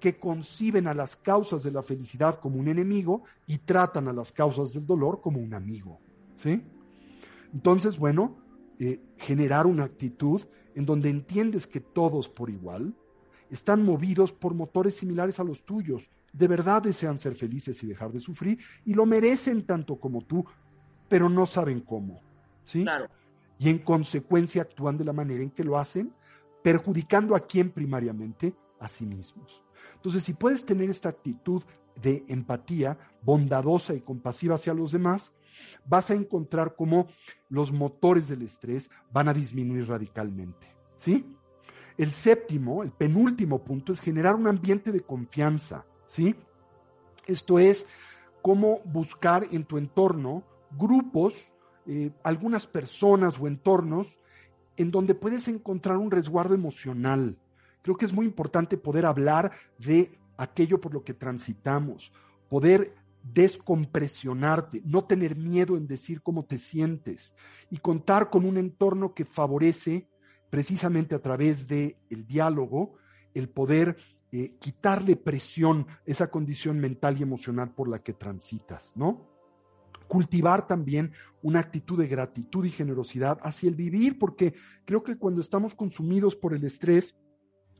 Speaker 10: que conciben a las causas de la felicidad como un enemigo y tratan a las causas del dolor como un amigo. ¿Sí? Entonces, bueno, eh, generar una actitud en donde entiendes que todos por igual están movidos por motores similares a los tuyos, de verdad desean ser felices y dejar de sufrir y lo merecen tanto como tú, pero no saben cómo, ¿sí?
Speaker 5: Claro.
Speaker 10: Y en consecuencia actúan de la manera en que lo hacen, perjudicando a quién primariamente, a sí mismos. Entonces, si puedes tener esta actitud de empatía bondadosa y compasiva hacia los demás, vas a encontrar cómo los motores del estrés van a disminuir radicalmente. ¿Sí? El séptimo, el penúltimo punto es generar un ambiente de confianza. ¿Sí? Esto es cómo buscar en tu entorno grupos, eh, algunas personas o entornos en donde puedes encontrar un resguardo emocional. Creo que es muy importante poder hablar de aquello por lo que transitamos, poder descompresionarte, no tener miedo en decir cómo te sientes y contar con un entorno que favorece precisamente a través del el diálogo el poder eh, quitarle presión esa condición mental y emocional por la que transitas, ¿no? Cultivar también una actitud de gratitud y generosidad hacia el vivir, porque creo que cuando estamos consumidos por el estrés,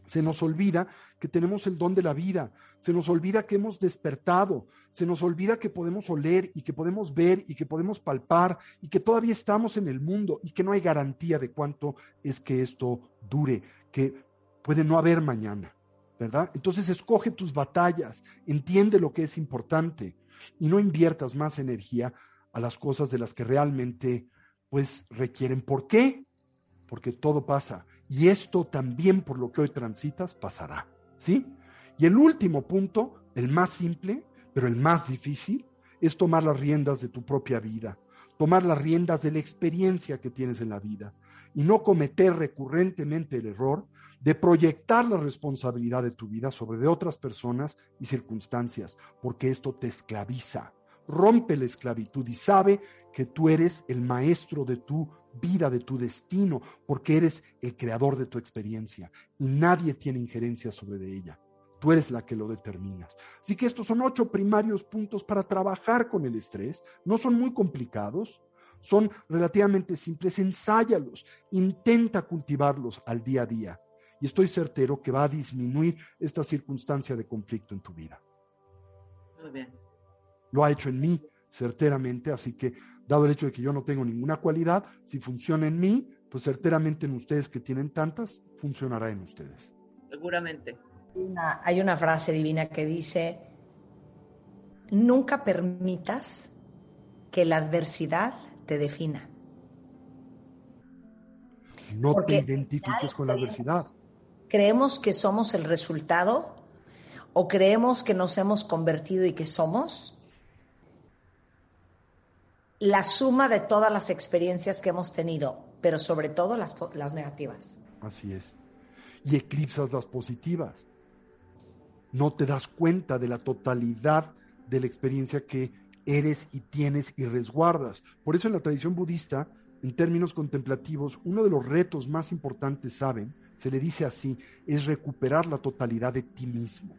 Speaker 10: se nos olvida que tenemos el don de la vida, se nos olvida que hemos despertado, se nos olvida que podemos oler y que podemos ver y que podemos palpar y que todavía estamos en el mundo y que no hay garantía de cuánto es que esto dure, que puede no haber mañana, ¿verdad? Entonces escoge tus batallas, entiende lo que es importante y no inviertas más energía a las cosas de las que realmente pues requieren. ¿Por qué? Porque todo pasa. Y esto también por lo que hoy transitas pasará. ¿Sí? Y el último punto, el más simple, pero el más difícil, es tomar las riendas de tu propia vida, tomar las riendas de la experiencia que tienes en la vida y no cometer recurrentemente el error de proyectar la responsabilidad de tu vida sobre de otras personas y circunstancias, porque esto te esclaviza. Rompe la esclavitud y sabe que tú eres el maestro de tu vida, de tu destino, porque eres el creador de tu experiencia y nadie tiene injerencia sobre de ella. Tú eres la que lo determinas. Así que estos son ocho primarios puntos para trabajar con el estrés. No son muy complicados, son relativamente simples. Ensáyalos, intenta cultivarlos al día a día. Y estoy certero que va a disminuir esta circunstancia de conflicto en tu vida.
Speaker 5: Muy bien.
Speaker 10: Lo ha hecho en mí, certeramente. Así que, dado el hecho de que yo no tengo ninguna cualidad, si funciona en mí, pues certeramente en ustedes que tienen tantas, funcionará en ustedes.
Speaker 5: Seguramente.
Speaker 4: Una- hay una frase divina que dice, nunca permitas que la adversidad te defina.
Speaker 10: No
Speaker 4: Porque
Speaker 10: te identifiques con la adversidad.
Speaker 4: ¿Creemos que somos el resultado o creemos que nos hemos convertido y que somos la suma de todas las experiencias que hemos tenido, pero sobre todo las, las negativas?
Speaker 10: Así es. Y eclipsas las positivas. No te das cuenta de la totalidad de la experiencia que eres y tienes y resguardas. Por eso en la tradición budista, en términos contemplativos, uno de los retos más importantes, saben, se le dice así, es recuperar la totalidad de ti mismo.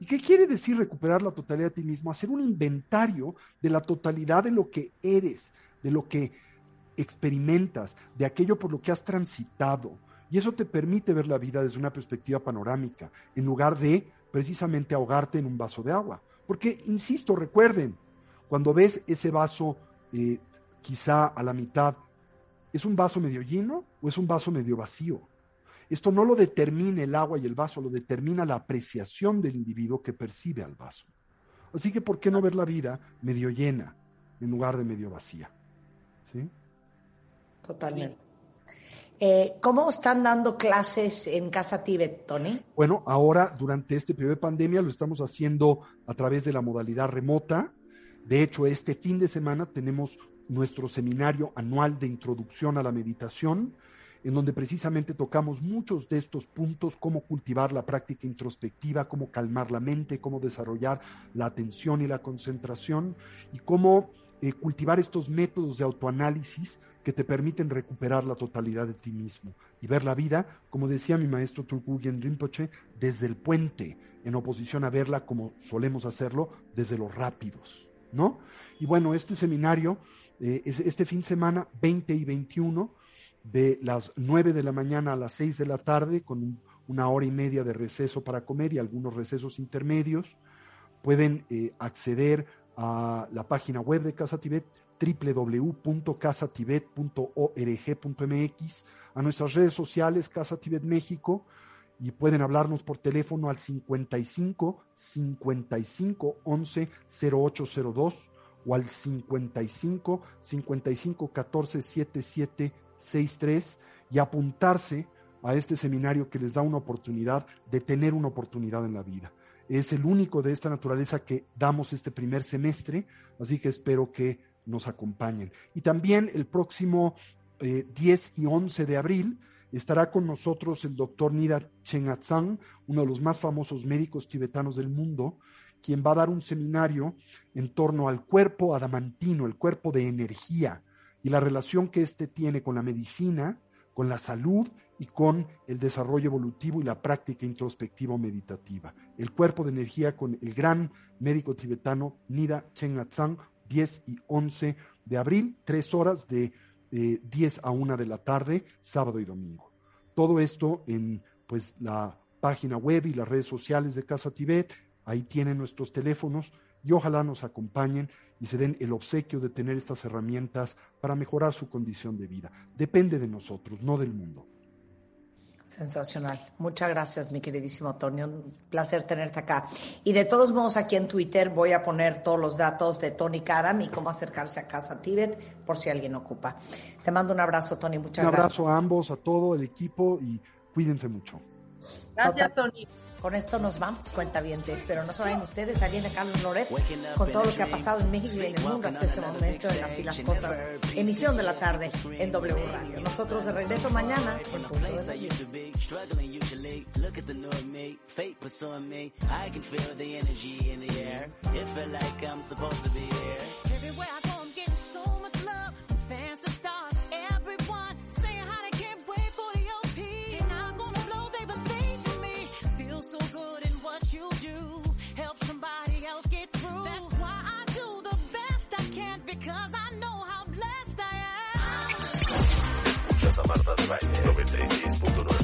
Speaker 10: ¿Y qué quiere decir recuperar la totalidad de ti mismo? Hacer un inventario de la totalidad de lo que eres, de lo que experimentas, de aquello por lo que has transitado. Y eso te permite ver la vida desde una perspectiva panorámica, en lugar de precisamente ahogarte en un vaso de agua. Porque, insisto, recuerden, cuando ves ese vaso eh, quizá a la mitad, ¿es un vaso medio lleno o es un vaso medio vacío? Esto no lo determina el agua y el vaso, lo determina la apreciación del individuo que percibe al vaso. Así que, ¿por qué no ver la vida medio llena en lugar de medio vacía? ¿Sí?
Speaker 4: Totalmente. Eh, ¿Cómo están dando clases en Casa Tíbet, Tony?
Speaker 10: Bueno, ahora durante este periodo de pandemia lo estamos haciendo a través de la modalidad remota. De hecho, este fin de semana tenemos nuestro seminario anual de introducción a la meditación, en donde precisamente tocamos muchos de estos puntos, cómo cultivar la práctica introspectiva, cómo calmar la mente, cómo desarrollar la atención y la concentración y cómo eh, cultivar estos métodos de autoanálisis que te permiten recuperar la totalidad de ti mismo y ver la vida, como decía mi maestro Tulkuyen Rinpoche, desde el puente, en oposición a verla como solemos hacerlo desde los rápidos, ¿no? Y bueno, este seminario eh, es este fin de semana 20 y 21 de las 9 de la mañana a las 6 de la tarde con un- una hora y media de receso para comer y algunos recesos intermedios. Pueden eh, acceder a la página web de Casa Tibet www.casatibet.org.mx, a nuestras redes sociales Casa Tibet México y pueden hablarnos por teléfono al 55 55 11 0802 o al 55 55 14 77 63 y apuntarse a este seminario que les da una oportunidad de tener una oportunidad en la vida. Es el único de esta naturaleza que damos este primer semestre, así que espero que nos acompañen. Y también el próximo eh, 10 y 11 de abril estará con nosotros el doctor Nira Chengatsang, uno de los más famosos médicos tibetanos del mundo, quien va a dar un seminario en torno al cuerpo adamantino, el cuerpo de energía, y la relación que éste tiene con la medicina, con la salud y con el desarrollo evolutivo y la práctica introspectiva meditativa. El cuerpo de energía con el gran médico tibetano Nida Chengatsang, 10 y 11 de abril, tres horas de eh, 10 a 1 de la tarde, sábado y domingo. Todo esto en pues la página web y las redes sociales de Casa Tibet, ahí tienen nuestros teléfonos y ojalá nos acompañen y se den el obsequio de tener estas herramientas para mejorar su condición de vida. Depende de nosotros, no del mundo.
Speaker 4: Sensacional. Muchas gracias, mi queridísimo Tony. Un placer tenerte acá. Y de todos modos, aquí en Twitter voy a poner todos los datos de Tony Karam y cómo acercarse a Casa Tibet por si alguien ocupa. Te mando un abrazo, Tony. Muchas
Speaker 10: Un
Speaker 4: gracias.
Speaker 10: abrazo a ambos, a todo el equipo y cuídense mucho.
Speaker 5: Gracias, Tony.
Speaker 4: Con esto nos vamos, cuenta bien, pero no se vayan ustedes, ahí viene Carlos Loret con todo lo que ha pasado en México y en el mundo hasta este momento en Así las Cosas, emisión de la tarde en W Radio. Nosotros de regreso mañana en punto de
Speaker 11: because I know how blessed I am.
Speaker 1: A 96.9